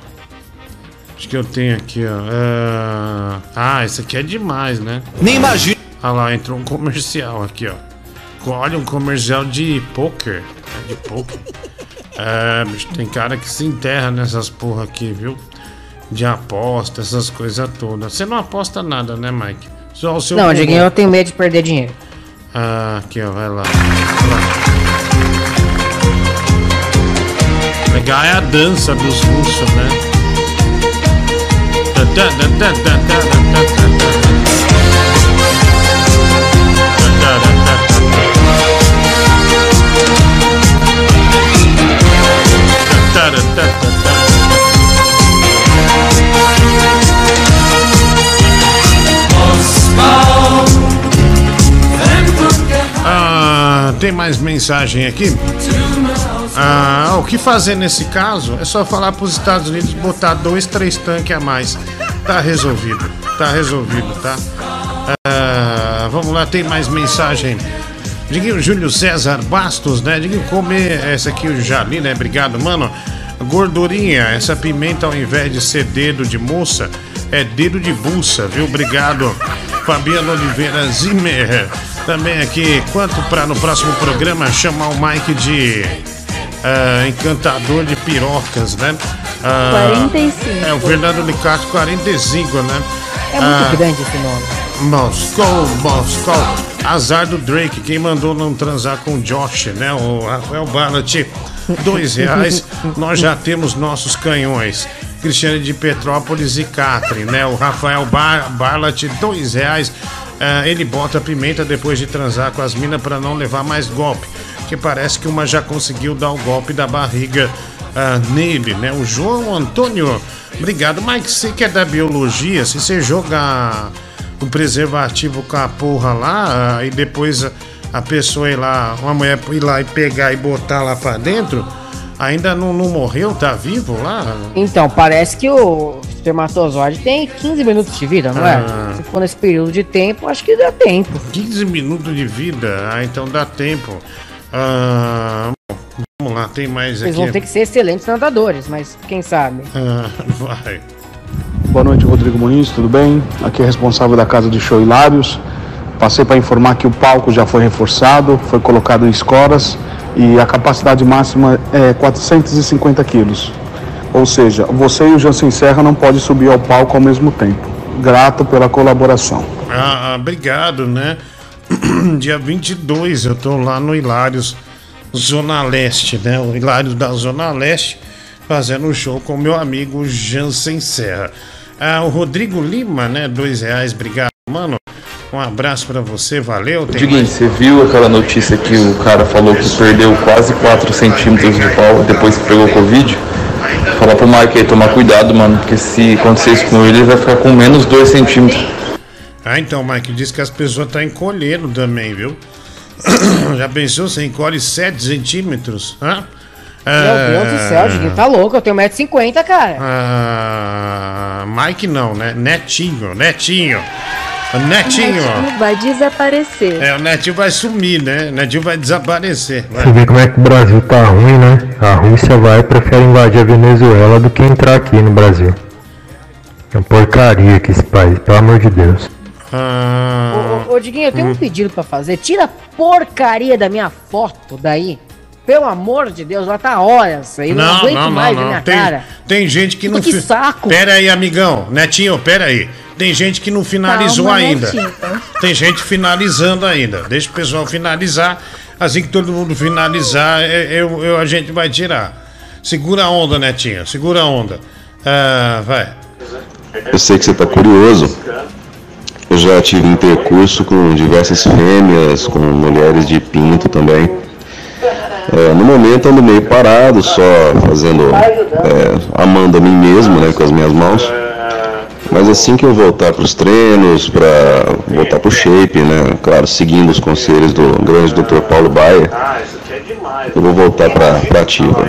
Acho que eu tenho aqui, ó. É, Ah, esse aqui é demais, né? Nem imagina. Ah lá, entrou um comercial aqui, ó. Olha um comercial de poker. De poker. É, bicho, tem cara que se enterra nessas porra aqui, viu? De aposta, essas coisas todas. Você não aposta nada, né, Mike? Só o seu. não, bumbum. Diguinho, eu tenho medo de perder dinheiro. Ah, aqui, ó, vai lá. Vai lá. Legal é a dança dos russos, né? Tem mais mensagem aqui. Ah, o que fazer nesse caso é só falar para os Estados Unidos botar dois, três tanques a mais. Tá resolvido, tá resolvido, tá? Ah, vamos lá, tem mais mensagem. Diguinho Júlio César Bastos, né? Diguinho comer essa aqui eu já li, né? Obrigado, mano. Gordurinha, essa pimenta ao invés de ser dedo de moça, é dedo de buça, viu? Obrigado. Fabiano Oliveira Zimmer. Também aqui, quanto para no próximo programa chamar o Mike de ah, encantador de pirocas, né? Ah, 45. É, o Fernando Licato 45, né? É muito grande esse nome. Moscou, Moscou. Azar do Drake, quem mandou não transar com o Josh, né? O Rafael Barlat, dois reais. Nós já temos nossos canhões. Cristiane de Petrópolis e Catri, né? O Rafael Bar Barlat, dois reais. Ah, ele bota pimenta depois de transar com as minas para não levar mais golpe. Que parece que uma já conseguiu dar o golpe da barriga ah, nele, né? O João Antônio, obrigado. Mike, você que é da biologia, se você jogar o preservativo com a porra lá ah, e depois a, pessoa ir lá, uma mulher ir lá e pegar e botar lá pra dentro, ainda não, não morreu, tá vivo lá? Então, parece que o espermatozoide tem 15 minutos de vida, não é? Ah. Se for nesse período de tempo, acho que dá tempo. 15 minutos de vida, ah, então dá tempo. Ah, vamos lá, tem mais Eles aqui. vão ter que ser excelentes nadadores, mas quem sabe? Ah, vai. Boa noite, Rodrigo Muniz, tudo bem? Aqui é responsável da Casa de Show Hilários. Passei para informar que o palco já foi reforçado, foi colocado em escoras e a capacidade máxima é 450 quilos. Ou seja, você e o Jansen Serra não podem subir ao palco ao mesmo tempo. Grato pela colaboração. Ah, obrigado, né? Dia 22 eu tô lá no Hilários Zona Leste, né? O Hilários da Zona Leste fazendo um show com meu amigo Jansen Serra. Ah, o Rodrigo Lima, né? Dois reais, obrigado, mano. Um abraço pra você, valeu. Tem Diguinho, mais? você viu aquela notícia que o cara falou que perdeu quase 4 centímetros de pau depois que pegou Covid? Falar pro Mike aí tomar cuidado, mano, porque se acontecer isso com ele, ele vai ficar com menos 2 centímetros. Ah, então, Mike, diz que as pessoas estão encolhendo também, viu? Já pensou? Você encolhe 7 centímetros? Hã? Meu Deus do céu, Diguinho, tá louco, eu tenho 1,50m, cara. Ah, Mike não, né? Netinho, Netinho. O Netinho. Netinho vai desaparecer. É, o Netinho vai sumir, né? O Netinho vai desaparecer. vai. Você vê como é que o Brasil tá ruim, né? A Rússia vai e prefere invadir a Venezuela do que entrar aqui no Brasil. É uma porcaria aqui esse país, pelo amor de Deus. Ah, Ô, ô, ô, Diguinho, eu tenho hum. um pedido pra fazer. Tira a porcaria da minha foto daí. Pelo amor de Deus, ela tá horas aí. Eu não, aguento mais ver minha Tem, cara. tem gente que não. Que saco. Pera aí, amigão. Netinho, pera aí. Tem gente que não finalizou Calma, ainda. Netinho. Tem gente finalizando ainda. Deixa o pessoal finalizar. Assim que todo mundo finalizar, é- eu, eu- a gente vai tirar. Segura a onda, Netinho. Segura a onda. Ah, vai. Eu sei que você está curioso. Eu já tive intercurso com diversas fêmeas, com mulheres de pinto também. É, no momento ando meio parado, só fazendo, é, amando a mim mesmo, né, com as minhas mãos. Mas assim que eu voltar para os treinos, para voltar para o shape, né, claro, seguindo os conselhos do grande Dr. Paulo Baia, eu vou voltar para a ativa.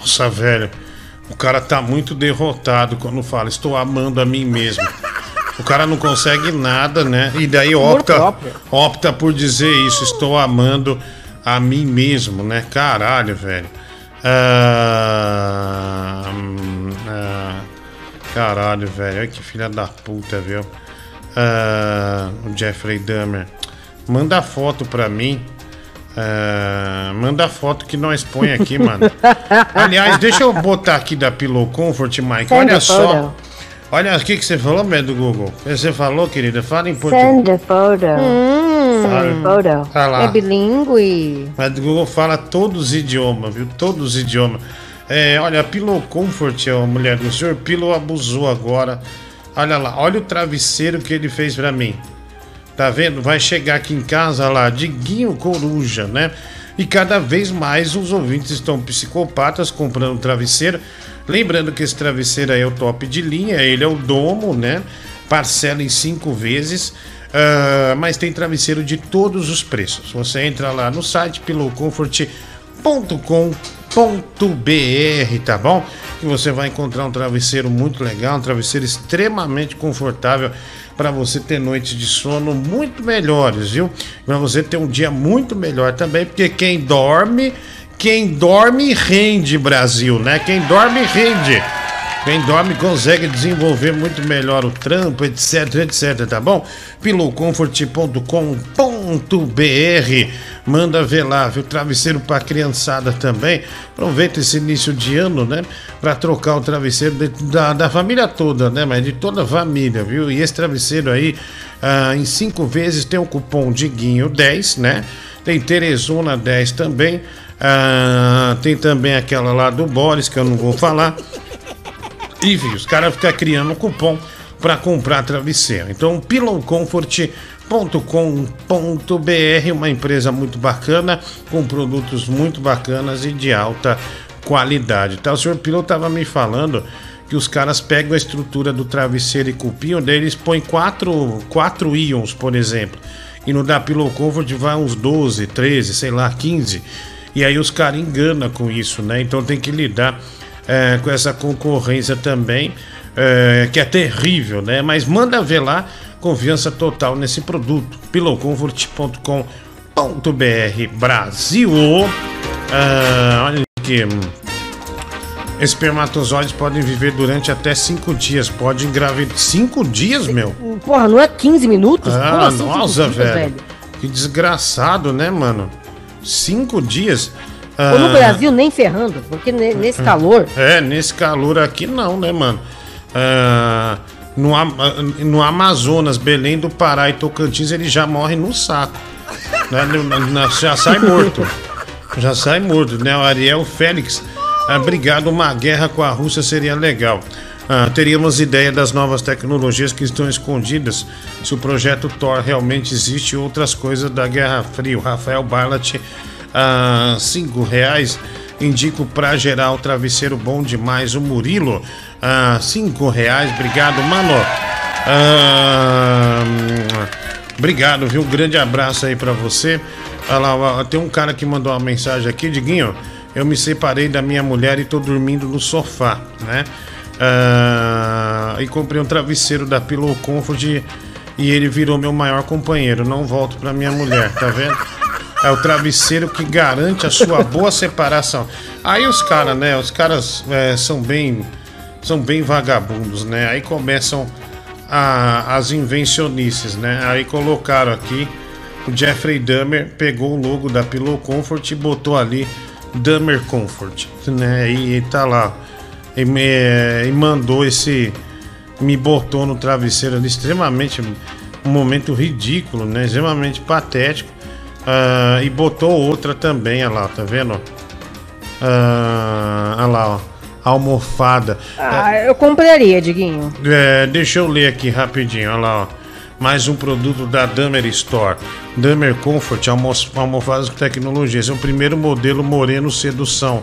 Nossa, velho. O cara tá muito derrotado quando fala, estou amando a mim mesmo. O cara não consegue nada, né? E daí opta, opta por dizer isso, estou amando a mim mesmo, né? Caralho, velho. Ah, hum, ah, caralho, velho. Olha que filha da puta, viu? Ah, o Jeffrey Dahmer. Manda foto pra mim. Ah, manda foto que nós põe aqui, mano. Aliás, deixa eu botar aqui da Pillow Comfort, Mike. Olha só. Olha o que, que você falou, Medo do Google. Você falou, querida? Fala em português. Send a photo. Hum, Send a photo. Tá lá. é bilíngue. Mas o Google fala todos os idiomas, viu? Todos os idiomas. É, olha, a Pillow Comfort, ó, mulher do senhor Pillow abusou agora. Olha lá, olha o travesseiro que ele fez pra mim. Tá vendo? Vai chegar aqui em casa lá, Diguinho Coruja, né? E cada vez mais os ouvintes estão psicopatas comprando travesseiro. Lembrando que esse travesseiro aí é o top de linha, ele é o domo, né? Parcela em cinco vezes. Ah, mas tem travesseiro de todos os preços. Você entra lá no site pillowcomfort.com.br, tá bom? Que você vai encontrar um travesseiro muito legal, um travesseiro extremamente confortável para você ter noites de sono muito melhores, viu? Para você ter um dia muito melhor também, porque quem dorme, quem dorme rende, Brasil, né? Quem dorme rende. Quem dorme consegue desenvolver muito melhor o trampo, etc, etc, tá bom? pilowcomfort.com.br Manda ver lá, viu? Travesseiro pra criançada também. Aproveita esse início de ano, né? Pra trocar o travesseiro de- da, da família toda, né? Mas de toda a família, viu? E esse travesseiro aí, ah, em cinco vezes, tem o cupom Diguinho 10, né? Tem Teresona 10 também. Ah, tem também aquela lá do Boris, que eu não vou falar. Enfim, os caras ficam criando cupom para comprar travesseiro. Então, pillowcomfort.com.br, uma empresa muito bacana, com produtos muito bacanas e de alta qualidade. Tá? O senhor Pillow estava me falando que os caras pegam a estrutura do travesseiro e cupinho, daí eles põem quatro, quatro íons, por exemplo. E no da Pillow Comfort vai uns 12, 13, sei lá, 15. E aí os caras enganam com isso, né? Então tem que lidar é, com essa concorrência também, é, que é terrível, né? Mas manda ver lá, confiança total nesse produto. pilowcomfort.com.br Brasil. Ah, olha aqui. Espermatozoides podem viver durante até 5 dias. Pode engravidar. 5 dias, meu? Porra, não é 15 minutos? Ah, assim, nossa, dias, velho. Que desgraçado, né, mano? 5 dias. Ou no Ah, Brasil, nem ferrando, porque ne- nesse calor. É, nesse calor aqui não, né, mano? Ah, no, no Amazonas, Belém do Pará e Tocantins, ele já morre no saco. né? Já sai morto. Já sai morto, né? O Ariel Félix. ah, Obrigado, uma guerra com a Rússia seria legal. Ah, teríamos ideia das novas tecnologias que estão escondidas se o projeto Thor realmente existe outras coisas da Guerra Fria. Rafael Barlat, ah, cinco reais. Indico pra geral travesseiro bom demais. O Murilo, ah, cinco reais. Obrigado, mano. Ah, obrigado, viu? Grande abraço aí pra você. Olha lá, tem um cara que mandou uma mensagem aqui, Diguinho. Eu me separei da minha mulher e tô dormindo no sofá, né? Ah, e comprei um travesseiro da Pillow Comfort e, e ele virou meu maior companheiro. Não volto pra minha mulher, tá vendo? É o travesseiro que garante a sua boa separação. Aí os caras, né? Os caras é, são bem são bem vagabundos, né? Aí começam a- as invencionices, né? Aí colocaram aqui o Jeffrey Dahmer pegou o logo da Pillow Comfort e botou ali Dahmer Comfort, né? E, tá lá e, me- e mandou esse me botou no travesseiro ali extremamente um momento ridículo, né? Extremamente patético. Ah, e botou outra também, olha lá, tá vendo? Ah, olha lá, ó. Almofada. Ah, eu compraria, Diguinho. É, deixa eu ler aqui rapidinho, olha lá, ó. Mais um produto da Damer Store. Damer Comfort, almo almofadas com tecnologia. Esse é o primeiro modelo Moreno Sedução.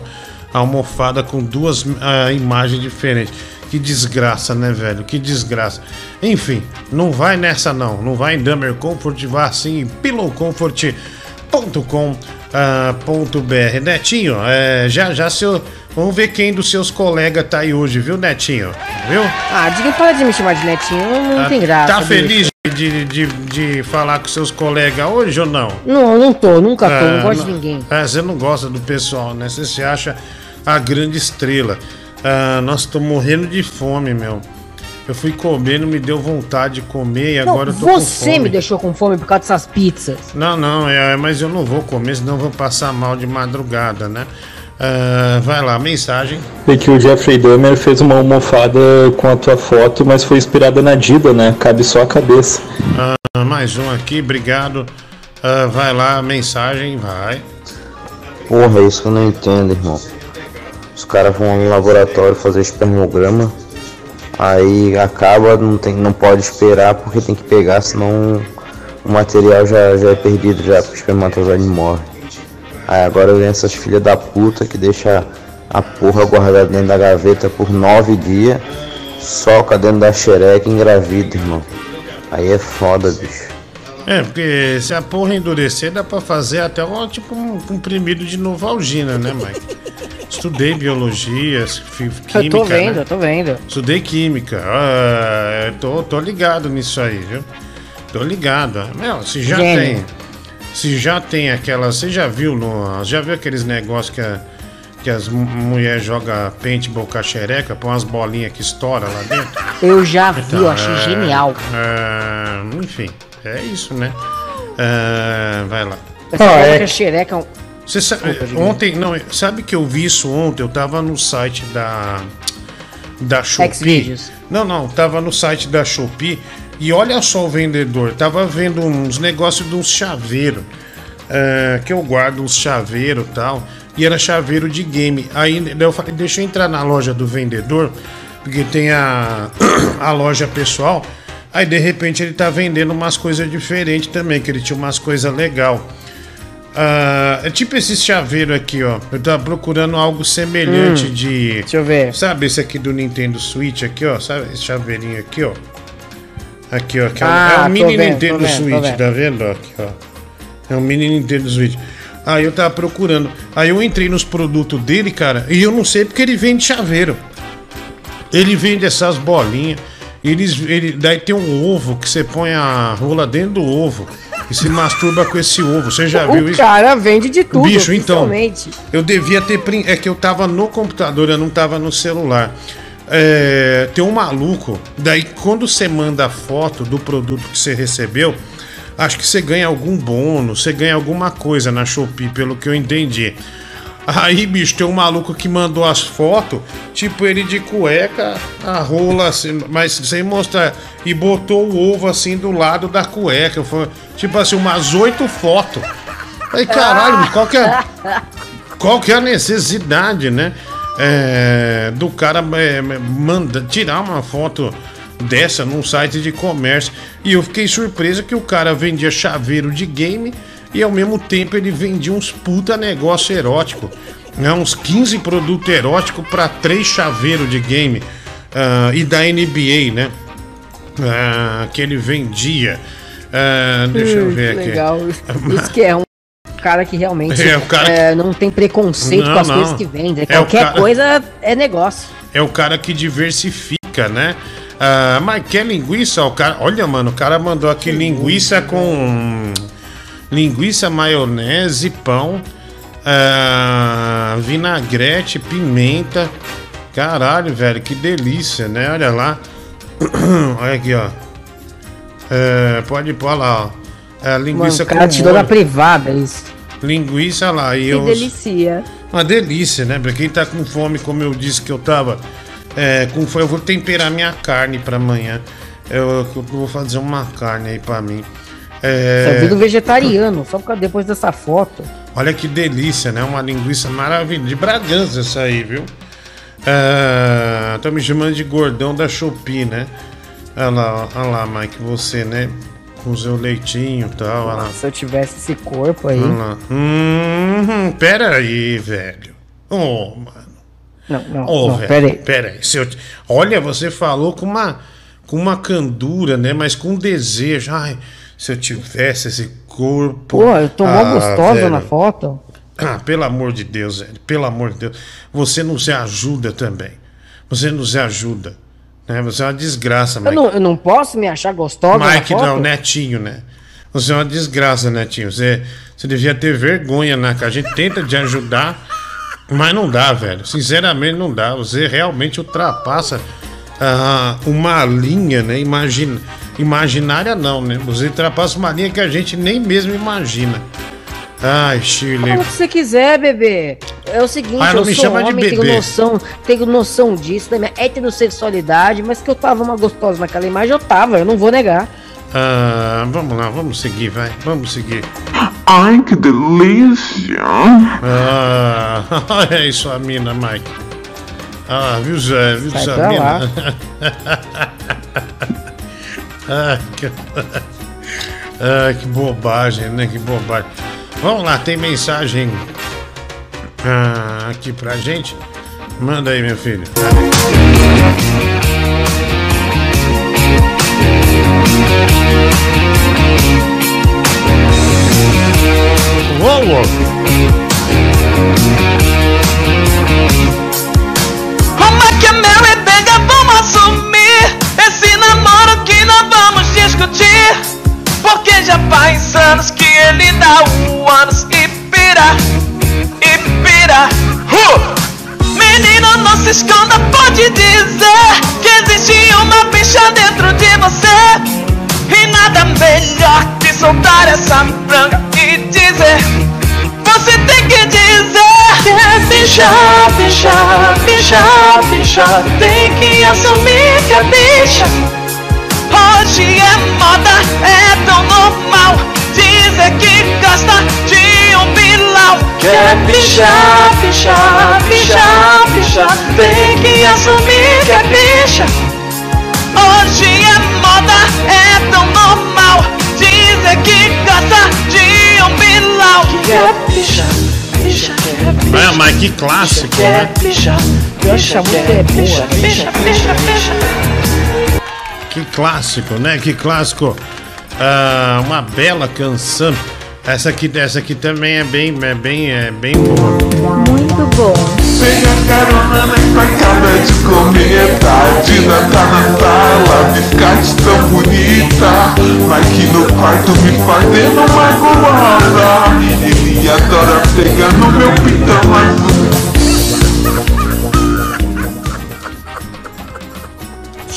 Almofada com duas ah, imagens diferentes. Que desgraça, né, velho? Que desgraça. Enfim, não vai nessa não. Não vai em Damer Comfort, vá assim em pillowcomfort.com.br. Netinho, é, já já seu. Vamos ver quem dos seus colegas tá aí hoje, viu, Netinho? Viu? Ah, Diguinho, para de me chamar de netinho, não, não tem graça. Tá feliz de, de, de falar com seus colegas hoje ou não? Não, não tô, nunca tô, Ah, não gosto de ninguém. É, você não gosta do pessoal, né? Você se acha a grande estrela. Ah, nossa, tô morrendo de fome, meu. Eu fui comer, não me deu vontade de comer e Não, agora eu tô com você me deixou com fome por causa dessas pizzas. Não, não, é, mas eu não vou comer, senão eu vou passar mal de madrugada, né? Ah, vai lá, mensagem. É que o Jeffrey Dahmer fez uma almofada com a tua foto, mas foi inspirada na Dida, né? Cabe só a cabeça. Ah, mais um aqui, obrigado. Ah, vai lá, mensagem, vai. Porra, é isso que eu não entendo, irmão. Os caras vão no laboratório fazer espermograma, aí acaba, não, tem, não pode esperar porque tem que pegar, senão o material já, já é perdido, já o espermatozoide morre. Aí agora vem essas filhas da puta que deixa a porra guardada dentro da gaveta por nove dias, soca dentro da xereca e engravida, irmão. Aí é foda, bicho. É, porque se a porra endurecer, dá pra fazer até um, tipo um comprimido de Novalgina, né, Mike? Estudei biologia, química. Eu tô vendo, né? eu tô vendo. Estudei química. Ah, eu tô, tô ligado nisso aí, viu? Tô ligado. Meu, se já Gênio. tem. Se já tem aquela. Você já viu no. Já viu aqueles negócios que, a- que as mu- mulheres jogam paintball com a xereca, põe umas bolinhas que estouram lá dentro? Eu já vi, eu Então, achei é, genial. é, enfim, é isso, né? É, vai lá. Você falou que a xereca é um- Você sabe, Desculpa, Diguinho. ontem, não, sabe que eu vi isso ontem? Eu tava no site da da Shopee. Não, não, tava no site da Shopee e olha só o vendedor, tava vendo uns negócios de uns chaveiros. é, que eu guardo uns chaveiros e tal, e era chaveiro de game. Aí eu falei, deixa eu entrar na loja do vendedor, porque tem a, a loja pessoal. Aí de repente ele tá vendendo umas coisas diferentes também, que ele tinha umas coisas legal. Ah, é tipo esse chaveiro aqui, ó. Eu tava procurando algo semelhante Hum, de. Deixa eu ver. Sabe esse aqui do Nintendo Switch aqui, ó? Sabe esse chaveirinho aqui, ó? Aqui, ó. É um- Ah, é um mini vendo, Nintendo vendo, Switch, vendo. tá vendo? Aqui, ó. É um mini Nintendo Switch. Aí eu tava procurando. Aí eu entrei nos produtos dele, cara, e eu não sei porque ele vende chaveiro. Ele vende essas bolinhas. Eles, ele, daí tem um ovo que você põe a rola dentro do ovo e se masturba com esse ovo. Você já viu O isso? cara vende de tudo, Bicho, então. Eu devia ter. É que eu tava no computador, eu não tava no celular. É, tem um maluco. Daí, quando você manda a foto do produto que você recebeu, acho que você ganha algum bônus, você ganha alguma coisa na Shopee, pelo que eu entendi. Aí, bicho, tem um maluco que mandou as fotos, tipo ele de cueca, a rola, assim, mas sem mostrar. E botou o ovo assim do lado da cueca. Foi, tipo assim, umas oito fotos. Aí, caralho, bicho, qual que é, qual que é a necessidade, né? é, do cara é, manda, tirar uma foto dessa num site de comércio. E eu fiquei surpreso que o cara vendia chaveiro de game e ao mesmo tempo ele vendia uns puta negócio erótico. Né? Uns 15 produtos eróticos para três chaveiros de game. ah, e da NBA, né? Ah, que ele vendia. Ah, deixa eu Hum, ver que aqui. Legal. Isso que é um cara que realmente É, cara é, não tem preconceito Não, com as não. coisas que vende. É o Qualquer cara- coisa é negócio. É o cara que diversifica, né? Ah, mas quer linguiça? O cara, olha, mano, o cara mandou aqui linguiça com linguiça, maionese, pão, ah, vinagrete, pimenta. Caralho, velho, que delícia, né? Olha lá. Olha aqui, ó. É, pode pôr lá, ó. É, linguiça cara com da molho. privada isso. Linguiça lá. E Que eu, delicia. uma delícia, né? Pra quem tá com fome, como eu disse que eu tava é, com fome, eu vou temperar minha carne pra amanhã. Eu, eu vou fazer uma carne aí pra mim. É, um vegetariano, só por causa depois dessa foto. olha que delícia, né? Uma linguiça maravilhosa. De Bragança essa aí, viu? Tá me chamando de gordão da Shopee, né? Olha lá, olha lá, Mike, você, né? Com o seu leitinho e tal. Olha lá. Se eu tivesse esse corpo aí. Olha lá. Hum, pera aí, velho. Oh, mano. Não, não, Ô, não, velho, pera aí. pera aí. Se eu Olha, você falou com uma, com uma candura, né? Mas com desejo. Ai, se eu tivesse esse corpo. Pô, eu tô mó Ah, gostosa velho. na foto. Ah, pelo amor de Deus, velho. Pelo amor de Deus. Você não se ajuda também. Você não se ajuda. Né? Você é uma desgraça, Eu Mike. não, eu não posso me achar gostosa Mike na foto? não, Netinho, né? Você é uma desgraça, Netinho. Você, você devia ter vergonha, né? Que a gente tenta te ajudar, mas não dá, velho. Sinceramente, não dá. Você realmente ultrapassa ah, uma linha, né? Imagina, imaginária não, né? Você ultrapassa uma linha que a gente nem mesmo imagina. Ai, Shirley. Fala o que você quiser, bebê. É o seguinte, Ah, não eu me sou chama de homem, tenho bebê. noção, tenho noção disso, da minha heterossexualidade, mas que eu tava uma gostosa naquela imagem, eu tava, eu não vou negar. Ah, vamos lá, vamos seguir, vai. Vamos seguir. Ai, que delícia! Ah, olha isso, a mina, Mike. Ah, viu, Zé? Viu, Sai Zé? pra lá. ah, que... ah, que bobagem, né? Que bobagem. Vamos lá, tem mensagem ah, aqui pra gente. Manda aí, meu filho. Uma que é assumir Namoro que não vamos discutir Porque já faz anos que ele dá o anos e pira, e pira. Uh! Menino, não se esconda, pode dizer Que existe uma bicha dentro de você. E nada melhor que soltar essa franga e dizer Você tem que dizer Que é bicha, bicha, bicha, bicha. Tem que assumir que é bicha Hoje é moda, é tão normal Dizer que gosta de um bilão Que é bicha, bicha, bicha, bicha Tem que assumir que é bicha Hoje é moda, é tão normal Dizer que gosta de um bilão Que é bicha, bicha, que é mas que clássico, né? bicha, bicha, que é bicha, bicha, bicha, bicha Que clássico, né? Que clássico. Ah, uma bela canção. Essa aqui, essa aqui também é bem, é bem, é bem boa. Muito bom. Pega carona na empacada de Dina tá na biscate tão bonita Mike no quarto me fazendo uma Ele adora pegar no meu pitão azul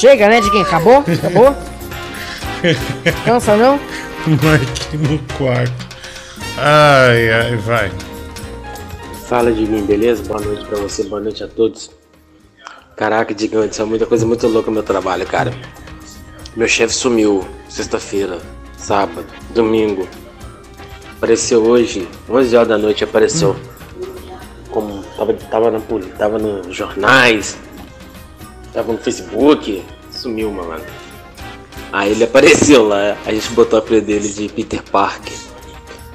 Chega, né, de quem? Acabou? Acabou? Cansa não? Mike no quarto. Ai, ai, vai. Fala de mim, beleza? Boa noite pra você, boa noite a todos. Caraca, Digão, isso é muita coisa muito louca no meu trabalho, cara. Meu chefe sumiu sexta-feira, sábado, domingo. Apareceu hoje, 11 horas da noite apareceu. Como tava, tava, na, poli- tava nos jornais, tava no Facebook, sumiu, mano. Aí ele apareceu lá, a gente botou a apelido dele de Peter Parker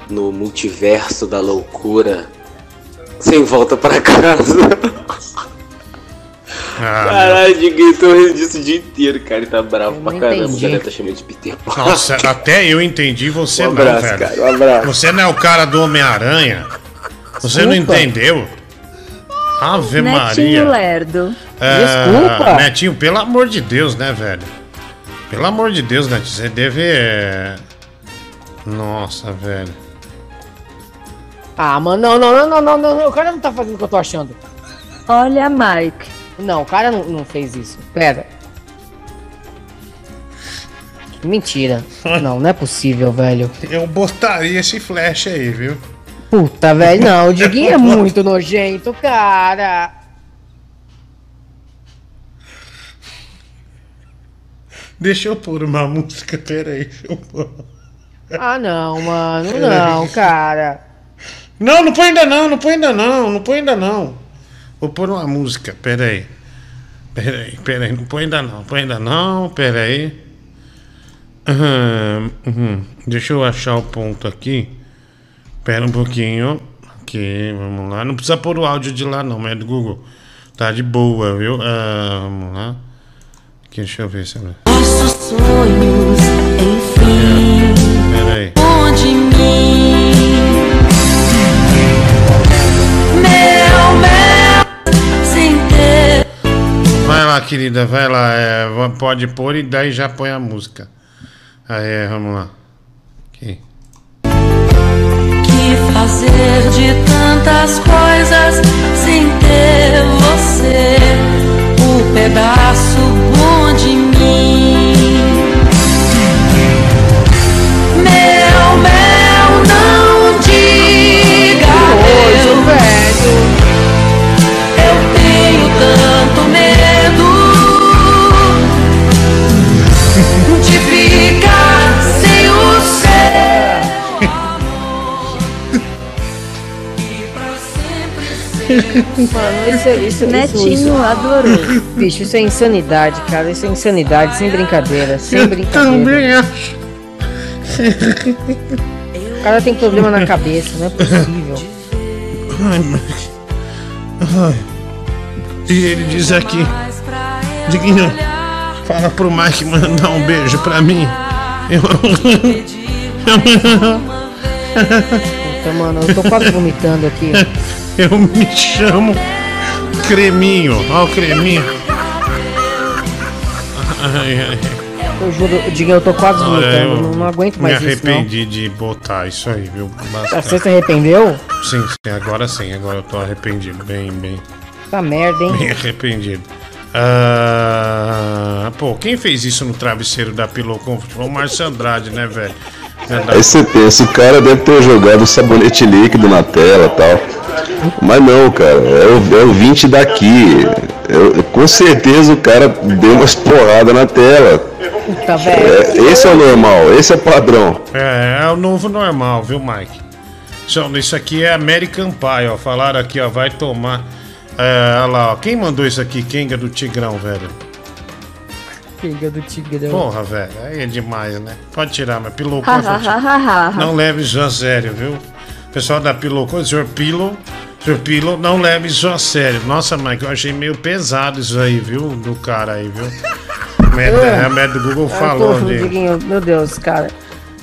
no multiverso da loucura, sem volta pra casa. Ah, Caralho, Diguinho, tô rindo disso o dia inteiro, cara. Ele tá bravo pra não caramba. entendi. O galera tá chamando de Peter Parker. Nossa, até eu entendi, você Um não, abraço, velho. cara, um abraço. Você não é o cara do Homem-Aranha? Você não Desculpa. entendeu? Ave Netinho Maria. Lerdo. É, Netinho, pelo amor de Deus, né, velho? Pelo amor de Deus, Netinho, você deve. é, Nossa, velho. Ah, mano, não, não, não, não, não, não, não, o cara não tá fazendo o que eu tô achando. Olha, Mike. Não, o cara não, não fez isso. Pera. Mentira. Não, não é possível, velho. Eu botaria esse flash aí, viu? Puta, velho, não, o Diguinho é muito nojento, cara. Deixa eu pôr uma música, peraí. Deixa eu pôr. Ah, não, mano, não, cara. Não, não põe ainda não, não põe ainda não, não põe ainda não. Vou pôr uma música, peraí. Peraí, peraí, não põe ainda não, põe ainda não, peraí. Aham, uhum. Deixa eu achar o ponto aqui. Pera um pouquinho. Aqui, vamos lá. Não precisa pôr o áudio de lá não, mas é do Google. Tá de boa, viu? Ah, vamos lá. Aqui, deixa eu ver se eu... Nossos sonhos, enfim, Peraí. onde mim Meu mel, sem ter Vai lá, querida, vai lá. é, pode pôr e daí já põe a música. Aí, vamos lá. Fazer de tantas coisas sem ter você. O pedaço bom de mim. Meu mel, não diga Nojo, Mano, isso, é- isso, Netinho isso, isso. adorou. Bicho, isso é insanidade, cara. Isso é insanidade, sem brincadeira. Sem brincadeira. Também acho. O cara tem problema na cabeça, não é possível. Ai, mas... Ai. E ele diz aqui. Diguinho, fala pro Mike mandar um beijo pra mim. Eu... Puta, mano, eu tô quase vomitando aqui. Eu me chamo Creminho. Ó o creminho. Ai, ai. Eu juro, Diguinho, eu tô quase Olha, vomitando. eu Não, não aguento mais me isso, não. arrependi de botar isso aí, viu? Bastante. Você se arrependeu? Sim, sim, agora sim, agora eu tô arrependido, bem, bem, Tá merda, hein? bem arrependido. Ah, pô, quem fez isso no travesseiro da Comfort foi o Márcio Andrade, né, velho? Aí você pensa, o cara deve ter jogado sabonete líquido na tela e tal. Mas não, cara, é o, é o 20 daqui. Eu- com certeza o cara deu umas porradas na tela. Puta, É, velho. esse é o normal, esse é o padrão. É, é o novo normal, viu, Mike? Isso, isso aqui é American Pie, ó. Falaram aqui, ó, vai tomar. É, olha lá, ó. Quem mandou isso aqui? Kenga do Tigrão, velho? Pinga do Tigrão. Porra, velho, aí é demais, né? Pode tirar, mas ha. Não leve isso a sério, viu? Pessoal da Pillow Comfort, senhor Pillow, senhor Pillow, não leve isso a sério. Nossa, Mike, eu achei meio pesado isso aí, viu? Do cara aí, viu? A média, a média do Google Ah, falou dele. Meu Deus, cara.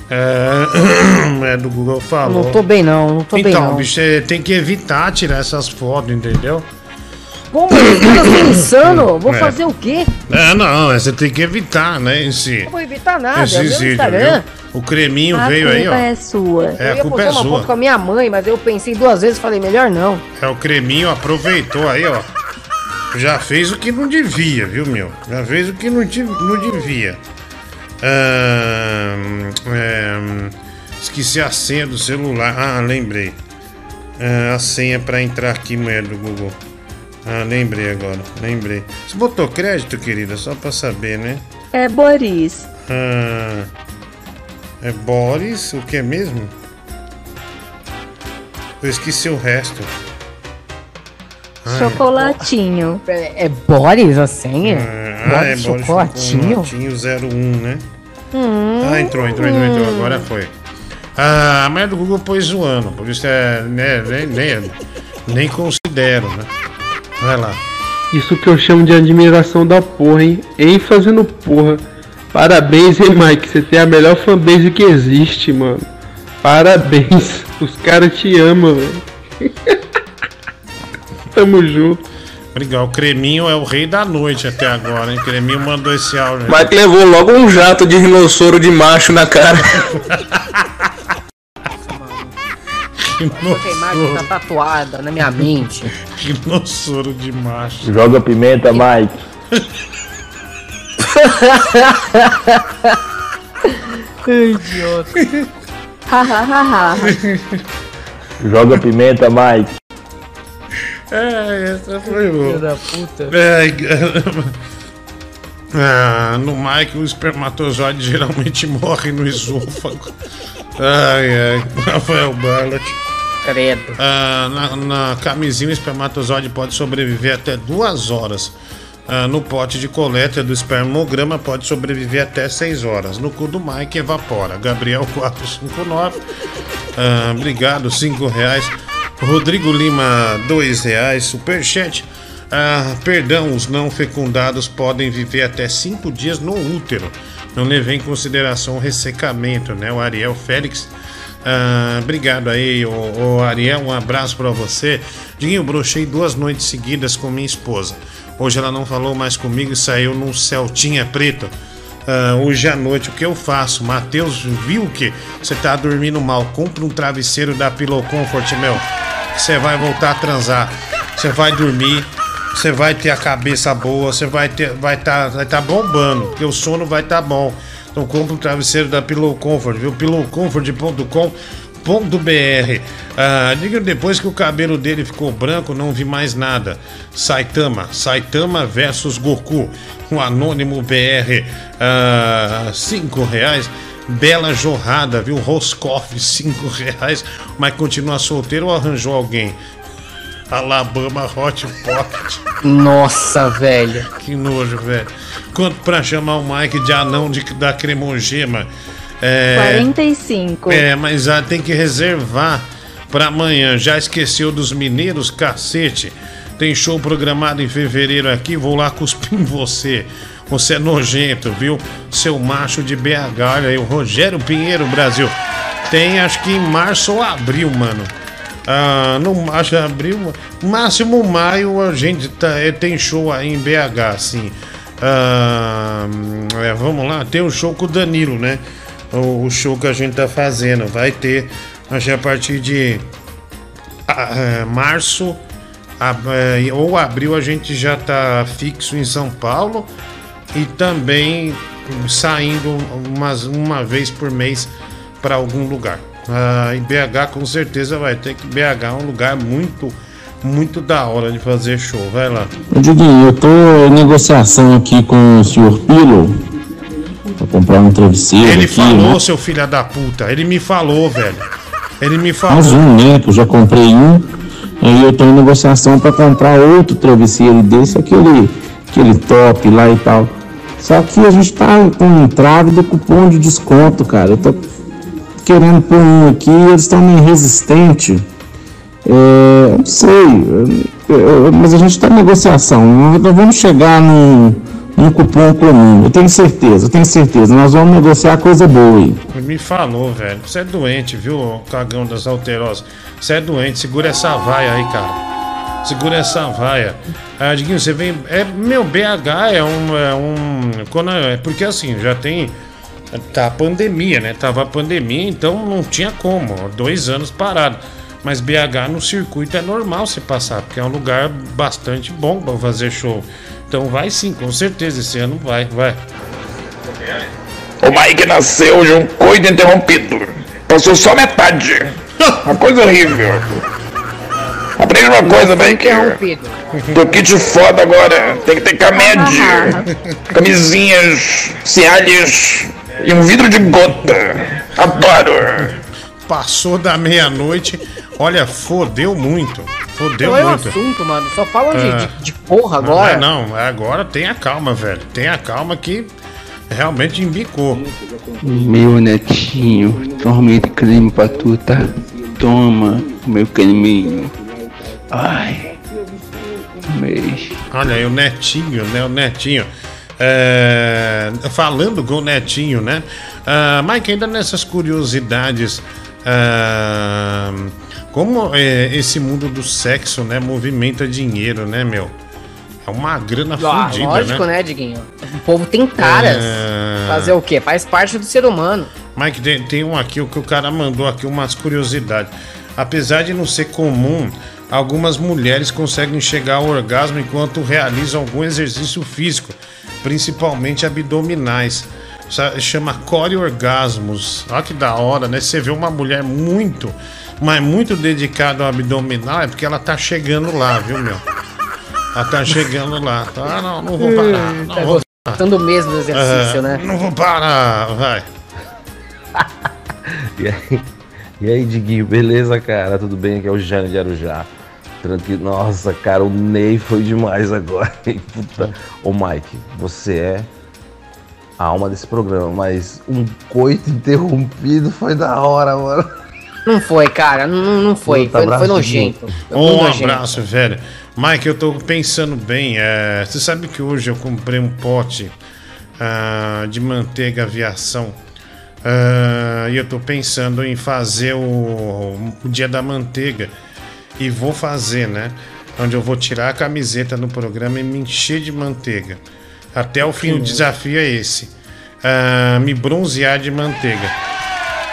É, a média do Google falou. Não tô bem não, não tô bem então, bicho, você tem que evitar tirar essas fotos, entendeu? Pô, mas o que eu tô pensando? Vou É. fazer o quê? É, não, você tem que evitar, né, em si. Não vou evitar nada, Esse é vídeo, Instagram. viu? O creminho A veio aí, ó. culpa é sua. É, eu a ia culpa é uma sua. com a minha mãe, mas eu pensei duas vezes e falei, melhor não. É, o creminho aproveitou aí, ó. Já fez o que não devia, viu, meu? Já fez o que não, não devia. Ahn, é, esqueci a senha do celular. Ah, lembrei. Ah, a senha pra entrar aqui, mulher do Google. Ah, lembrei agora, lembrei. Você botou crédito, querida? Só pra saber, né? É Boris. Ah, é Boris, o que é mesmo? Eu esqueci o resto. Ai. Chocolatinho. É, é Boris a senha? Ah, é Boris Boris Chocolatinho? Chocolatinho 01, né? Hum, Ah, entrou, entrou, entrou, entrou. hum. Agora foi. Ah, a mulher do Google pôs zoando, por isso é. Né, nem, nem, nem considero, né? Vai lá. Isso que eu chamo de admiração da porra, hein? ênfase no porra. Parabéns, hein, Mike? Você tem a melhor fanbase que existe, mano. Parabéns. Os caras te amam, velho. Tamo junto. Obrigado. O Creminho é o rei da noite até agora, hein? Creminho mandou esse áudio. aí. Mike levou logo um jato de rinossoro de macho na cara. Essa imagem tá tatuada na minha mente. Rinossoro de macho. Joga pimenta, Mike. Idiota. Joga pimenta, Mike. É, essa foi boa. Filho da puta. Caramba. Ah, no Mike, o espermatozoide geralmente morre no esôfago. Ai, ai. Rafael Barlat. Credo. Ah, na, na camisinha, o espermatozoide pode sobreviver até duas horas. Ah, no pote de coleta do espermograma pode sobreviver até 6 horas. No cu do Mike evapora. Gabriel 459. Ah, obrigado, 5 reais. Rodrigo Lima, 2 reais. Superchat. Ah, perdão, os não fecundados podem viver até 5 dias no útero. Não levei em consideração o ressecamento, né? O Ariel Félix. Ah, obrigado aí, ô Ariel. Um abraço pra você. Diguinho, brochei duas noites seguidas com minha esposa. Hoje ela não falou mais comigo e saiu num Celtinha preto. Ah, hoje à noite, o que eu faço? Matheus viu que você tá dormindo mal. Compre um travesseiro da Pillow Comfort, meu. Você vai voltar a transar. Você vai dormir. Você vai ter a cabeça boa. Você vai ter, vai tá, vai tá bombando. Porque o sono vai tá bom. Então compre um travesseiro da Pillow Comfort, viu? pillowcomfort.com.br. Ah, diga depois que o cabelo dele ficou branco, não vi mais nada. Saitama, Saitama versus Goku. Um anônimo BR, ah, cinco reais. Bela jorrada, viu? Roscoff, cinco reais. Mas continua solteiro ou arranjou alguém? Alabama Hot Pocket. Nossa, velho. Que nojo, velho. Quanto pra chamar o Mike de anão de, da cremogema? É, 45. é, mas ah, tem que reservar pra amanhã. Já esqueceu dos mineiros, cacete? Tem show programado em fevereiro aqui, vou lá cuspir em você. Você é nojento, viu? Seu macho de BH, olha aí, o Rogério Pinheiro, Brasil. tem acho que em março ou abril, mano. Ah, no acho que abril, máximo maio a gente tá, é, tem show aí em BH, assim. Ah, é, vamos lá, tem o show com o Danilo, né? O, o show que a gente tá fazendo. Vai ter, acho que a partir de ah, é, março a- é, ou abril a gente já tá fixo em São Paulo e também saindo umas, uma vez por mês para algum lugar. Ah, em BH com certeza vai ter que BH é um lugar muito, muito da hora de fazer show. Vai lá. Diguinho, eu tô em negociação aqui com o senhor Pilo pra comprar um travesseiro Ele aqui, falou, né? seu filho da puta. Ele me falou, velho. Ele me falou. Mais um, né? Que eu já comprei um. Aí eu tô em negociação pra comprar outro travesseiro desse, aquele, aquele top lá e tal. Só que a gente tá com entrave do cupom de desconto, cara. Eu tô querendo pôr um aqui eles estão meio resistentes. É, não sei, eu- mas a gente está em negociação. Nós vamos chegar num, num cupom comum. Eu tenho certeza, eu tenho certeza. Nós vamos negociar coisa boa aí. Me falou, velho. Você é doente, viu, cagão das alterosas? Você é doente. Segura essa vaia aí, cara. Segura essa vaia. Ah, Diguinho, você vem. É, meu, BH é um. É, um quando, é porque assim, já tem. Tá a pandemia, né? Tava a pandemia, então não tinha como. Dois anos parado. Mas BH no circuito é normal você passar, porque é um lugar bastante bom pra fazer show. Então vai sim, com certeza. Esse ano vai, vai. O Mike nasceu de um coito interrompido. Passou só metade. Uma coisa horrível. Aprende uma coisa, Mike. Teu kit foda agora. Tem que ter camed, camisinhas, cialhas e um vidro de gota. Adoro. Passou da meia-noite. Olha, fodeu muito. Fodeu Qual é o muito. assunto, mano? Só falam de, Ah. de, de porra agora. Não, não, agora tenha calma, velho. Tenha calma que realmente embicou. Meu netinho, tome creme pra tu, tá? Toma, meu creminho. Ai. Mês. Olha aí, o Netinho, né? O Netinho. É, falando com o Netinho, né? Ah, Mike, ainda nessas curiosidades, ah, como é, esse mundo do sexo, né, movimenta dinheiro, né, meu? É uma grana Ah, fodida, lógico, né? né, Diguinho? O povo tem taras. É. Fazer o quê? Faz parte do ser humano. Mike, tem, tem um aqui, o que o cara mandou aqui, umas curiosidades. Apesar de não ser comum, algumas mulheres conseguem chegar ao orgasmo enquanto realizam algum exercício físico, principalmente abdominais. Chama core orgasmos. Olha que da hora, né? Você vê uma mulher muito, mas muito dedicada ao abdominal, é porque ela tá chegando lá, viu, meu? Ela tá chegando lá. Ah, não, não vou parar. Não Tá vou gostando mesmo do exercício, né? Não vou parar, vai. E aí, e aí, Diguinho, beleza, cara? Tudo bem? Aqui é o Jânio de Arujá. Tranquilo. Nossa, cara, o Ney foi demais agora. hein? Puta. Ô, Mike, você é a alma desse programa, mas um coito interrompido foi da hora, mano. Não foi, cara. Não, não foi. Puta, Foi, foi nojento. Um nojento. abraço, velho. Mike, eu tô pensando bem. é, você sabe que hoje eu comprei um pote ah, de manteiga aviação. ah, e eu tô pensando em fazer o, o dia da manteiga. E vou fazer, né? Onde eu vou tirar a camiseta no programa e me encher de manteiga. Até o fim, o desafio é esse. Ah, me bronzear de manteiga.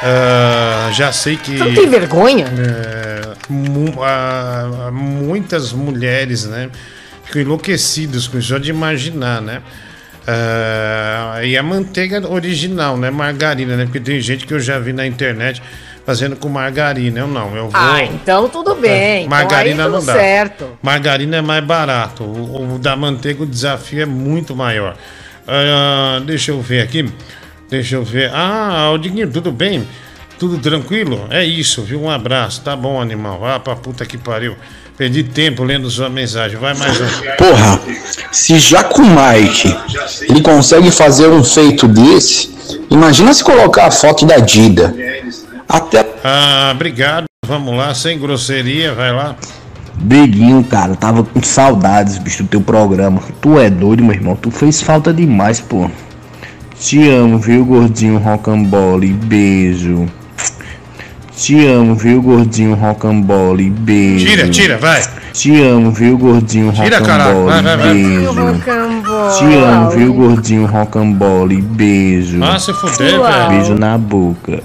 Ah, já sei que. Não tem vergonha? É, mu- ah, muitas mulheres, né? Ficam enlouquecidas com isso, só de imaginar, né? Ah, e a manteiga original, né? Margarina, né? Porque tem gente que eu já vi na internet fazendo com margarina. Eu não, eu vou. Ah, então tudo bem. Então Margarina aí tudo não dá. certo. Margarina é mais barato. O, o da manteiga, o desafio é muito maior. Ah, deixa eu ver aqui. Deixa eu ver. Ah, Aldinho, tudo bem? Tudo tranquilo? É isso, viu? Um abraço. Tá bom, animal. Ah, pra puta que pariu. Perdi tempo lendo sua mensagem. Vai mais um. Porra, se já com o Mike ele consegue fazer um feito desse, imagina se colocar a foto da Dida. Até. Ah, obrigado. Vamos lá, sem grosseria. Vai lá. Diguinho, cara, tava com saudades, bicho, do teu programa. Tu é doido, meu irmão. Tu fez falta demais, pô. Te amo, viu, gordinho rocambole. Beijo. Te amo, viu, gordinho rocambole? Beijo. Tira, tira, vai. Te amo, viu, gordinho Tira, caralho. rocambole? Vai, vai, vai. Beijo. Te amo, viu, gordinho rocambole? Beijo. Ah, se fuder, velho. Beijo na boca.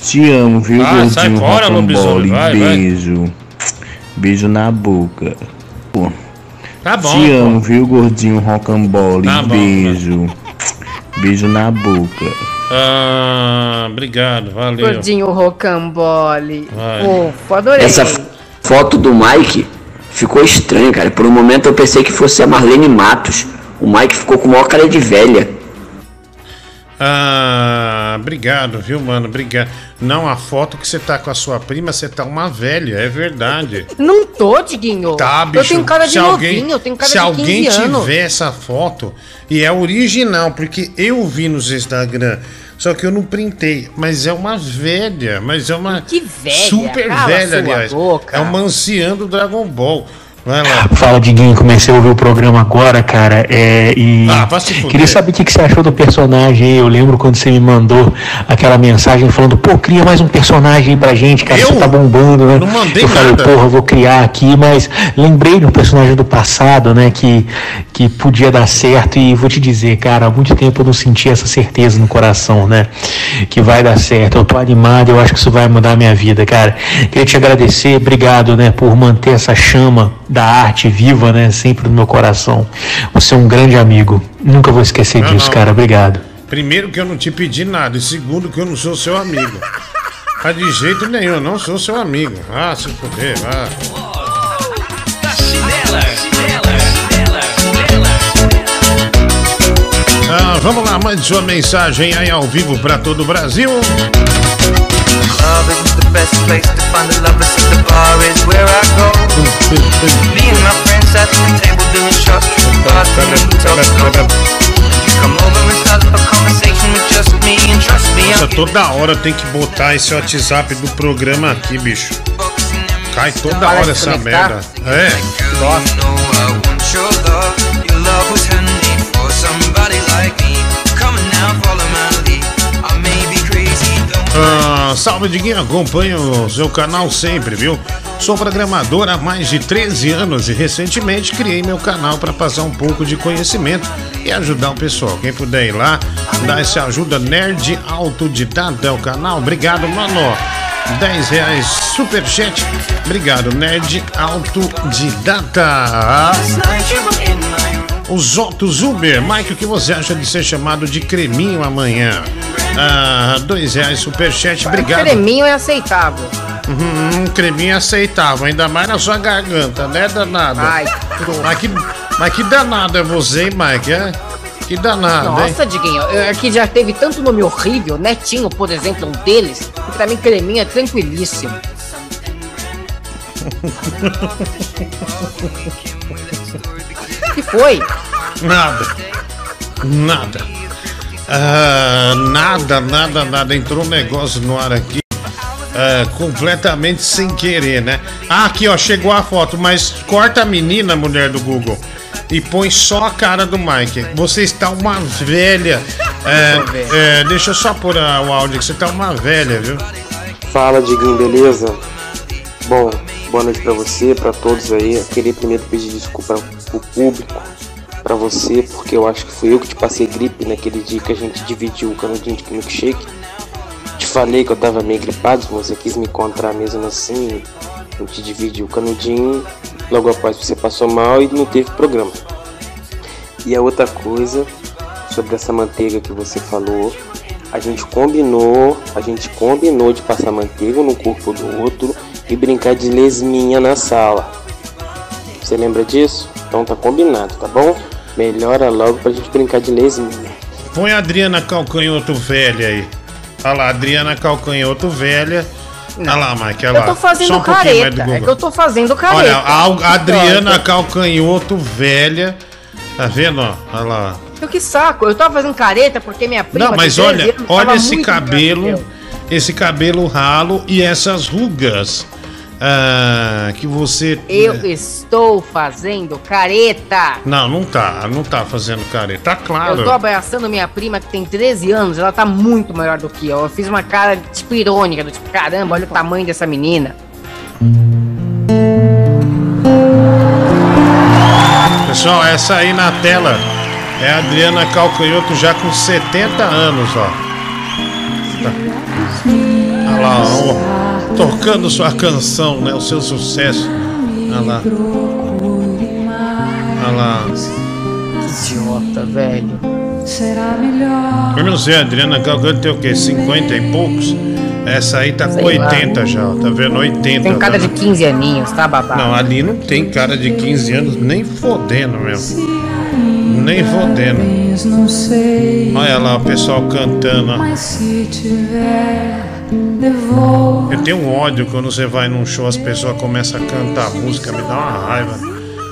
Te amo, viu, Ah, sai gordinho fora, lobisomem. rocambole? Vai, vai. Beijo. Beijo na boca. Pô. Tá bom, Te pô. amo, viu, gordinho rocambole? Tá bom, Beijo. Beijo na boca. Ah, obrigado, valeu. Gordinho rocambole. Vai. Fofo, adorei. Essa foto do Mike ficou estranha, cara. Por um momento eu pensei que fosse a Marlene Matos. O Mike ficou com maior cara de velha. Ah, obrigado, viu, mano? Obrigado. Não, a foto que você tá com a sua prima, você tá uma velha, é verdade. Não tô, Diguinho. Tá, bicho. Eu tenho cara de se alguém, novinho, eu tenho cara se de alguém 15 anos. tiver essa foto, e é original, porque eu vi nos Instagram, só que eu não printei, mas é uma velha, mas é uma Que velha, super cala velha, aliás. boca. É uma anciã do Dragon Ball. Vai lá. Fala, Diguinho, comecei a ouvir o programa agora, cara, é, e Ah, vai se fuder. queria saber o que, que você achou do personagem aí. Eu lembro quando você me mandou aquela mensagem falando, pô, cria mais um personagem aí pra gente, cara, você tá bombando, né? Não mandei eu falei, nada. porra, eu vou criar aqui, mas lembrei de um personagem do passado, né, que, que podia dar certo e vou te dizer, cara, há muito tempo eu não senti essa certeza no coração, né, que vai dar certo. Eu tô animado, eu acho que isso vai mudar a minha vida, cara. Queria te agradecer, obrigado, né, por manter essa chama da arte viva, né, sempre no meu coração. Você é um grande amigo. Nunca vou esquecer Não, disso, não. cara. Obrigado. Primeiro que eu não te pedi nada, e segundo que eu não sou seu amigo. Ah, de jeito nenhum, eu não sou seu amigo. Ah, se fuder, ah. Ah, vamos lá, mande sua mensagem aí ao vivo pra todo o Brasil. Love isn't the best place to find the lovers, so the bar is where I go. Me and my friends at the table doing shots, tripping bars, feeling talk Come over and start up a conversation with just me and trust me. Nossa, toda hora tem que botar esse WhatsApp do programa aqui, bicho. Cai toda Para hora essa merda. É. Gosto. want Ah, salve Diguinho, acompanho o seu canal sempre, viu? Sou programador há mais de 13 anos e recentemente criei meu canal para passar um pouco de conhecimento e ajudar o pessoal. Quem puder ir lá, dar essa ajuda Nerd Autodidata é o canal. Obrigado, mano. 10 reais superchat. Obrigado, Nerd Autodidata. Os Ottos Uber. Mike, o que você acha de ser chamado de creminho amanhã? Ah, dois reais superchat. Obrigado. Creminho é aceitável. Uhum, creminho aceitável, ainda mais na sua garganta, né, danada? Ai, mas que, mas que danado é você, hein, Mike? É? Que danado, hein? Nossa, Diguinho, eu- aqui já teve tanto nome horrível. Netinho, por exemplo, é um deles. E pra mim, Creminho é tranquilíssimo. que foi? Nada. Nada. Ah, nada, nada, nada. Entrou um negócio no ar aqui. ah, completamente sem querer, né? Ah, aqui, ó, chegou a foto, mas corta a menina, mulher do Google, e põe só a cara do Mike. Você está uma velha. É, é, deixa eu só pôr ah, o áudio que você está uma velha, viu? Fala, Diguinho, beleza? Bom, boa noite pra você, pra todos aí. Eu queria primeiro pedir desculpa pro público, pra você, porque eu acho que fui eu que te passei gripe naquele dia que a gente dividiu o canudinho de milkshake. Te falei que eu tava meio gripado, você quis me encontrar mesmo assim. A gente dividiu o canudinho, logo após você passou mal e não teve programa. E a outra coisa, sobre essa manteiga que você falou, a gente combinou, a gente combinou de passar manteiga no corpo do outro e brincar de lesminha na sala. Você lembra disso? Então tá combinado, tá bom? Melhora logo pra gente brincar de lesminha. Põe a Adriana Calcanhoto velha aí. Olha lá, Adriana Calcanhoto velha. Olha lá, Mike, olha lá. Eu tô fazendo um careta. É que eu tô fazendo careta. Olha, a Adriana Calcanhoto velha. Tá vendo, ó? Olha lá. Eu que saco, eu tava fazendo careta porque minha prima. Não, mas 13 olha, anos olha esse cabelo, esse cabelo ralo e essas rugas. Ah, que você. Eu estou fazendo careta. Não, não tá. Não tá fazendo careta. Tá claro. Eu tô abraçando minha prima que tem 13 anos, ela tá muito maior do que eu. Eu fiz uma cara tipo irônica, do tipo, caramba, olha o tamanho dessa menina. Pessoal, essa aí na tela é a Adriana Calcanhoto já com 70 anos, ó. Tá. Olha lá, ó, tocando sua canção, né? O seu sucesso. Olha lá. Olha lá. Idiota, velho. Eu não sei, Adriana Calcanhoto tem o quê? 50 e poucos? Essa aí tá com Sei lá. 80 já. Tá vendo? 80. Tem cara tá de 15 aninhos, tá, babá? Não, ali não tem cara de 15 anos, nem fodendo mesmo. Nem fodendo. Olha lá o pessoal cantando. ó. Eu tenho um ódio quando você vai num show, as pessoas começam a cantar música, me dá uma raiva.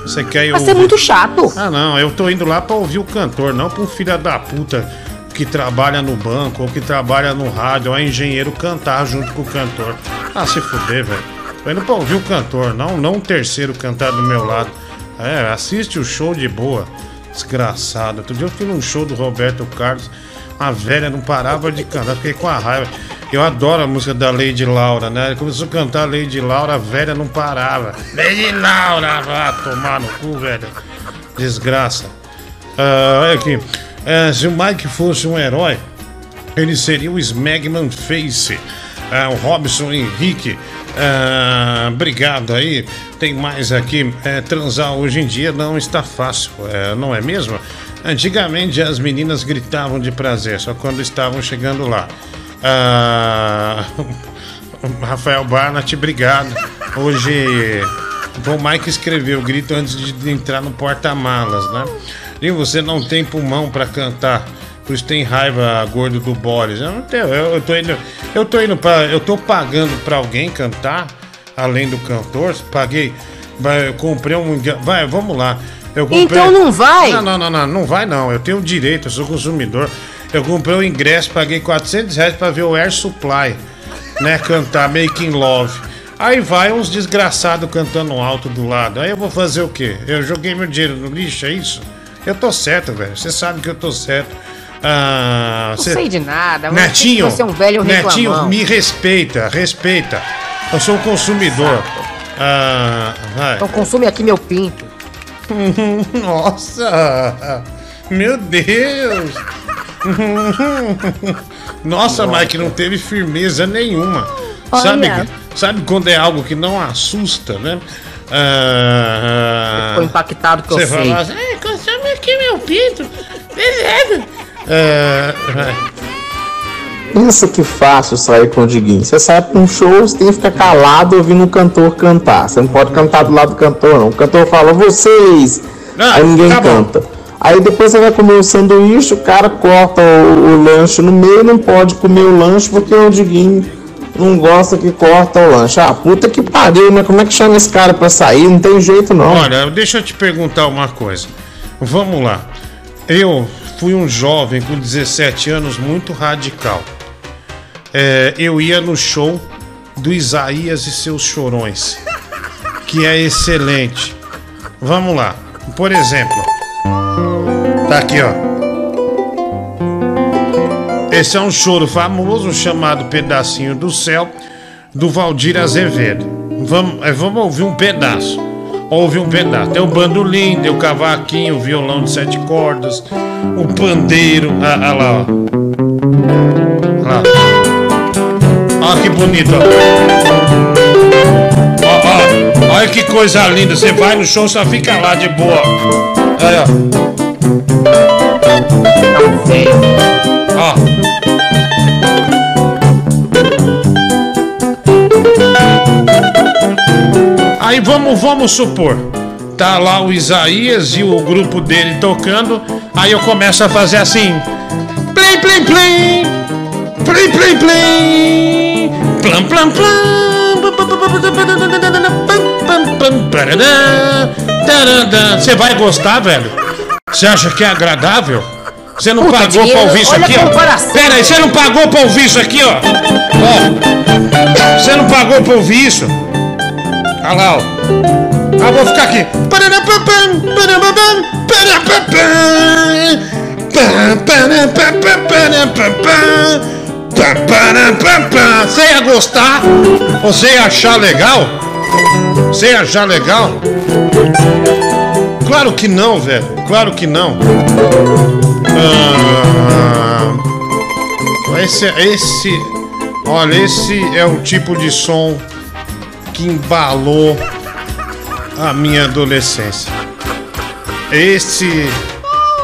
Você quer ir Mas você é muito chato. Ah, não, eu tô indo lá pra ouvir o cantor, não pra um filho da puta que trabalha no banco ou que trabalha no rádio ou é engenheiro cantar junto com o cantor. Ah, se fuder, velho. Tô indo pra ouvir o cantor, não, não um terceiro cantar do meu lado. É, assiste o show de boa. Desgraçado. Outro dia eu fui num show do Roberto Carlos, a velha não parava de cantar, fiquei com a raiva. Eu adoro a música da Lady Laura, né? Ele começou a cantar Lady Laura, a velha não parava. Lady Laura, vá tomar no cu, velho. Desgraça. Ah, olha aqui. Ah, se o Mike fosse um herói, ele seria o Smegman Face. Ah, o Robson Henrique. Ah, obrigado aí. Tem mais aqui. É, transar hoje em dia não está fácil, é, não é mesmo? Antigamente as meninas gritavam de prazer, só quando estavam chegando lá. Ah, Rafael Barnett, obrigado. Hoje o Mike escreveu grito antes de entrar no porta-malas, né? E você não tem pulmão pra cantar. Por isso tem raiva gordo do Boris. Eu não tenho, eu, eu tô indo, eu tô indo para, eu tô pagando pra alguém cantar além do cantor. Paguei, eu comprei um, vai, vamos lá. Comprei, Então não vai? Não, não, não, não, não vai não. Eu tenho direito, eu sou consumidor. Eu comprei o ingresso, paguei 400 reais pra ver o Air Supply, né, cantar Making Love. Aí vai uns desgraçados cantando alto do lado. Aí eu vou fazer o quê? Eu joguei meu dinheiro no lixo, é isso? Eu tô certo, velho. Você sabe que eu tô certo. Ah, Não cê- sei de nada. Netinho, Você é um velho Netinho, reclamão. me respeita, respeita. Eu sou um consumidor. Ah, vai. Então consome aqui meu pinto. Nossa! Meu Deus! Nossa, Mike, não teve firmeza nenhuma. Olha. Sabe, sabe quando é algo que não assusta, né? Ah, Ficou impactado que eu você sei. fala assim, "Ai, consome aqui meu pinto. Beleza. Ah. Pensa que fácil sair com o Diguinho. Você sai pra um show, você tem que ficar calado ouvindo o cantor cantar. Você não pode cantar do lado do cantor, não. O cantor fala, vocês! aí ninguém tá bom. Aí depois você vai comer o sanduíche, o cara corta o, o lanche no meio, não pode comer o lanche porque o Diguinho não gosta que corta o lanche. Ah, puta que pariu, né? Como é que chama esse cara pra sair? Não tem jeito não. Olha, deixa eu te perguntar uma coisa. Vamos lá. Eu fui um jovem com 17 anos muito radical. É, eu ia no show do Isaías e seus chorões, que é excelente. Vamos lá. Por exemplo, tá aqui, ó. Esse é um choro famoso chamado Pedacinho do Céu, do Valdir Azevedo. Vamos, é, vamos ouvir um pedaço. Ouve um pedaço. Tem o bandolim, tem o cavaquinho, o violão de sete cordas, o pandeiro. Ah, ah lá, ó. Olha que bonito, ó. Olha que coisa linda. Você vai no show, só fica lá de boa. Olha, ó. Aí vamos, vamos supor, tá lá o Isaías e o grupo dele tocando, aí eu começo a fazer assim. Plim, plim, plim. Plim, plim, plim. Plam, plam, plam. Você vai gostar, velho? Você acha que é agradável? Você não Puta, pagou pra ouvir isso aqui, ó? Pera aí, você não pagou pra ouvir isso aqui, ó? Ó, você não pagou pra ouvir isso? Olha lá, ó. Ah, vou ficar aqui. Você ia gostar? Você ia achar legal? Você ia achar legal? Claro que não, velho. Claro que não. Ah, esse, esse, olha, esse é o tipo de som que embalou a minha adolescência. Esse,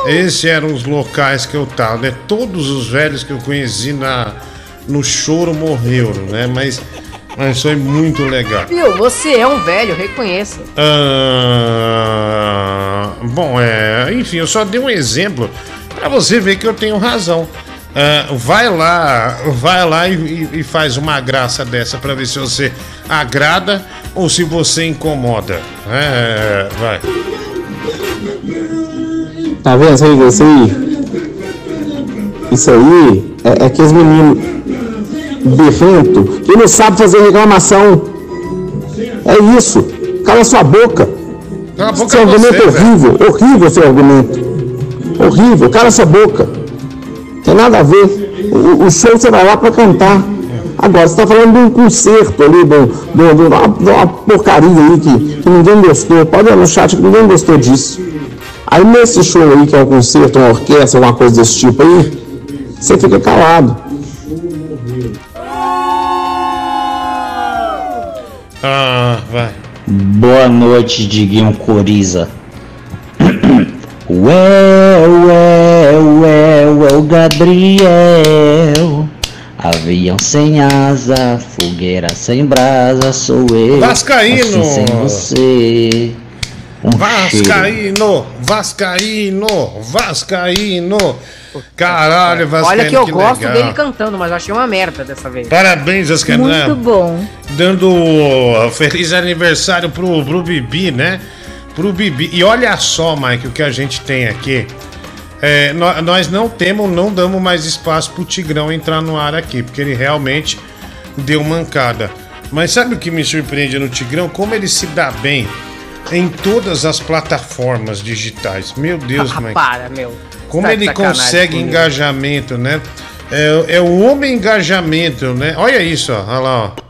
esse eram os locais que eu tava, né? Todos os velhos que eu conheci na, no choro morreram, né? Mas, mas foi muito legal. Viu, você é um velho, reconheça. Ah, bom, é, enfim, eu só dei um exemplo para você ver que eu tenho razão. Ah, vai lá, vai lá e, e- e faz uma graça dessa para ver se você agrada ou se você incomoda. É, vai. Tá vendo isso aí? Isso aí, isso aí é, é aqueles meninos berrento que não sabe fazer reclamação. É isso. Cala sua boca. Cala a boca seu argumento você, é horrível, horrível seu argumento. Horrível, cala sua boca. Tem nada a ver. O, o show você vai lá pra cantar. Agora, você tá falando de um concerto ali, de, de, de uma, de uma porcaria aí que, que ninguém gostou. Pode olhar no chat que ninguém gostou disso. Aí nesse show aí, que é um concerto, uma orquestra, uma coisa desse tipo aí, você fica calado. Ah, vai. Boa noite, Diguinho Coriza. Ué, ué, ué, ué, o Gabriel. Avião sem asa, fogueira sem brasa, sou eu. Vascaíno. Assim sem você. Um. Vascaíno, Vascaíno, Vascaíno. Caralho, Vascaíno. Olha que eu gosto legal. dele cantando, mas eu achei uma merda dessa vez. Parabéns, Vascaíno. né? Muito bom. Dando feliz aniversário pro, pro Bibi, né? Pro Bibi. E olha só, Mike, o que a gente tem aqui. É, nó- nós não temos, não damos mais espaço pro Tigrão entrar no ar aqui, porque ele realmente deu mancada. Mas sabe o que me surpreende no Tigrão? Como ele se dá bem em todas as plataformas digitais. Meu Deus, Ah, Mike. para, meu. Como Tá ele consegue comigo. engajamento, né? É, é o homem engajamento, né? Olha isso, ó. Olha lá, ó.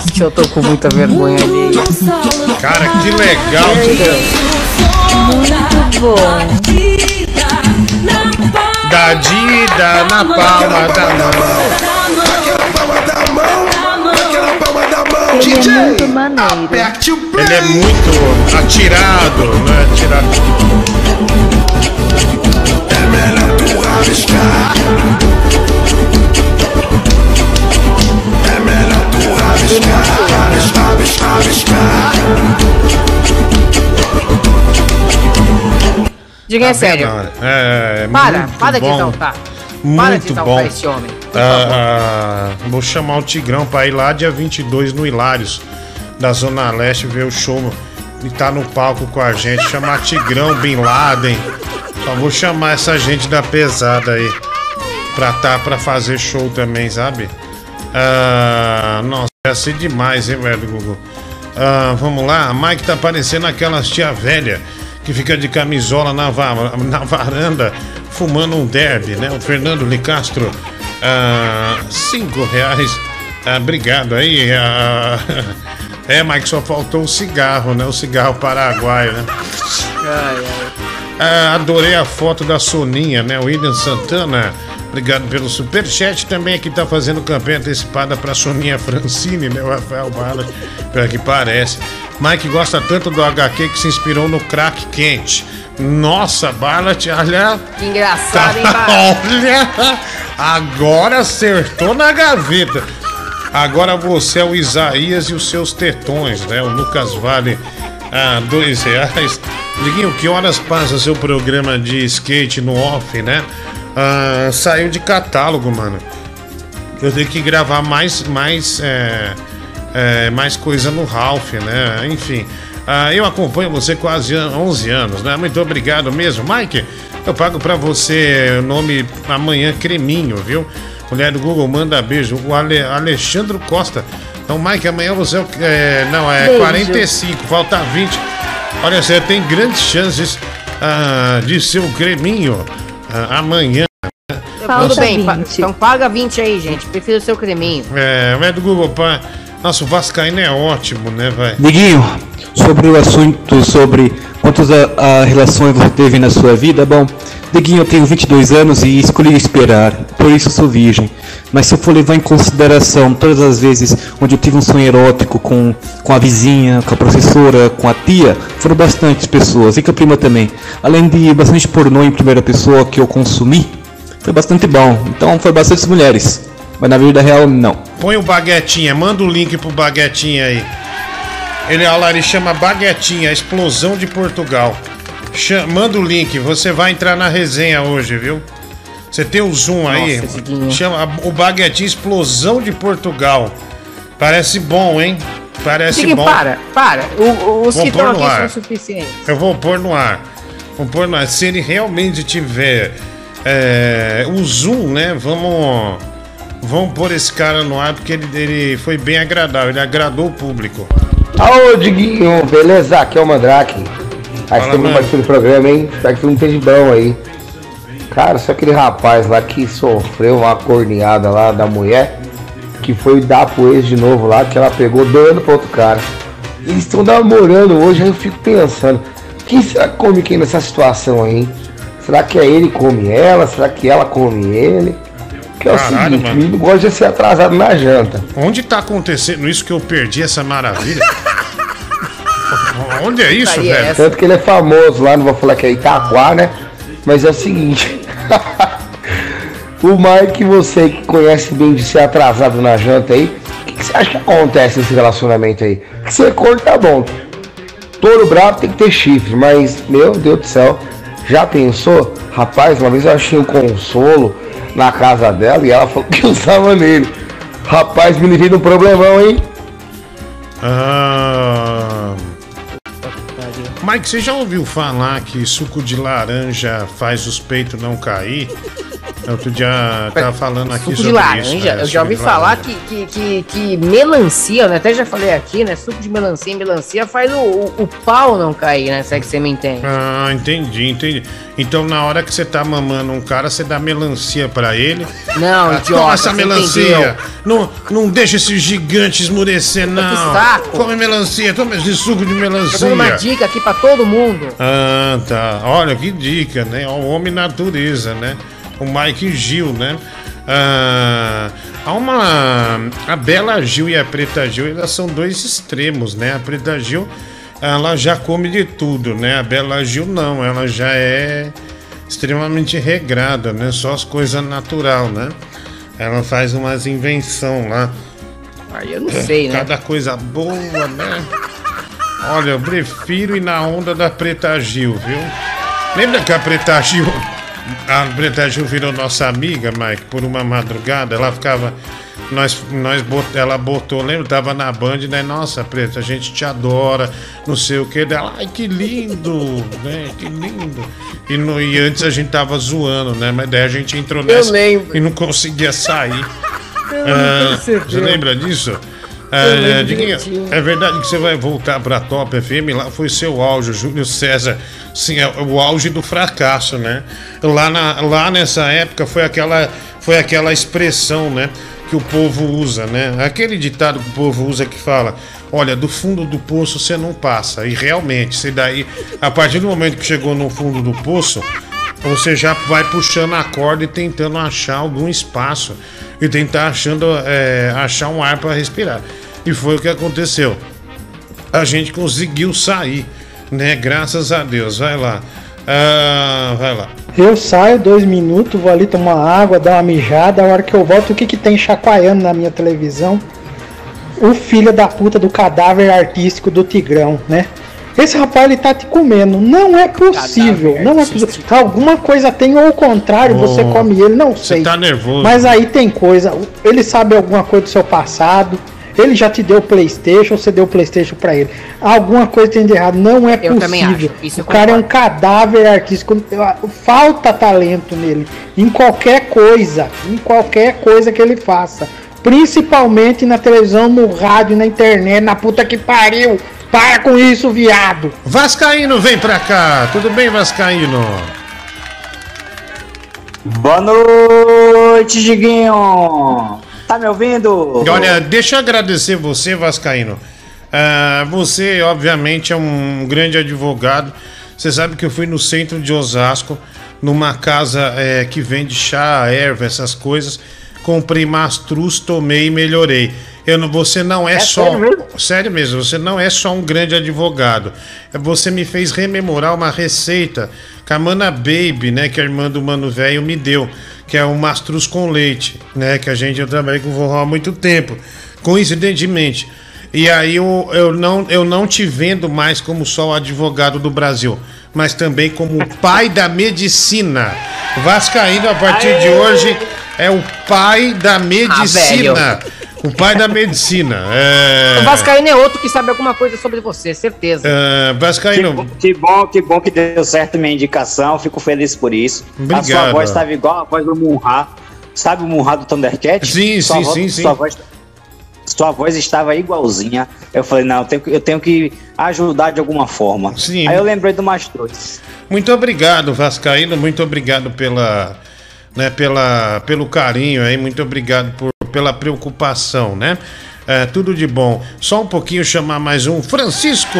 Deus, que eu tô com muita vergonha ali. Cara, que legal, Muito bom. Da Dida na palma da mão. Ele é muito maneiro. Ele é muito atirado, né? Atirado. Diga é sério. É, é Para, muito para de bom. exaltar. Para de Muito exaltar bom. esse homem. Ah, ah, vou chamar o Tigrão pra ir lá dia 22 no Hilários, da Zona Leste, ver o show e tá no palco com a gente. Chamar Tigrão, Bin Laden. Só vou chamar essa gente da pesada aí pra tá pra fazer show também, sabe? Ah, nossa, ia ser demais, hein, velho, Gugu? Ah, vamos lá, a Mike tá parecendo aquelas tia velha que fica de camisola na, va- na varanda fumando um derby, né? O Fernando Licastro, ah, cinco reais. Ah, obrigado aí. ah, é, Mike, só faltou o cigarro, né? O cigarro paraguaio, né? Ah, adorei a foto da Soninha, né? William Santana. Obrigado pelo superchat. Também aqui tá fazendo campanha antecipada pra Soninha Francine, né? O Rafael Bala, pelo que parece. Mike gosta tanto do HQ que se inspirou no crack quente. Nossa, Barlat, olha. Que engraçado, hein? Olha! Agora acertou na gaveta. Agora você é o Isaías e os seus tetões, né? O Lucas Vale, ah, dois reais. Diguinho, que horas passa seu programa de skate no off, né? Ah, saiu de catálogo, mano. Eu tenho que gravar mais, mais, é, é, mais coisa no Ralph, né? Enfim. Ah, eu acompanho você quase 11 anos, né? Muito obrigado mesmo. Mike, eu pago pra você o nome amanhã Creminho, viu? Mulher do Google, manda beijo. O Ale, Alexandre Costa. Então, Mike, amanhã você é o- é. Não, é Beijo. 45, falta 20. Olha, você tem grandes chances ah, de ser o Creminho amanhã. Tudo bem, pa- então paga 20 aí, gente. Prefiro o seu creminho. É, o do Google, pá. Nossa, o Vascaíno é ótimo, né, vai? Diguinho, sobre o assunto sobre quantas a, a relações você teve na sua vida, bom, Diguinho, eu tenho 22 anos e escolhi esperar, por isso sou virgem. Mas se eu for levar em consideração todas as vezes onde eu tive um sonho erótico com, com a vizinha, com a professora, com a tia, foram bastantes pessoas, e com a prima também. Além de bastante pornô em primeira pessoa que eu consumi, foi bastante bom. Então foi bastantes mulheres. Mas na vida real, não. Põe o Baguetinha, manda o link pro Baguetinha aí. Ele, olha lá, ele chama Baguetinha, a explosão de Portugal. Cha- manda o link, você vai entrar na resenha hoje, viu? Você tem o zoom aí? Nossa, Diguinho. Chama o Baguetinha Explosão de Portugal. Parece bom, hein? Parece Diguinho, bom. para, para. O- o- os Vou que estão aqui ar. são suficientes. Eu vou pôr no ar. Vou pôr no ar. Se ele realmente tiver é, o zoom, né? Vamos, vamos pôr esse cara no ar porque ele, ele foi bem agradável. Ele agradou o público. Ô, Diguinho, beleza? Aqui é o Mandrake. Aí mano. participando do programa, hein? Espero que tu não esteja bom aí. Cara, só aquele rapaz lá que sofreu uma corneada lá da mulher, que foi dar pro ex de novo lá, que ela pegou dando pro outro cara. Eles estão namorando hoje, aí eu fico pensando, quem será que come quem nessa situação aí, hein? Será que é ele que come ela? Será que ela come ele? Que é o Caralho, seguinte, mano. o menino gosta de ser atrasado na janta. Onde tá acontecendo isso que eu perdi essa maravilha? Onde é isso, é velho? essa? Tanto que ele é famoso lá, não vou falar que é Itaquá, né? Mas é o seguinte. o Mike, você que conhece bem de ser atrasado na janta aí, o que, que você acha que acontece nesse relacionamento aí? Que ser corno tá bom. Touro bravo tem que ter chifre, mas, meu Deus do céu, já pensou? Rapaz, uma vez eu achei um consolo na casa dela e ela falou que usava nele. Rapaz, me livrei de um problemão, hein? Ah... Mike, você já ouviu falar que suco de laranja faz os peitos não cair? Outro dia tava falando aqui Suco de laranja, isso. é, eu já ouvi falar que, que, que, que melancia, né? Até já falei aqui, né? Suco de melancia, melancia faz o, o, o pau não cair, né? Se é que você me entende. Ah, entendi, entendi. Então na hora que você tá mamando um cara, você dá melancia pra ele. Não, Ah, idiota, você melancia. entendeu. Não, não deixa esse gigante esmurecer, não. saco. Come melancia, toma esse suco de melancia. dando uma dica aqui pra todo mundo. Ah, tá. Olha que dica, né? O homem natureza, né? O Mike Gil, né? Ah, há uma. A Bela Gil e a Preta Gil, elas são dois extremos, né? A Preta Gil, ela já come de tudo, né? A Bela Gil não, ela já é extremamente regrada, né? Só as coisas natural, né? Ela faz umas invenção lá. Aí eu não sei, né? Cada coisa boa, né? Olha, eu prefiro ir na onda da Preta Gil, viu? Lembra que a Preta Gil. A Preta Gil virou nossa amiga, Mike, por uma madrugada. Ela ficava. Nós, nós bot, ela botou, lembra? Tava na Band, né? Nossa, Preta, a gente te adora, não sei o que. Dela, ai, que lindo, né? Que lindo. E, no, e antes a gente tava zoando, né? Mas daí a gente entrou Eu nessa lembro. e não conseguia sair. Eu não Ah, você lembra disso? Ah, lembro Diguinho, é verdade que você vai voltar pra Top FM, lá foi seu auge, Júlio César. Sim, é o auge do fracasso, né? Lá, na, lá nessa época foi aquela, foi aquela expressão, né? Que o povo usa, né? Aquele ditado que o povo usa que fala: Olha, do fundo do poço você não passa. E realmente, você daí, a partir do momento que chegou no fundo do poço, você já vai puxando a corda e tentando achar algum espaço e tentar achando, é, achar um ar para respirar. E foi o que aconteceu. A gente conseguiu sair, né? Graças a Deus. Vai lá. Ah, vai lá. Eu saio dois minutos, vou ali tomar água, dar uma mijada. A hora que eu volto, o que, que tem chacoalhando na minha televisão? O filho da puta do cadáver artístico do Tigrão, né? Esse rapaz ele tá te comendo. Não é possível. Não é possível. Alguma coisa tem, ou ao contrário, você Oh, come ele, não sei. tá nervoso. Mas aí tem coisa. Ele sabe alguma coisa do seu passado. Ele já te deu Playstation, você deu Playstation pra ele. Alguma coisa tem de errado. Não é Eu também possível. o cara é um cadáver artístico. Falta talento nele. Em qualquer coisa. Em qualquer coisa que ele faça. Principalmente na televisão, no rádio, na internet, na puta que pariu. Para com isso, viado. Vascaíno, vem pra cá. Tudo bem, Vascaíno? Boa noite, Diguinho. Tá me ouvindo? Olha, deixa eu agradecer você, Vascaíno. Ah, você, obviamente, é um grande advogado. Você sabe que eu fui no centro de Osasco, numa casa eh, que vende chá, erva, essas coisas. Comprei mastruz, tomei e melhorei. Eu não, você não é, É só. sério mesmo? Sério mesmo, você não é só um grande advogado. Você me fez rememorar uma receita que a Mana Baby, né, que a irmã do Mano Velho me deu, que é o mastruz com leite, né, que a gente eu trabalhei com o vovó há muito tempo, coincidentemente. E aí eu, eu, não, eu não te vendo mais como só o advogado do Brasil, mas também como o pai da medicina. Vascaíno, a partir de hoje, é o pai da medicina. O pai da medicina. É... O Vascaíno é outro que sabe alguma coisa sobre você, certeza. É, Vascaíno, Que bom, que bom que deu certo minha indicação. Fico feliz por isso. A Obrigado. sua voz estava igual a voz do Munra. Sabe o Munra do Thundercat? Sim, Sua sim, voz- sim, sim. Sua voz, sua voz estava igualzinha. Eu falei, não, eu tenho, que- eu tenho que ajudar de alguma forma. Sim. Aí eu lembrei do Mastruz. Muito obrigado, Vascaíno. Muito obrigado pela, né, pela, pelo carinho aí. Muito obrigado por, pela preocupação, né? É, tudo de bom. Só um pouquinho chamar mais um. Francisco!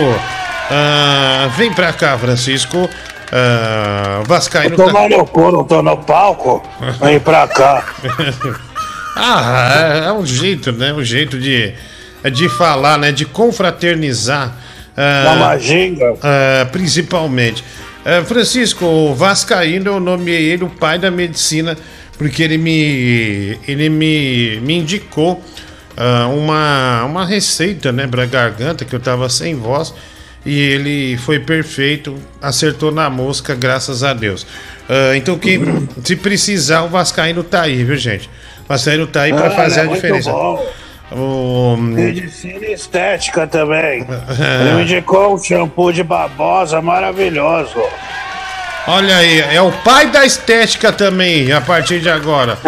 Ah, vem pra cá, Francisco. Ah, Vascaíno. Eu tô meu cu, não tô no palco. Vem pra cá. Ah, é, é um jeito, né? Um jeito de, de falar, né? De confraternizar. ah, Da maginga. ah, principalmente. Ah, Francisco, o Vascaíno, eu nomeei ele o pai da medicina, porque ele me, ele me, me indicou ah, uma, uma receita, né? Pra garganta, que eu tava sem voz. E ele foi perfeito, acertou na mosca, graças a Deus. Ah, então, que, se precisar, o Vascaíno tá aí, viu, gente? O Vascaíno tá aí pra Ah, fazer é a diferença. bom. O- Medicina estética também. Ele me indicou um shampoo de babosa maravilhoso. Olha aí, é o pai da estética também, a partir de agora.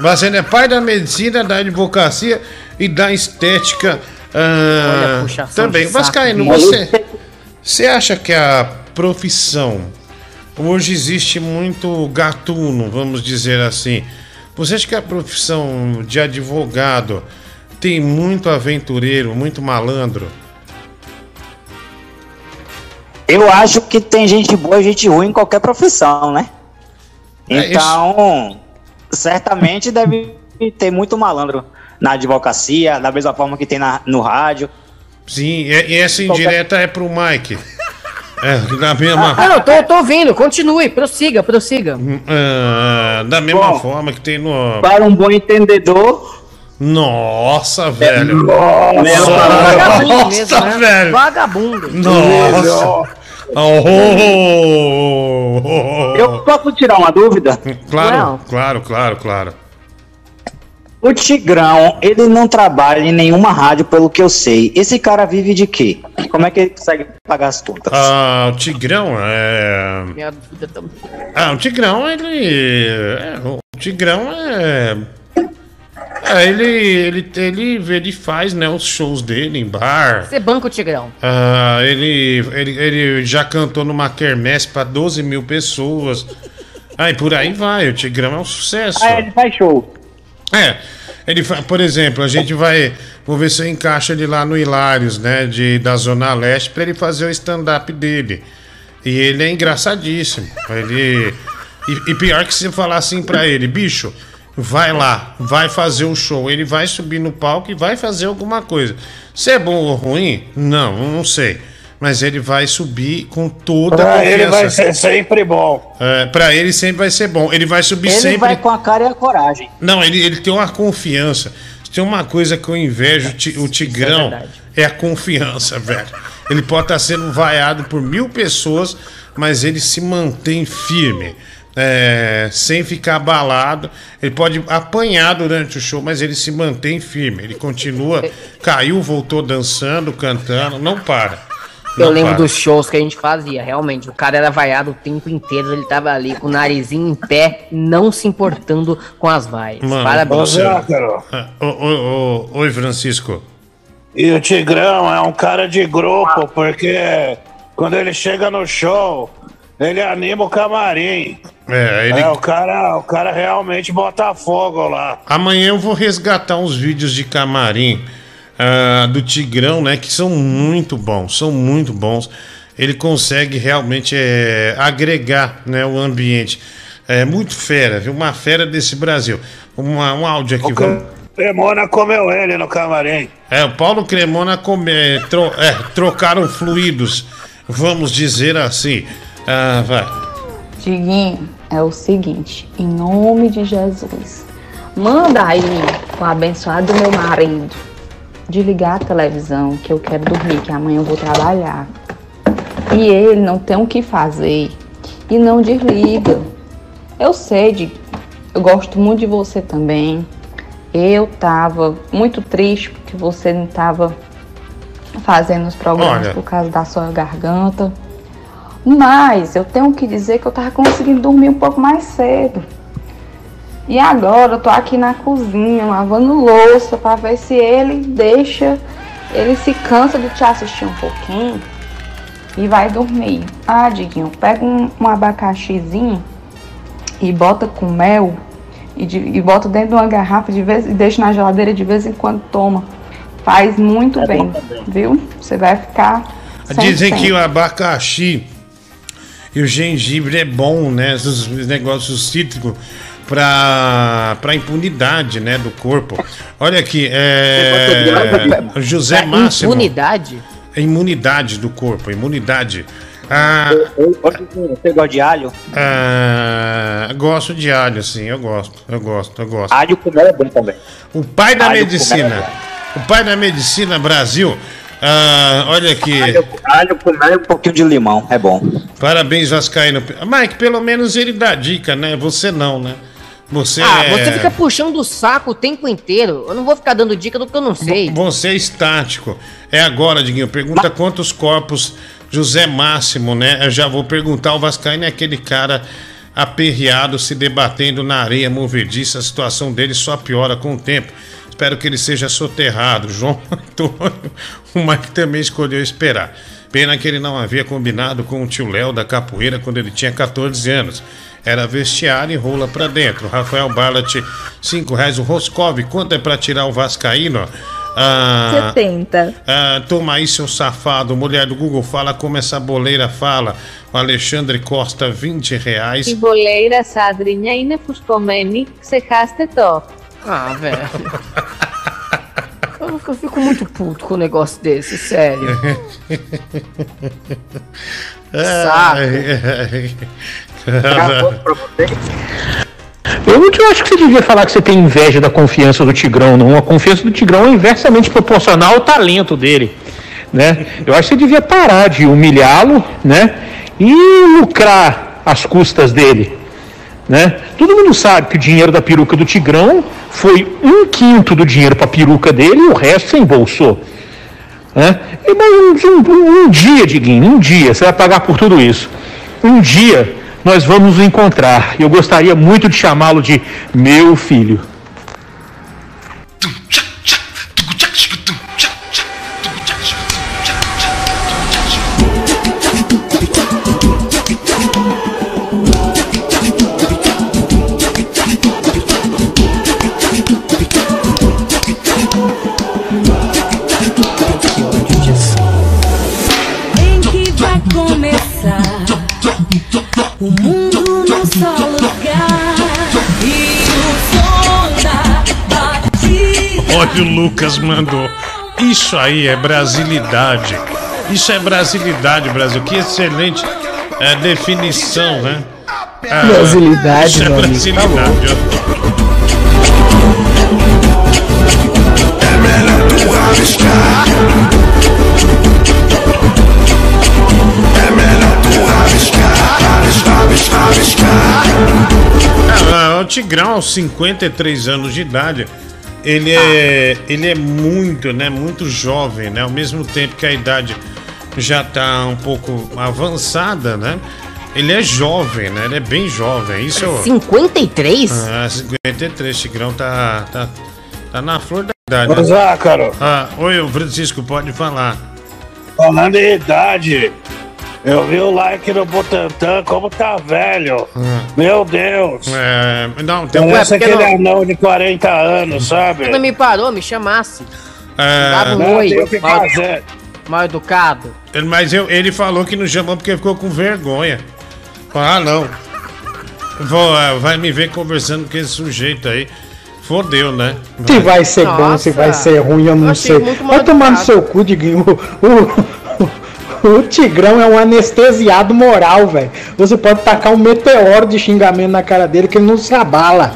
Você é pai da medicina, da advocacia e da estética ah, Olha, também. Vascaíno, você, você acha que a profissão hoje existe muito gatuno, vamos dizer assim? Você acha que a profissão de advogado tem muito aventureiro, muito malandro? Eu acho que tem gente boa e gente ruim em qualquer profissão, né? É Então, certamente deve ter muito malandro na advocacia, da mesma forma que tem na- no rádio. Sim, e, essa indireta é pro Mike. É, da mesma, Ah, não, tô, tô ouvindo, continue, prossiga, prossiga. ah, da mesma Bom, forma que tem no. Para um bom entendedor. Nossa, velho. Vagabundo Nossa, mesmo, né? velho. Vagabundo. Nossa. Oh, Eu posso tirar uma dúvida? Claro, Não. claro, claro, claro. O Tigrão, ele não trabalha em nenhuma rádio, pelo que eu sei. Esse cara vive de quê? Como é que ele consegue pagar as contas? Ah, o Tigrão é. Minha dúvida também. Ah, o Tigrão, ele. é, o Tigrão é. É, ele, ele, ele, ele faz né, os shows dele em bar. Você banca o Tigrão. Ah, ele, ele, ele já cantou numa quermesse pra 12 mil pessoas. Aí por aí vai, o Tigrão é um sucesso. Ah, ele faz show. É, ele fa- por exemplo, a gente vai. Vou ver se eu encaixo ele lá no Hilários, né? De, da Zona Leste, pra ele fazer o stand-up dele. E ele é engraçadíssimo. Ele. E, e pior que se falar assim pra ele, bicho, vai lá, vai fazer o show. Ele vai subir no palco e vai fazer alguma coisa. Se é bom ou ruim, não, não sei. Mas ele vai subir com toda a Pra confiança. ele vai ser sempre bom. É, pra ele sempre vai ser bom. Ele vai subir Ele sempre. vai com a cara e a coragem. Não, ele, ele tem uma confiança. Se Tem uma coisa que eu invejo o Tigrão é, a confiança, velho. Ele pode estar sendo vaiado por mil pessoas, mas ele se mantém firme. É, sem ficar abalado. Ele pode apanhar durante o show, mas ele se mantém firme. Ele continua, caiu, voltou dançando, cantando, não para. Eu Não lembro para. dos shows que a gente fazia, realmente. O cara era vaiado o tempo inteiro, ele tava ali com o narizinho em pé, não se importando com as vaias. Mano, Parabéns. você- Ah, ô, Oi, Francisco. E o Tigrão é um cara de grupo, porque quando ele chega no show, ele anima o camarim. É, ele- É, o cara, o cara realmente bota fogo lá. Amanhã eu vou resgatar uns vídeos de camarim ah, do Tigrão, né? Que são muito bons, são muito bons. Ele consegue realmente é, agregar né, o ambiente. É muito fera, viu? Uma fera desse Brasil. Uma, um áudio aqui. Vamos... Cremona comeu ele no camarim. É, o Paulo Cremona come, é, tro- é, trocaram fluidos, vamos dizer assim. Ah, vai. Diguinho, é o seguinte, em nome de Jesus, manda aí o abençoado meu marido desligar a televisão, que eu quero dormir, que amanhã eu vou trabalhar. E ele não tem o que fazer e não desliga. Eu sei, de, eu gosto muito de você também. Eu tava muito triste porque você não tava fazendo os programas Olha. por causa da sua garganta. Mas eu tenho que dizer que eu tava conseguindo dormir um pouco mais cedo. E agora eu tô aqui na cozinha lavando louça pra ver se ele deixa, ele se cansa de te assistir um pouquinho e vai dormir. Ah, Diguinho, pega um, um abacaxizinho e bota com mel e, de- e bota dentro de uma garrafa de vez, e deixa na geladeira de vez em quando toma. Faz muito É bem, também. viu? Você vai ficar. Dizem 100%. que o abacaxi e o gengibre é bom, né? Esses negócios cítricos para para impunidade, né, do corpo. Olha aqui, é José Pra Máximo. Imunidade? É imunidade do corpo, imunidade. Ah, Você gosta de alho? ah, gosto de alho, sim, eu gosto, eu gosto, eu gosto. Alho com mel é bom também. O pai da Alho com medicina, é o pai da medicina Brasil. Ah, olha aqui. Alho com mel e um pouquinho de limão, é bom. Parabéns, Vascaíno. Mike, pelo menos ele dá dica, né? Você não, né? Você Ah, é... você fica puxando o saco o tempo inteiro. Eu não vou ficar dando dica do que eu não sei. Você é estático. É agora, Diguinho. Pergunta quantos corpos José Máximo, né? Eu já vou perguntar. O Vascaíno é aquele cara aperreado, se debatendo na areia movediça. A situação dele só piora com o tempo. Espero que ele seja soterrado. João Antônio, o Mike também escolheu esperar. Pena que ele não havia combinado com o tio Léo da capoeira quando ele tinha 14 anos. Era vestiário e rola pra dentro. Rafael Ballat, 5 reais. O Roscov, quanto é pra tirar o Vascaíno? Ah, 70. ah, toma aí, seu safado. Mulher do Google fala como essa boleira fala. O Alexandre Costa, 20 reais. Η βολέιρα σάντρινια είναι φουσκωμένη, ξεχάστε το. Ah, velho. Eu, eu fico muito puto com um negócio desse, sério. Saco. Eu não acho que você devia falar que você tem inveja da confiança do Tigrão, não. A confiança do Tigrão é inversamente proporcional ao talento dele, né? Eu acho que você devia parar de humilhá-lo, né? E lucrar às custas dele, né? Todo mundo sabe que o dinheiro da peruca do Tigrão foi um quinto do dinheiro para a peruca dele e o resto você embolsou. Né? E, mas um, um- um dia, Diguinho, um dia, você vai pagar por tudo isso. Um dia nós vamos nos encontrar. Eu gostaria muito de chamá-lo de meu filho. O mundo num só lugar e o som da batida. Olha o Lucas mandou. Isso aí é brasilidade. Isso é brasilidade, Brasil. Que excelente é, definição, né? Ah, Brasilidade, Isso é amigo, tá brasilidade. ó. Ah, o Tigrão, aos 53 anos de idade, ele é, ele é muito, né, muito jovem, né? Ao mesmo tempo que a idade já tá um pouco avançada, né? Ele é jovem, né? Ele é bem jovem. Isso 53? Ah, 53. Tigrão tá, tá, tá na flor da idade. Ô, Zácaro. Ah, oi, o Francisco, pode falar. Falando em idade, eu vi o like no Butantan, como tá velho. Meu Deus. É, não, tem um. Parece é aquele não- anão de 40 anos, sabe? Quando me parou, me chamasse. É, Dava um Não, oi. mal, mal educado. Ele- Mas eu- ele falou que não chamou porque ficou com vergonha. Ah, não. Vou, ah, vai me ver conversando com esse sujeito aí. Fodeu, né? Se vai ser bom, Nossa. se vai ser ruim, eu não Eu sei. Vai tomar no seu cu, Diguinho. O, o, o Tigrão é um anestesiado moral, velho. Você pode tacar um meteoro de xingamento na cara dele que ele não se abala.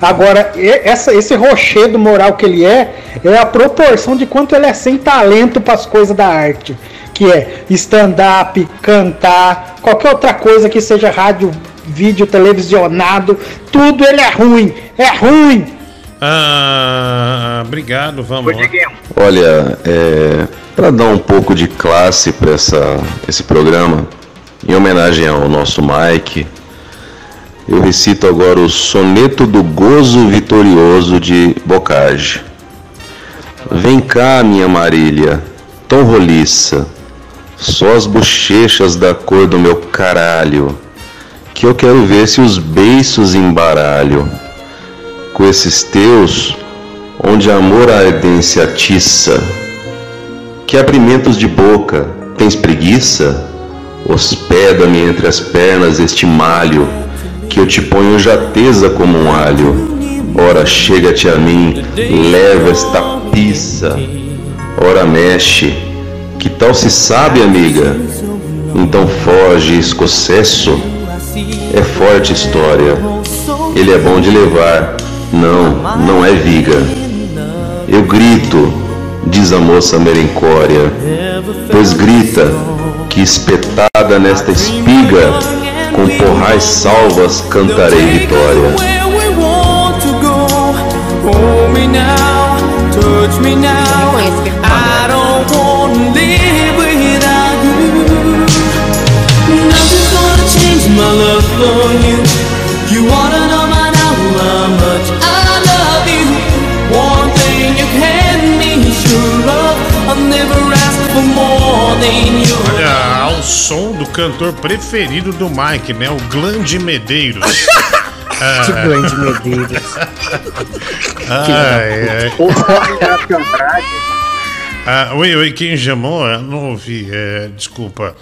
Agora, essa, esse rochedo moral que ele é, é a proporção de quanto ele é sem talento para as coisas da arte. Que é stand-up, cantar, qualquer outra coisa que seja rádio, vídeo, televisionado, tudo ele é ruim. É ruim. Ah, obrigado, vamos lá. Olha, é, para dar um pouco de classe para esse programa, em homenagem ao nosso Mike, eu recito agora o soneto do gozo vitorioso de Bocage. Vem cá, minha Marília, tão roliça, só as bochechas da cor do meu caralho, que eu quero ver se os beiços embaralho. Com esses teus, onde amor a ardência atiça. Que abrimentos de boca, tens preguiça? Hospeda-me entre as pernas este malho, que eu te ponho jateza como um alho. Ora, chega-te a mim, leva esta pizza. Ora, mexe, que tal se sabe, amiga? Então foge, escocesso. É forte história. Ele é bom de levar. Não, não é viga. Eu grito, diz a moça merencória. Pois grita, que espetada nesta espiga, com porrais salvas cantarei vitória. Want to som do cantor preferido do Mike, né? O Glande Medeiros. Ah. Que Glande Medeiros. ai, ai. Ah, oi, oi, quem chamou? Eu não ouvi, é, desculpa.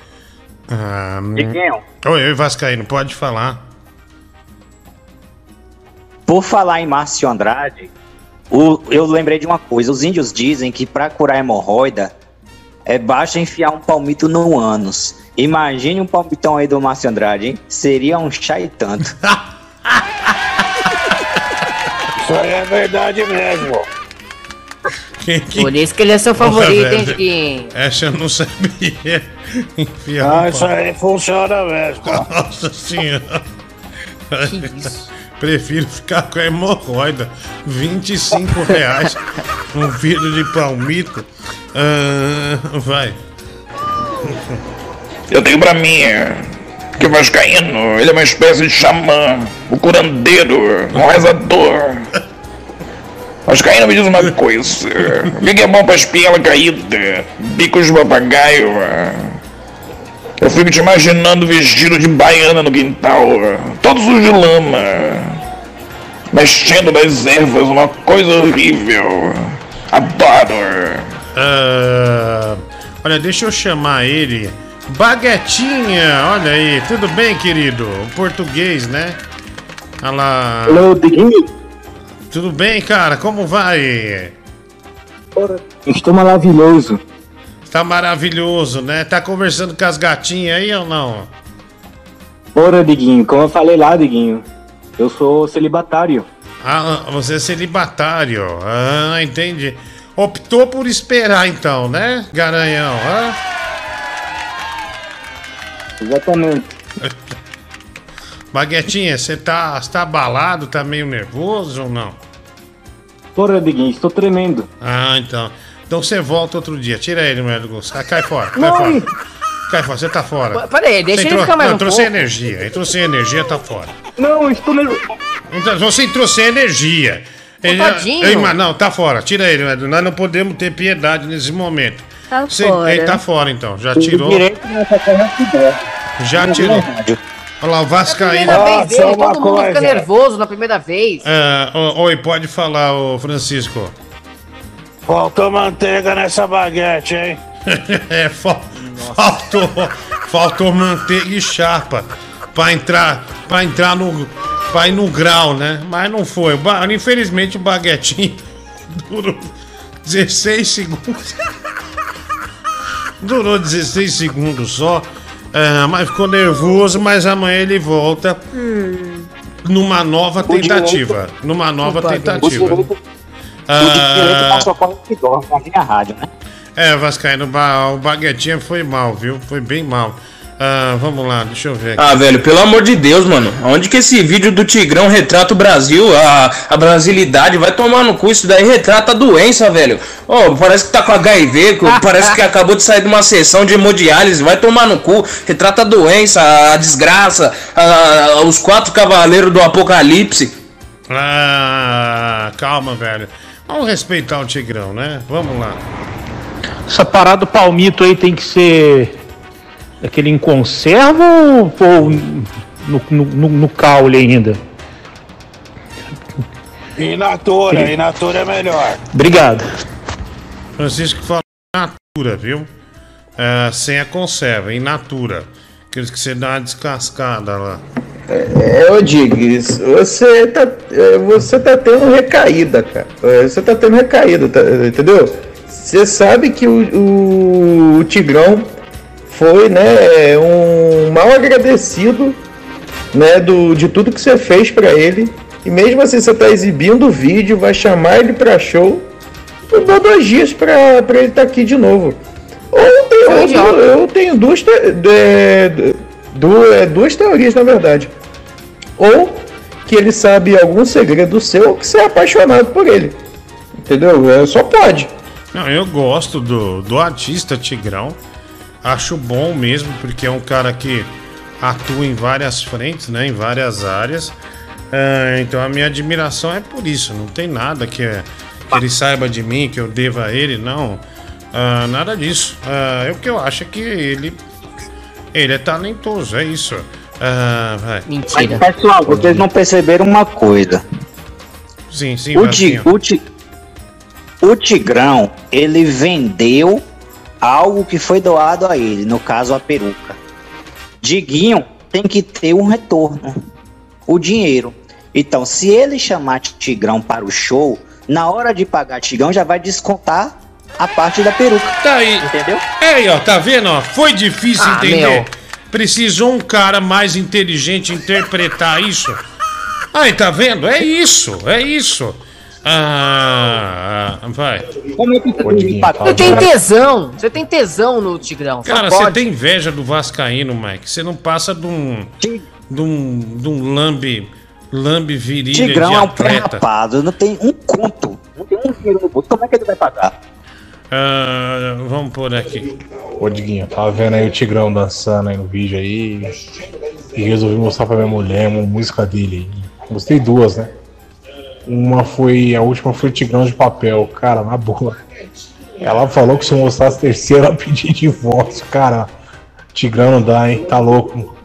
Ah, Diguinho. oi, oi, Vascaíno, pode falar. Por falar em Márcio Andrade, o- eu lembrei de uma coisa. Os índios dizem que para curar hemorroida é basta enfiar um palmito no ânus. Imagine um palmitão aí do Márcio Andrade, hein? Seria um chá e tanto. Isso aí é verdade mesmo. Por isso que ele é seu favorito, hein, velho. Diguinho? Essa eu não sabia. Enfiar Ah, um isso aí funciona mesmo. Nossa senhora. Que isso? Prefiro ficar com a hemorroida. 25 reais. Um vidro de palmito. Ah, vai. Eu tenho pra mim é, que o Vascaíno, ele é uma espécie de xamã, o curandeiro, um rezador. Vascaíno me diz uma coisa, o que é bom pra espinhela caída, bicos de papagaio? Eu fico te imaginando vestido de baiana no quintal, todo sujo de lama, mexendo nas ervas, uma coisa horrível. Adoro. Ah, olha, deixa eu chamar ele. Baguetinha, olha aí, tudo bem, querido? O português, né? Olha lá. Alô, Diguinho? Tudo bem, cara? Como vai? Estou maravilhoso. Tá maravilhoso, né? Tá conversando com as gatinhas aí ou não? Ora, Diguinho, como eu falei lá, Diguinho, eu sou celibatário. Ah, você é celibatário. Ah, entendi. Optou por esperar então, né, Garanhão? Ah? Exatamente. Baguetinha, você tá, tá abalado, tá meio nervoso ou não? Porra, Diguinho, estou tremendo. Ah, então. Então você volta outro dia. Tira ele, mulher do gosto. Ah, cai fora, cai fora. Cai fora, você tá fora. Peraí, deixa ele entrou- ficar mais não, um entrou pouco. sem energia. Entrou sem energia, tá fora. Não, estou nervoso. Então, você entrou sem energia. Ele- tadinho. Ei, mas não, tá fora. Tira ele, Edu. Nós não podemos ter piedade nesse momento. Tá Você- fora. Ele tá fora, então. Já tirou. Já tirou. Olha lá, o Vascaíno. Primeira vez dele, só uma todo mundo fica coisa. nervoso na primeira vez. Ô, oi, pode falar, ô Francisco. Faltou manteiga nessa baguete, hein? é, fal- faltou, faltou manteiga e chapa pra entrar, pra entrar no, pra ir no grau, né? Mas não foi. Infelizmente o baguetinho durou 16 segundos. Durou 16 segundos só. É, mas ficou nervoso, mas amanhã ele volta numa nova tentativa. Numa nova tentativa. O direito Ah, passou corre que dorme na minha rádio, né? é, Vascaíno, ba- o Baguetinha foi mal, viu? Foi bem mal. Ah, vamos lá, deixa eu ver. aqui. Ah, velho, pelo amor de Deus, mano. Onde que esse vídeo do Tigrão retrata o Brasil, a, a brasilidade? Vai tomar no cu, isso daí retrata a doença, velho. Ô, parece que tá com HIV, parece que acabou de sair de uma sessão de hemodiálise. Vai tomar no cu, retrata a doença, a desgraça, a- os quatro cavaleiros do apocalipse. Ah, calma, velho. Vamos respeitar o Tigrão, né? Vamos lá. Essa parada do palmito aí tem que ser aquele em conserva ou, ou no, no, no, no caule ainda? In natura, in natura é melhor. Obrigado. Francisco falou in natura, viu? É, sem a conserva, in natura. Aqueles que você dá uma descascada lá. É, ô Diggs, você tá, é, você tá tendo recaída, cara. É, Você tá tendo recaída, tá- entendeu? Você sabe que o, o, Tigrão foi, né, um mal agradecido, né, do, de tudo que você fez pra ele. E mesmo assim você tá exibindo o vídeo, vai chamar ele pra show. Dou dois dias pra, pra ele estar aqui de novo. Ou- idiota. eu tenho duas, te- de- du- é, duas teorias, na verdade. Ou que ele sabe algum segredo seu ou que você é apaixonado por ele. Entendeu? É, só pode. Não, eu gosto do, do artista Tigrão. Acho bom mesmo, porque é um cara que atua em várias frentes, né? Em várias áreas. É, então a minha admiração é por isso. Não tem nada que, que ele saiba de mim, que eu deva a ele, não. Ah, nada disso. Ah, é o que eu acho é que ele. Ele é talentoso, é isso. Ah, vai. Mas, pessoal, vocês não perceberam uma coisa. Sim, sim, O, ti, o, ti, o Tigrão, ele vendeu algo que foi doado a ele, no caso a peruca. Diguinho tem que ter um retorno, o dinheiro. Então, se ele chamar Tigrão para o show, na hora de pagar Tigrão já vai descontar a parte da peruca. Tá aí. Entendeu? É aí, ó, tá vendo? Ó? Foi difícil Ah, entender. meu. Precisou um cara mais inteligente interpretar isso. Aí, tá vendo? É isso, é isso. Ah, vai. Como é que Você tem tesão, você tem tesão no Tigrão. Cara, você tem inveja do Vascaíno, Mike. Você não passa de um. De um, de um lambe. Lambe virilha Tigrão de é um atleta. pré-rapado, não tem um conto, não tem um dinheiro no bolso. Como é que ele vai pagar? Ah, vamos por aqui. Ô Diguinho, tava vendo aí o Tigrão dançando aí no vídeo aí. E resolvi mostrar pra minha mulher uma música dele. Gostei duas, né? Uma foi. A última foi Tigrão de papel. Cara, na boa. Ela falou que se eu mostrasse a terceira, ela pedir divórcio. Cara, Tigrão não dá, hein? Tá louco.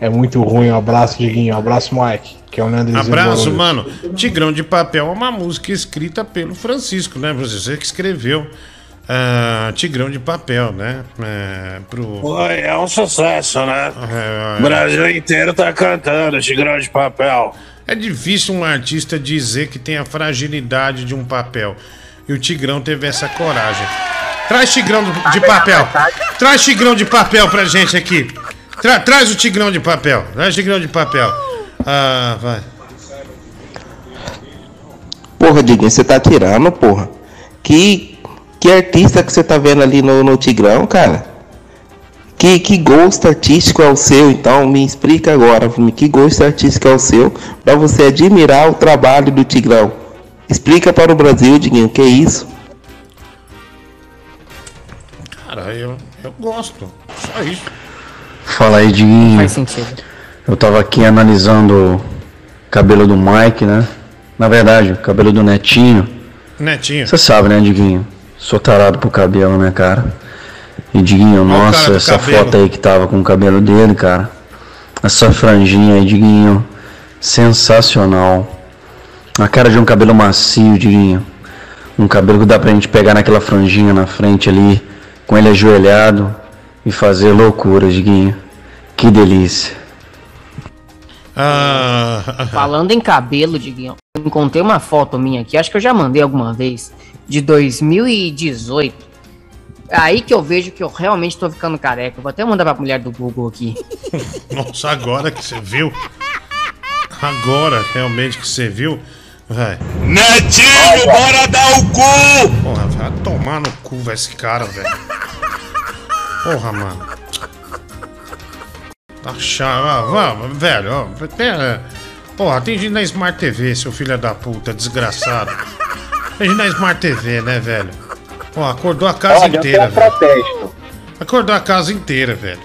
É muito ruim. Um abraço, Diguinho. Um abraço, Mike. Que é o Leandro Abraço, mano. Tigrão de Papel é uma música escrita pelo Francisco, né? Você que escreveu ah, Tigrão de Papel, né? É, pro... Foi, é um sucesso, né? É, O Brasil inteiro tá cantando Tigrão de Papel. É difícil um artista dizer que tem a fragilidade de um papel. E o Tigrão teve essa coragem. Traz Tigrão de, de papel. Traz Tigrão de papel pra gente aqui. Tra- traz o Tigrão de papel. Traz o Tigrão de papel. Ah, vai. Porra, Diguinho, você tá tirando, porra. Que, que artista que você tá vendo ali no, no Tigrão, cara? Que, que gosto artístico é o seu, então? Me explica agora, que gosto artístico é o seu para você admirar o trabalho do Tigrão. Explica para o Brasil, Diguinho, que é isso? Cara, eu, eu gosto. Só isso. Fala aí, Diguinho. Faz sentido. Eu tava aqui analisando o cabelo do Mike, né? Na verdade, o cabelo do Netinho. Netinho. Você sabe, né, Diguinho? Sou tarado pro cabelo, né, cara? E Diguinho, Olha nossa, essa cabelo. foto aí que tava com o cabelo dele, cara. Essa franjinha aí, Diguinho. Sensacional. A cara de um cabelo macio, Diguinho. Um cabelo que dá pra gente pegar naquela franjinha na frente ali, com ele ajoelhado e fazer loucura, Diguinho. Que delícia. Ah, Falando em cabelo, Diguinho, encontrei uma foto minha aqui, acho que eu já mandei alguma vez, de 2018. É Aí que eu vejo que eu realmente tô ficando careca. Eu Vou até mandar pra mulher do Google aqui. Nossa, agora que você viu. Agora realmente que você viu. Vai. Netinho, bora dar o cu! Porra, vai tomar no cu, vai esse cara, velho. Porra, mano. Tá chato. Ah, velho, ó. Pera. Porra, tem gente na Smart TV, seu filho da puta, desgraçado. Gente na Smart TV, né, velho? Ó, acordou a casa Olha, eu inteira, tenho velho. protesto. Acordou a casa inteira, velho.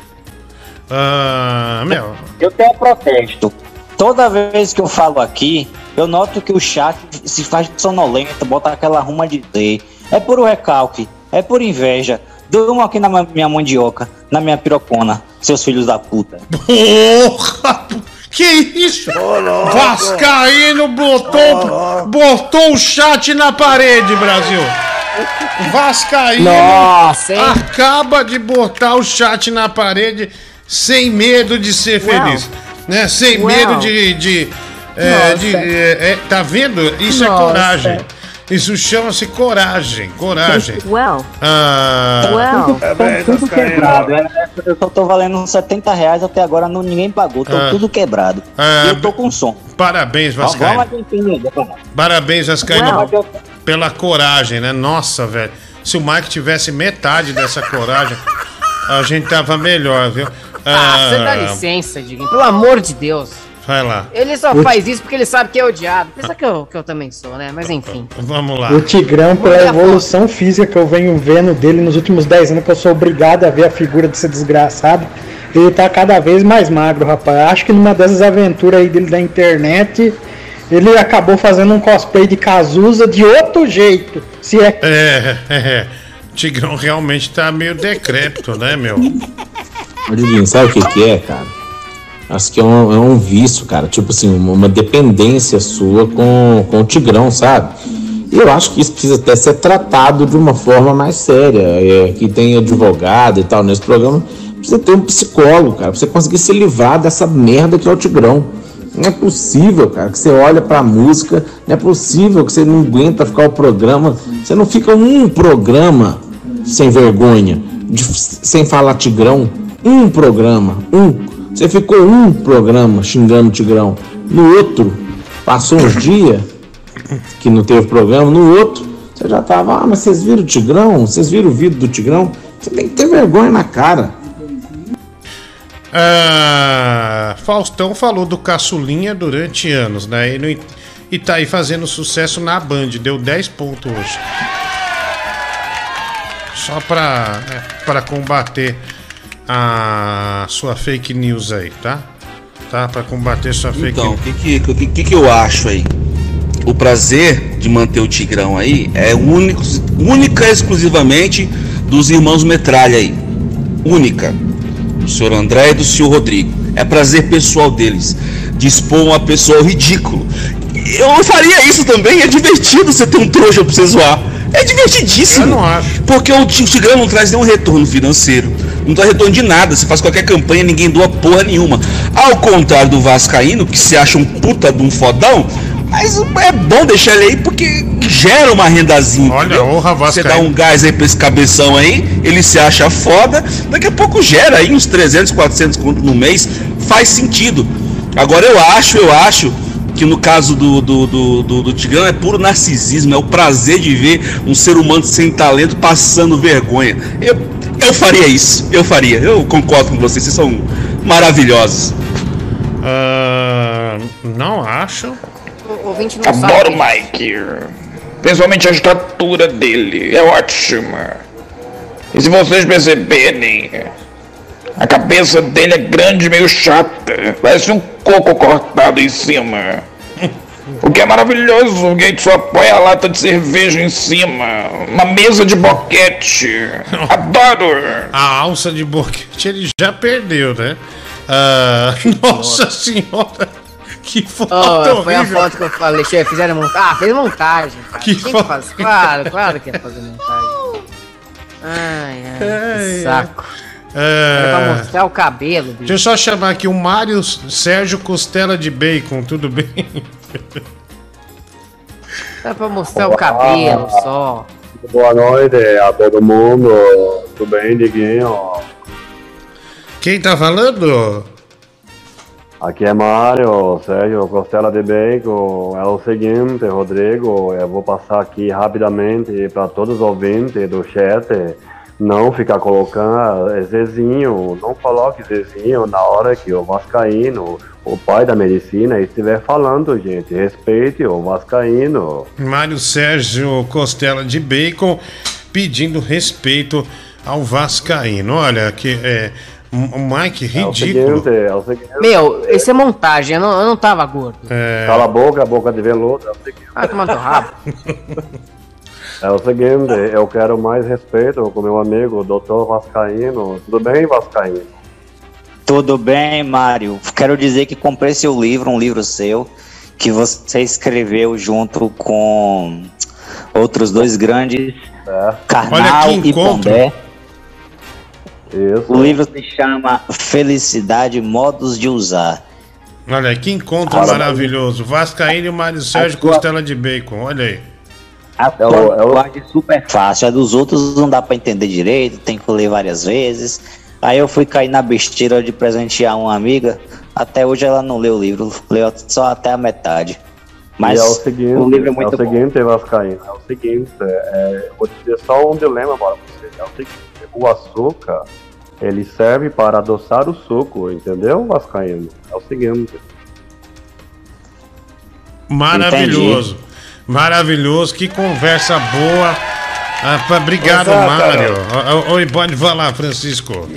Ah, meu. Eu tenho protesto. Toda vez que eu falo aqui, eu noto que o chat se faz sonolento, bota aquela ruma de Z. É por recalque, é por inveja. Durmam aqui na minha mandioca, na minha pirocona, seus filhos da puta. Porra! Que isso? Vascaíno botou, botou o chat na parede, Brasil. Vascaíno Nossa, hein? acaba de botar o chat na parede sem medo de ser Uau. feliz. Né? Sem Uau. medo de. de, é, de- é, é, tá vendo? Isso é Nossa. coragem. Isso chama-se coragem. Coragem. Well. Ah, tudo quebrado. é, é, Eu só tô valendo uns 70 reais até agora, não, ninguém pagou. Tô Ah. tudo quebrado. Ah, e eu tô com som. Parabéns, Vascaíno. Parabéns, Vascaíno, Well. pela coragem, né? Nossa, velho. Se o Mike tivesse metade dessa coragem, a gente tava melhor, viu? Ah, você dá licença, Diguinho. Pelo amor de Deus. Vai lá. Ele só Eu- faz isso porque ele sabe que é odiado. Pensa que eu, que eu também sou, né? Mas enfim. Vamos lá. O Tigrão, pela evolução física que eu venho vendo dele nos últimos 10 anos, que eu sou obrigado a ver a figura desse desgraçado, ele tá cada vez mais magro, rapaz. Acho que numa dessas aventuras aí dele da internet, ele acabou fazendo um cosplay de Cazuza de outro jeito. Se é. É, é. Tigrão realmente tá meio decrépito, né, meu? Ô, Diguinho, sabe o que, que é, cara? Acho que é um, é um vício, cara. Tipo assim, uma, dependência sua com, com o Tigrão, sabe? Eu acho que isso precisa até ser tratado de uma forma mais séria. É, que tem advogado e tal nesse programa. Precisa ter um psicólogo, cara, pra você conseguir se livrar dessa merda que é o Tigrão. Não é possível, cara, que você olha pra música, não é possível que você não aguenta ficar o programa. Você não fica um programa sem vergonha, de- sem falar Tigrão. Um programa, um. Você ficou um programa xingando o Tigrão. No outro, passou uns dias que não teve programa, no outro, você já tava, ah, mas vocês viram o Tigrão? Vocês viram o vídeo do Tigrão? Você tem que ter vergonha na cara. Ah, Faustão falou do caçulinha durante anos, né? E, no- e tá aí fazendo sucesso na Band, deu 10 pontos hoje. Só pra, é, pra combater a sua fake news aí, tá? Tá? Pra combater sua fake Então, o news. que, que, que, que, que eu acho aí? O prazer de manter o Tigrão aí é único, única e exclusivamente dos irmãos Metralha aí. Única. Do senhor André e do senhor Rodrigo. É prazer pessoal deles. Dispor uma pessoa ridículo. Eu faria isso também, é divertido você ter um trouxa pra você zoar. É divertidíssimo. Eu não acho. Porque o Ti- o Tigrão não traz nenhum retorno financeiro. Não dá retorno de nada. Você faz qualquer campanha, ninguém doa porra nenhuma. Ao contrário do Vascaíno, que se acha um puta de um fodão, mas é bom deixar ele aí porque gera uma rendazinha. Olha, honra Você dá um gás aí pra esse cabeção aí, ele se acha foda, daqui a pouco gera aí uns 300, 400 conto no mês, faz sentido. Agora eu acho, eu acho que no caso do, do, do, do, do Tigrão é puro narcisismo, é o prazer de ver um ser humano sem talento passando vergonha. Eu, Eu faria isso, eu faria. Eu concordo com vocês, vocês são maravilhosos. Ah, não acho. O ouvinte não Adoro sabe. o Mike. Principalmente a estatura dele. É ótima. E se vocês perceberem, a cabeça dele é grande e meio chata. Parece um coco cortado em cima. O que é maravilhoso, o Gates só apoia a lata de cerveja em cima. Uma mesa de boquete. Adoro! A alça de boquete ele já perdeu, né? Ah, nossa senhora! Que foto Oh, foi a foto que eu falei, chefe, fizeram montagem. Ah, fez montagem. Cara. Que Quem foto? faz? Claro, claro que ia fazer montagem. Ai, ai, Ai, que saco. É. Era pra mostrar o cabelo, bicho. Deixa eu só chamar aqui o Mário Sérgio Costela de Bacon, tudo bem? Era pra mostrar o cabelo só. Boa noite a todo mundo. Tudo bem, Diguinho? Quem tá falando? Aqui é Mário, Sérgio Costela de Bacon. É o seguinte, Rodrigo, eu vou passar aqui rapidamente para todos os ouvintes do chat. Não ficar colocando eh, Zezinho, não coloque Zezinho na hora que o Vascaíno, o pai da medicina, estiver falando, gente. Respeite o Vascaíno. Mário Sérgio Costela de Bacon pedindo respeito ao Vascaíno. Olha, que é. O Mike ridículo. seguinte, é o seguinte. Meu, esse é montagem, eu não, eu não tava gordo. É... Cala a boca, boca de veludo. É o seguinte. Ah, rabo. É o seguinte, eu quero mais respeito com meu amigo, doutor Vascaíno. Tudo bem, Vascaíno? Tudo bem, Mário? Quero dizer que comprei seu livro, um livro seu, que você escreveu junto com outros dois grandes, Olha que e. Pondé. Isso. O livro se chama Felicidade Modos de Usar. Olha aí, que encontro Olha, maravilhoso. Vascaíno e Mário Sérgio Costela de Bacon, olha aí. A É o- é o- super fácil. A dos outros não dá pra entender direito, tem que ler várias vezes. Aí eu fui cair na besteira de presentear uma amiga. Até hoje ela não leu o livro, leu só até a metade. Mas e é o seguinte, o livro é muito o bom. seguinte, Vascaíno, é o seguinte, é, vou te dizer só um dilema para você. É o seguinte, o açúcar, ele serve para adoçar o suco, entendeu, Vascaíno? É o seguinte. Maravilhoso. Maravilhoso, que conversa boa. Ah, obrigado, Exato, Mário. Ah, ah, Oi, pode falar, Francisco.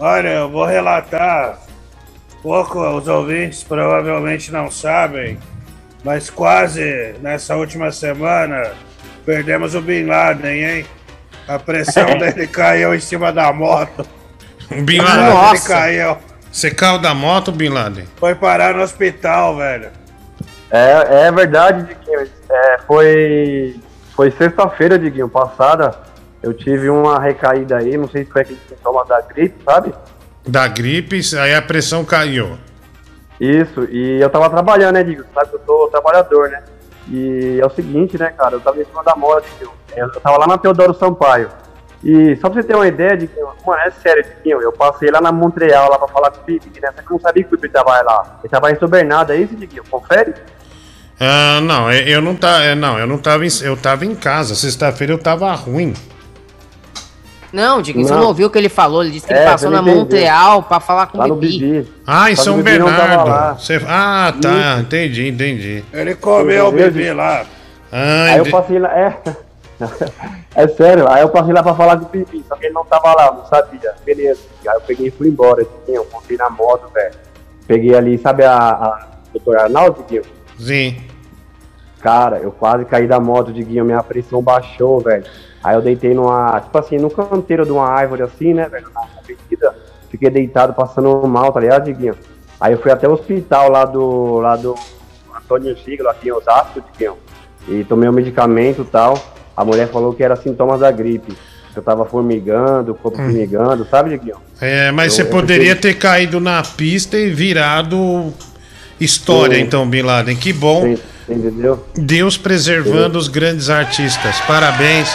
Olha, eu vou relatar pouco os ouvintes provavelmente não sabem, mas quase nessa última semana perdemos o Bin Laden, hein? A pressão dele caiu em cima da moto. Bin Ele Laden. caiu. Você caiu da moto, Bin Laden? Foi parar no hospital, velho. É, é verdade, Diguinho. É, foi foi sexta-feira, Diguinho, passada. Eu tive uma recaída aí, não sei se foi aquele sintoma da gripe, sabe? Da gripe, aí a pressão caiu. Isso, e eu tava trabalhando, né, Digo? Sabe que eu sou trabalhador, né? E é o seguinte, né, cara? Eu tava em cima da moto, Diguinho. Eu tava lá na Teodoro Sampaio. E só pra você ter uma ideia, Diguinho, mano, é sério, Diguinho, eu passei lá na Montreal lá pra falar com o né? Só que eu não sabia que o Pipe tava lá. Ele tava em São Bernardo, é isso, Diguinho? Confere? Ah, não, eu- eu não tá, não, eu não tava em, eu tava em casa. Sexta-feira eu tava ruim. Não, Diego, você Não. ouviu o que ele falou? Ele disse que É, ele passou na. Montreal pra falar com o Bibi. Ah, em Só São Bibi Bernardo. lá. Você- ah, tá, entendi, entendi. Ele comeu o bebê lá. Ah, Aí eu passei lá, é. É sério, aí eu passei lá pra falar com o Pipi, só que ele não tava lá, não sabia. Beleza. Aí eu peguei e fui embora, assim, eu montei na moto, velho. Peguei ali, sabe a, a doutora Arnaldo, Guinho? Sim. Cara, eu quase caí da moto, Diguinho, minha pressão baixou, velho. Aí eu deitei numa, tipo assim, no canteiro de uma árvore assim, né, velho, na avenida. Fiquei deitado, passando mal, tá ligado, Diguinho? Aí eu fui até o hospital lá do, lá do Antônio Siglo, aqui em Osasco, Diguinho. E tomei o medicamento e tal. A mulher falou que era sintomas da gripe. Que eu tava formigando, o corpo Hum. formigando, sabe, Diguinho? É, mas Eu- você poderia ter caído na pista e virado história, Sim. então, Bin Laden. Que bom. Entendeu? Deus preservando os grandes artistas. Parabéns.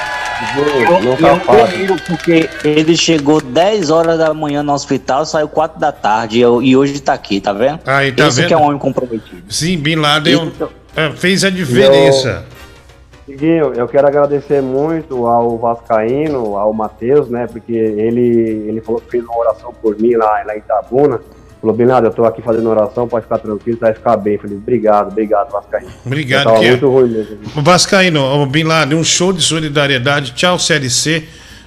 Eu, eu comigo porque ele chegou 10 horas da manhã no hospital, saiu 4 da tarde e, eu- e hoje tá aqui, tá vendo? Aí, tá Esse vendo? que é um homem comprometido. Sim, Bin Laden é, fez a diferença. Diguinho, eu quero agradecer muito ao Vascaíno, ao Matheus, né? Porque ele, ele falou que fez uma oração por mim lá, lá em Itabuna. Falou, Binado, eu tô aqui fazendo oração, pode ficar tranquilo, vai ficar bem. Falei, obrigado, obrigado, Vascaíno. Obrigado, Eu tava que é. muito ruim mesmo. O Vascaíno, o Bin Laden, um show de solidariedade. Tchau, Série C.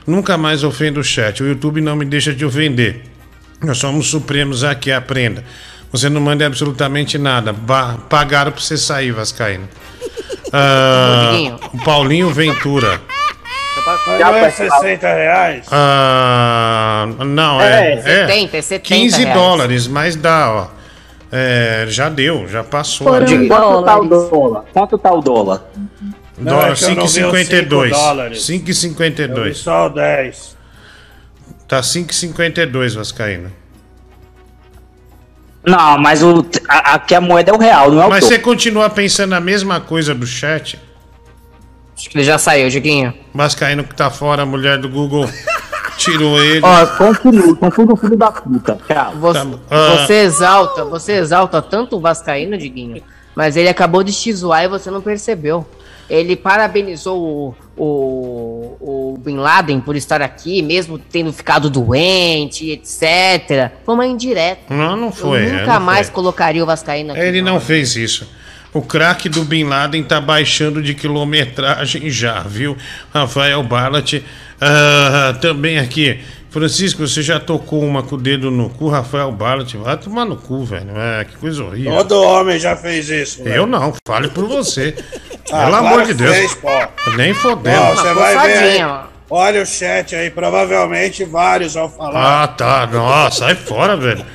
Nunca mais ofendo o chat. O YouTube não me deixa de ofender. Nós somos supremos aqui, aprenda. Você não manda absolutamente nada. Ba- pagaram pra você sair, Vascaíno. Ah, o Paulinho Ventura. Mas não é 60 reais? Ah, não, é. É, 70, é 70 15 reais. dólares, mas dá, ó. É, já deu, já passou. Foram Diga. Quanto tá o dólar? Quanto tá o dólar? Dólar Não, é vi os 5,52. cinco dólares. 5,52. Eu vi só 10. Tá 5,52, Vascaíno. Não, mas o, a- aqui a moeda é o real, não é o Mas dólar. você continua pensando a mesma coisa do chat? Acho que ele já saiu, Diguinho. Vascaíno que tá fora, a mulher do Google tirou ele. Ó, confio, confio no filho da puta. Você, Ah. você exalta, você exalta tanto o Vascaíno, Diguinho, mas ele acabou de te zoar e você não percebeu. Ele parabenizou o, o, o Bin Laden por estar aqui, mesmo tendo ficado doente, etc. Foi uma indireta. Não, não foi. Eu é, nunca não mais foi. colocaria o Vascaíno aqui. Ele não fez isso. O craque do Bin Laden tá baixando de quilometragem já, viu? Rafael Barlat. ah, também aqui. Francisco, você já tocou uma com o dedo no cu, Rafael Barlat? Vai tomar no cu, velho. É, que coisa horrível. Todo homem já fez isso. Eu não, fale por você. Ah, Pelo amor de que Deus. fez, pô. Nem fodendo. Ó, você vai ver aí. Olha o chat aí, provavelmente vários vão falar. Ah, tá. Nossa, sai fora, velho.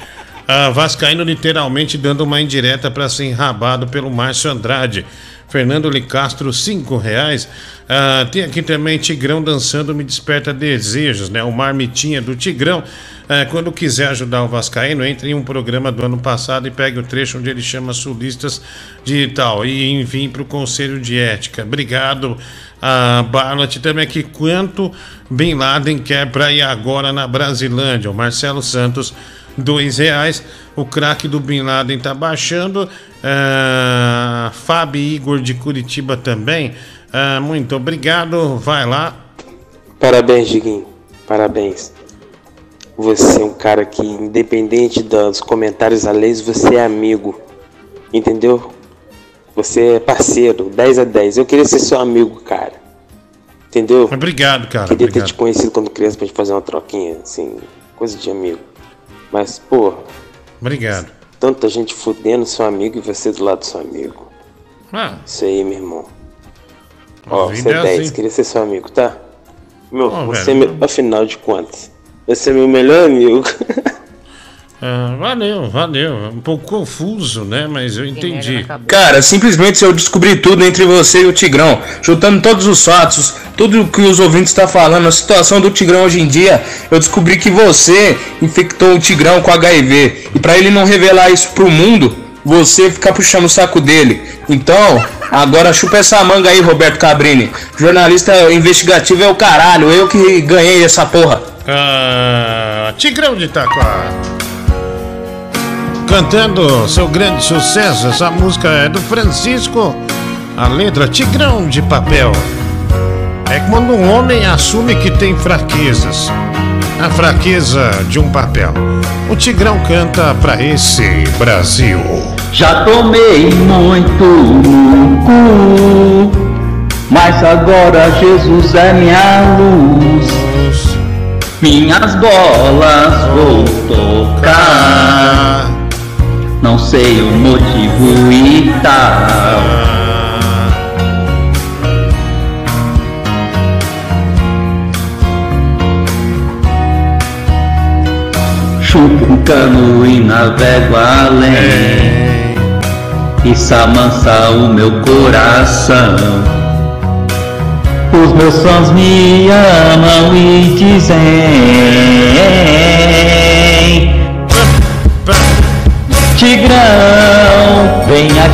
Ah, Vascaíno literalmente dando uma indireta para ser enrabado pelo Márcio Andrade. Fernando Licastro, cinco reais. Ah, tem aqui também Tigrão dançando Me Desperta Desejos, né? O Marmitinha do Tigrão. Ah, quando quiser ajudar o Vascaíno, entre em um programa do ano passado e pegue o trecho onde ele chama sulistas de tal e envie para o Conselho de Ética. Obrigado, a Barlat também aqui. Quanto Bin Laden quer para ir agora na Brasilândia? O Marcelo Santos, dois reais. O craque do Bin Laden tá baixando. Ah, Fábio Igor de Curitiba também. Ah, muito obrigado. Vai lá. Parabéns, Diguinho. Parabéns. Você é um cara que, independente dos comentários alheios, você é amigo. Entendeu? Você é parceiro, 10 a 10. Eu queria ser seu amigo, cara. Entendeu? Obrigado, cara. Queria ter Obrigado. te conhecido quando criança pra gente fazer uma troquinha, assim, coisa de amigo. Mas, pô, Obrigado. tanta gente fudendo seu amigo e você do lado do seu amigo. Ah, Isso aí, meu irmão. A Ó, você é é 10, assim. queria ser seu amigo, tá? Meu, Ó, você é velho. meu, afinal de contas, você é meu melhor amigo. ah, valeu, valeu. Um pouco confuso, né? Mas eu entendi. Cara, simplesmente se eu descobri tudo entre você e o Tigrão, juntando todos os fatos, tudo que os ouvintes estão falando, a situação do Tigrão hoje em dia, eu descobri que você infectou o Tigrão com HIV. E pra ele não revelar isso pro mundo, você fica puxando o saco dele. Então, agora chupa essa manga aí, Roberto Cabrini. Jornalista investigativo é o caralho, eu que ganhei essa porra. Ah, Tigrão de Itaquá. Cantando seu grande sucesso, essa música é do Francisco. A letra Tigrão de Papel. É quando um homem assume que tem fraquezas. A fraqueza de um papel. O Tigrão canta pra esse Brasil. Já tomei muito no cu, mas agora Jesus é minha luz. Minhas bolas vou tocar, não sei o motivo e tal. Chupo um cano e navego além. Isso amansa o meu coração. Os meus fãs me amam e dizem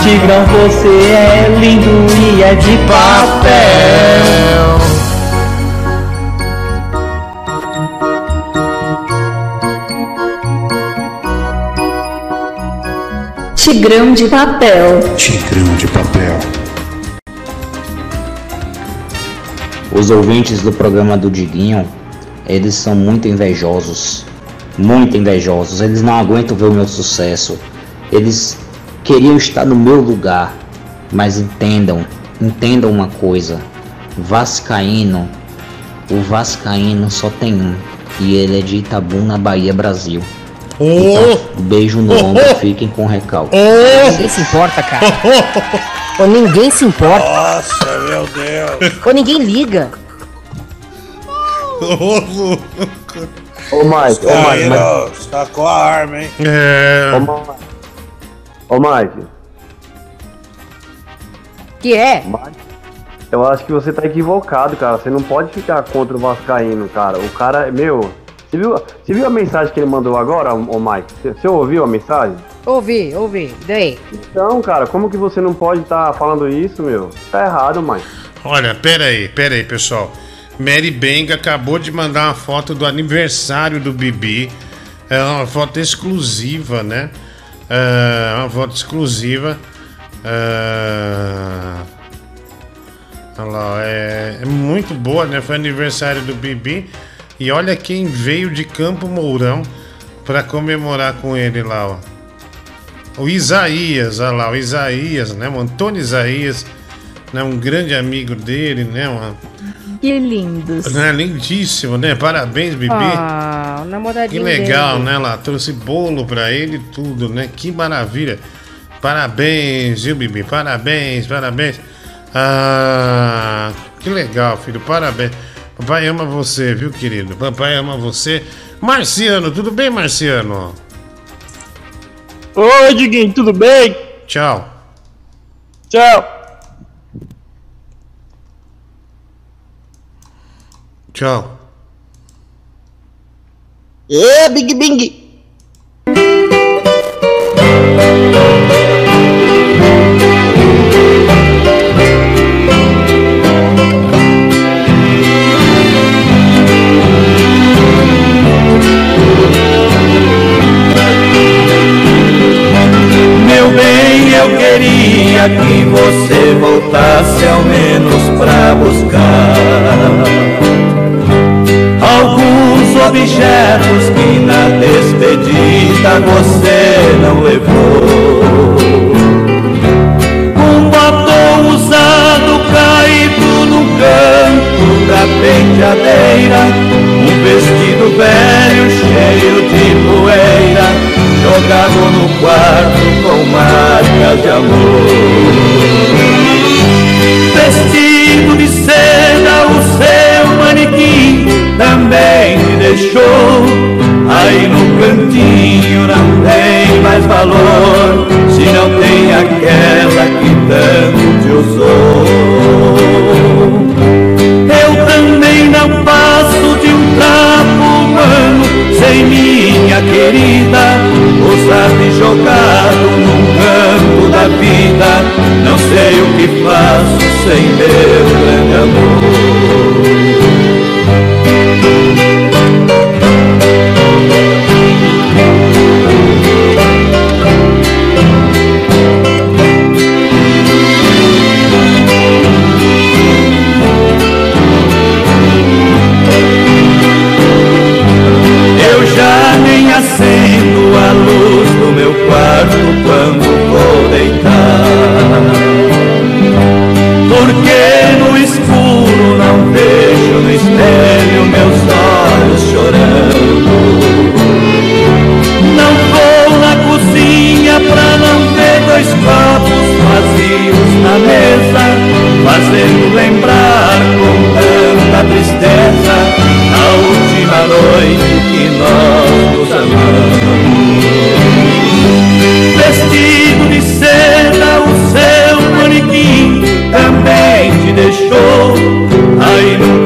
Tigrão, você é lindo e é de papel. Tigrão de papel. Tigrão de papel. Os ouvintes do programa do Diguinho, eles são muito invejosos. Muito invejosos. Eles não aguentam ver o meu sucesso. Eles queriam estar no meu lugar. Mas entendam, entendam uma coisa. Vascaíno, o Vascaíno só tem um. E ele é de Itabuna, Bahia, Brasil. Então, beijo no ombro, fiquem com o recalque. Ninguém se importa, cara. Ou ninguém se importa. Nossa, meu Deus. Ou ninguém liga. Ô, Mike, ô, Mike, Caíram, sacou a arma, hein? É. Ô, Mike. Ô, Mike, Que é? eu acho que você tá equivocado, cara. Você não pode ficar contra o Vascaíno, cara. O cara, meu. Você viu, você viu a mensagem que ele mandou agora, ô Mike? Você, você ouviu a mensagem? Ouvi, ouvi. Daí? Então, cara, como que você não pode estar falando isso, meu? Tá errado, Mike. Olha, pera aí, pera aí, pessoal. Mary Bang acabou de mandar uma foto do aniversário do Bibi. É uma foto exclusiva, né? É uma foto exclusiva. É... Olha lá, é, é muito boa, né? Foi aniversário do Bibi. E olha quem veio de Campo Mourão para comemorar com ele lá, ó. O Isaías, olha lá, o Isaías, né? O Antônio Isaías, né? Um grande amigo dele, né? Uma, Que lindos. né? Lindíssimo, né? Parabéns, Bibi. Ah, o que namoradinho legal, dele. né? Lá trouxe bolo pra ele e tudo, né? Que maravilha. Parabéns, viu, Bibi? Parabéns, parabéns. Ah, que legal, filho. Parabéns. Papai ama você, viu, querido? Papai ama você. Marciano, tudo bem, Marciano? Oi, Diguinho, tudo bem? Tchau. Tchau. Tchau. É, Big Bing. Meu bem, eu queria que você voltasse ao menos pra buscar objetos que na despedida você não levou. Um batom usado caído no canto da penteadeira, um vestido velho cheio de poeira jogado no quarto com marcas de amor. Vestido de seda, o seu manequim também me deixou. Aí no cantinho não tem mais valor, se não tem aquela que tanto usou. Eu também não passo de um trapo humano sem minha querida, usado e jogado num canto da vida. Não sei o que faço sem meu grande amor. Guardo rain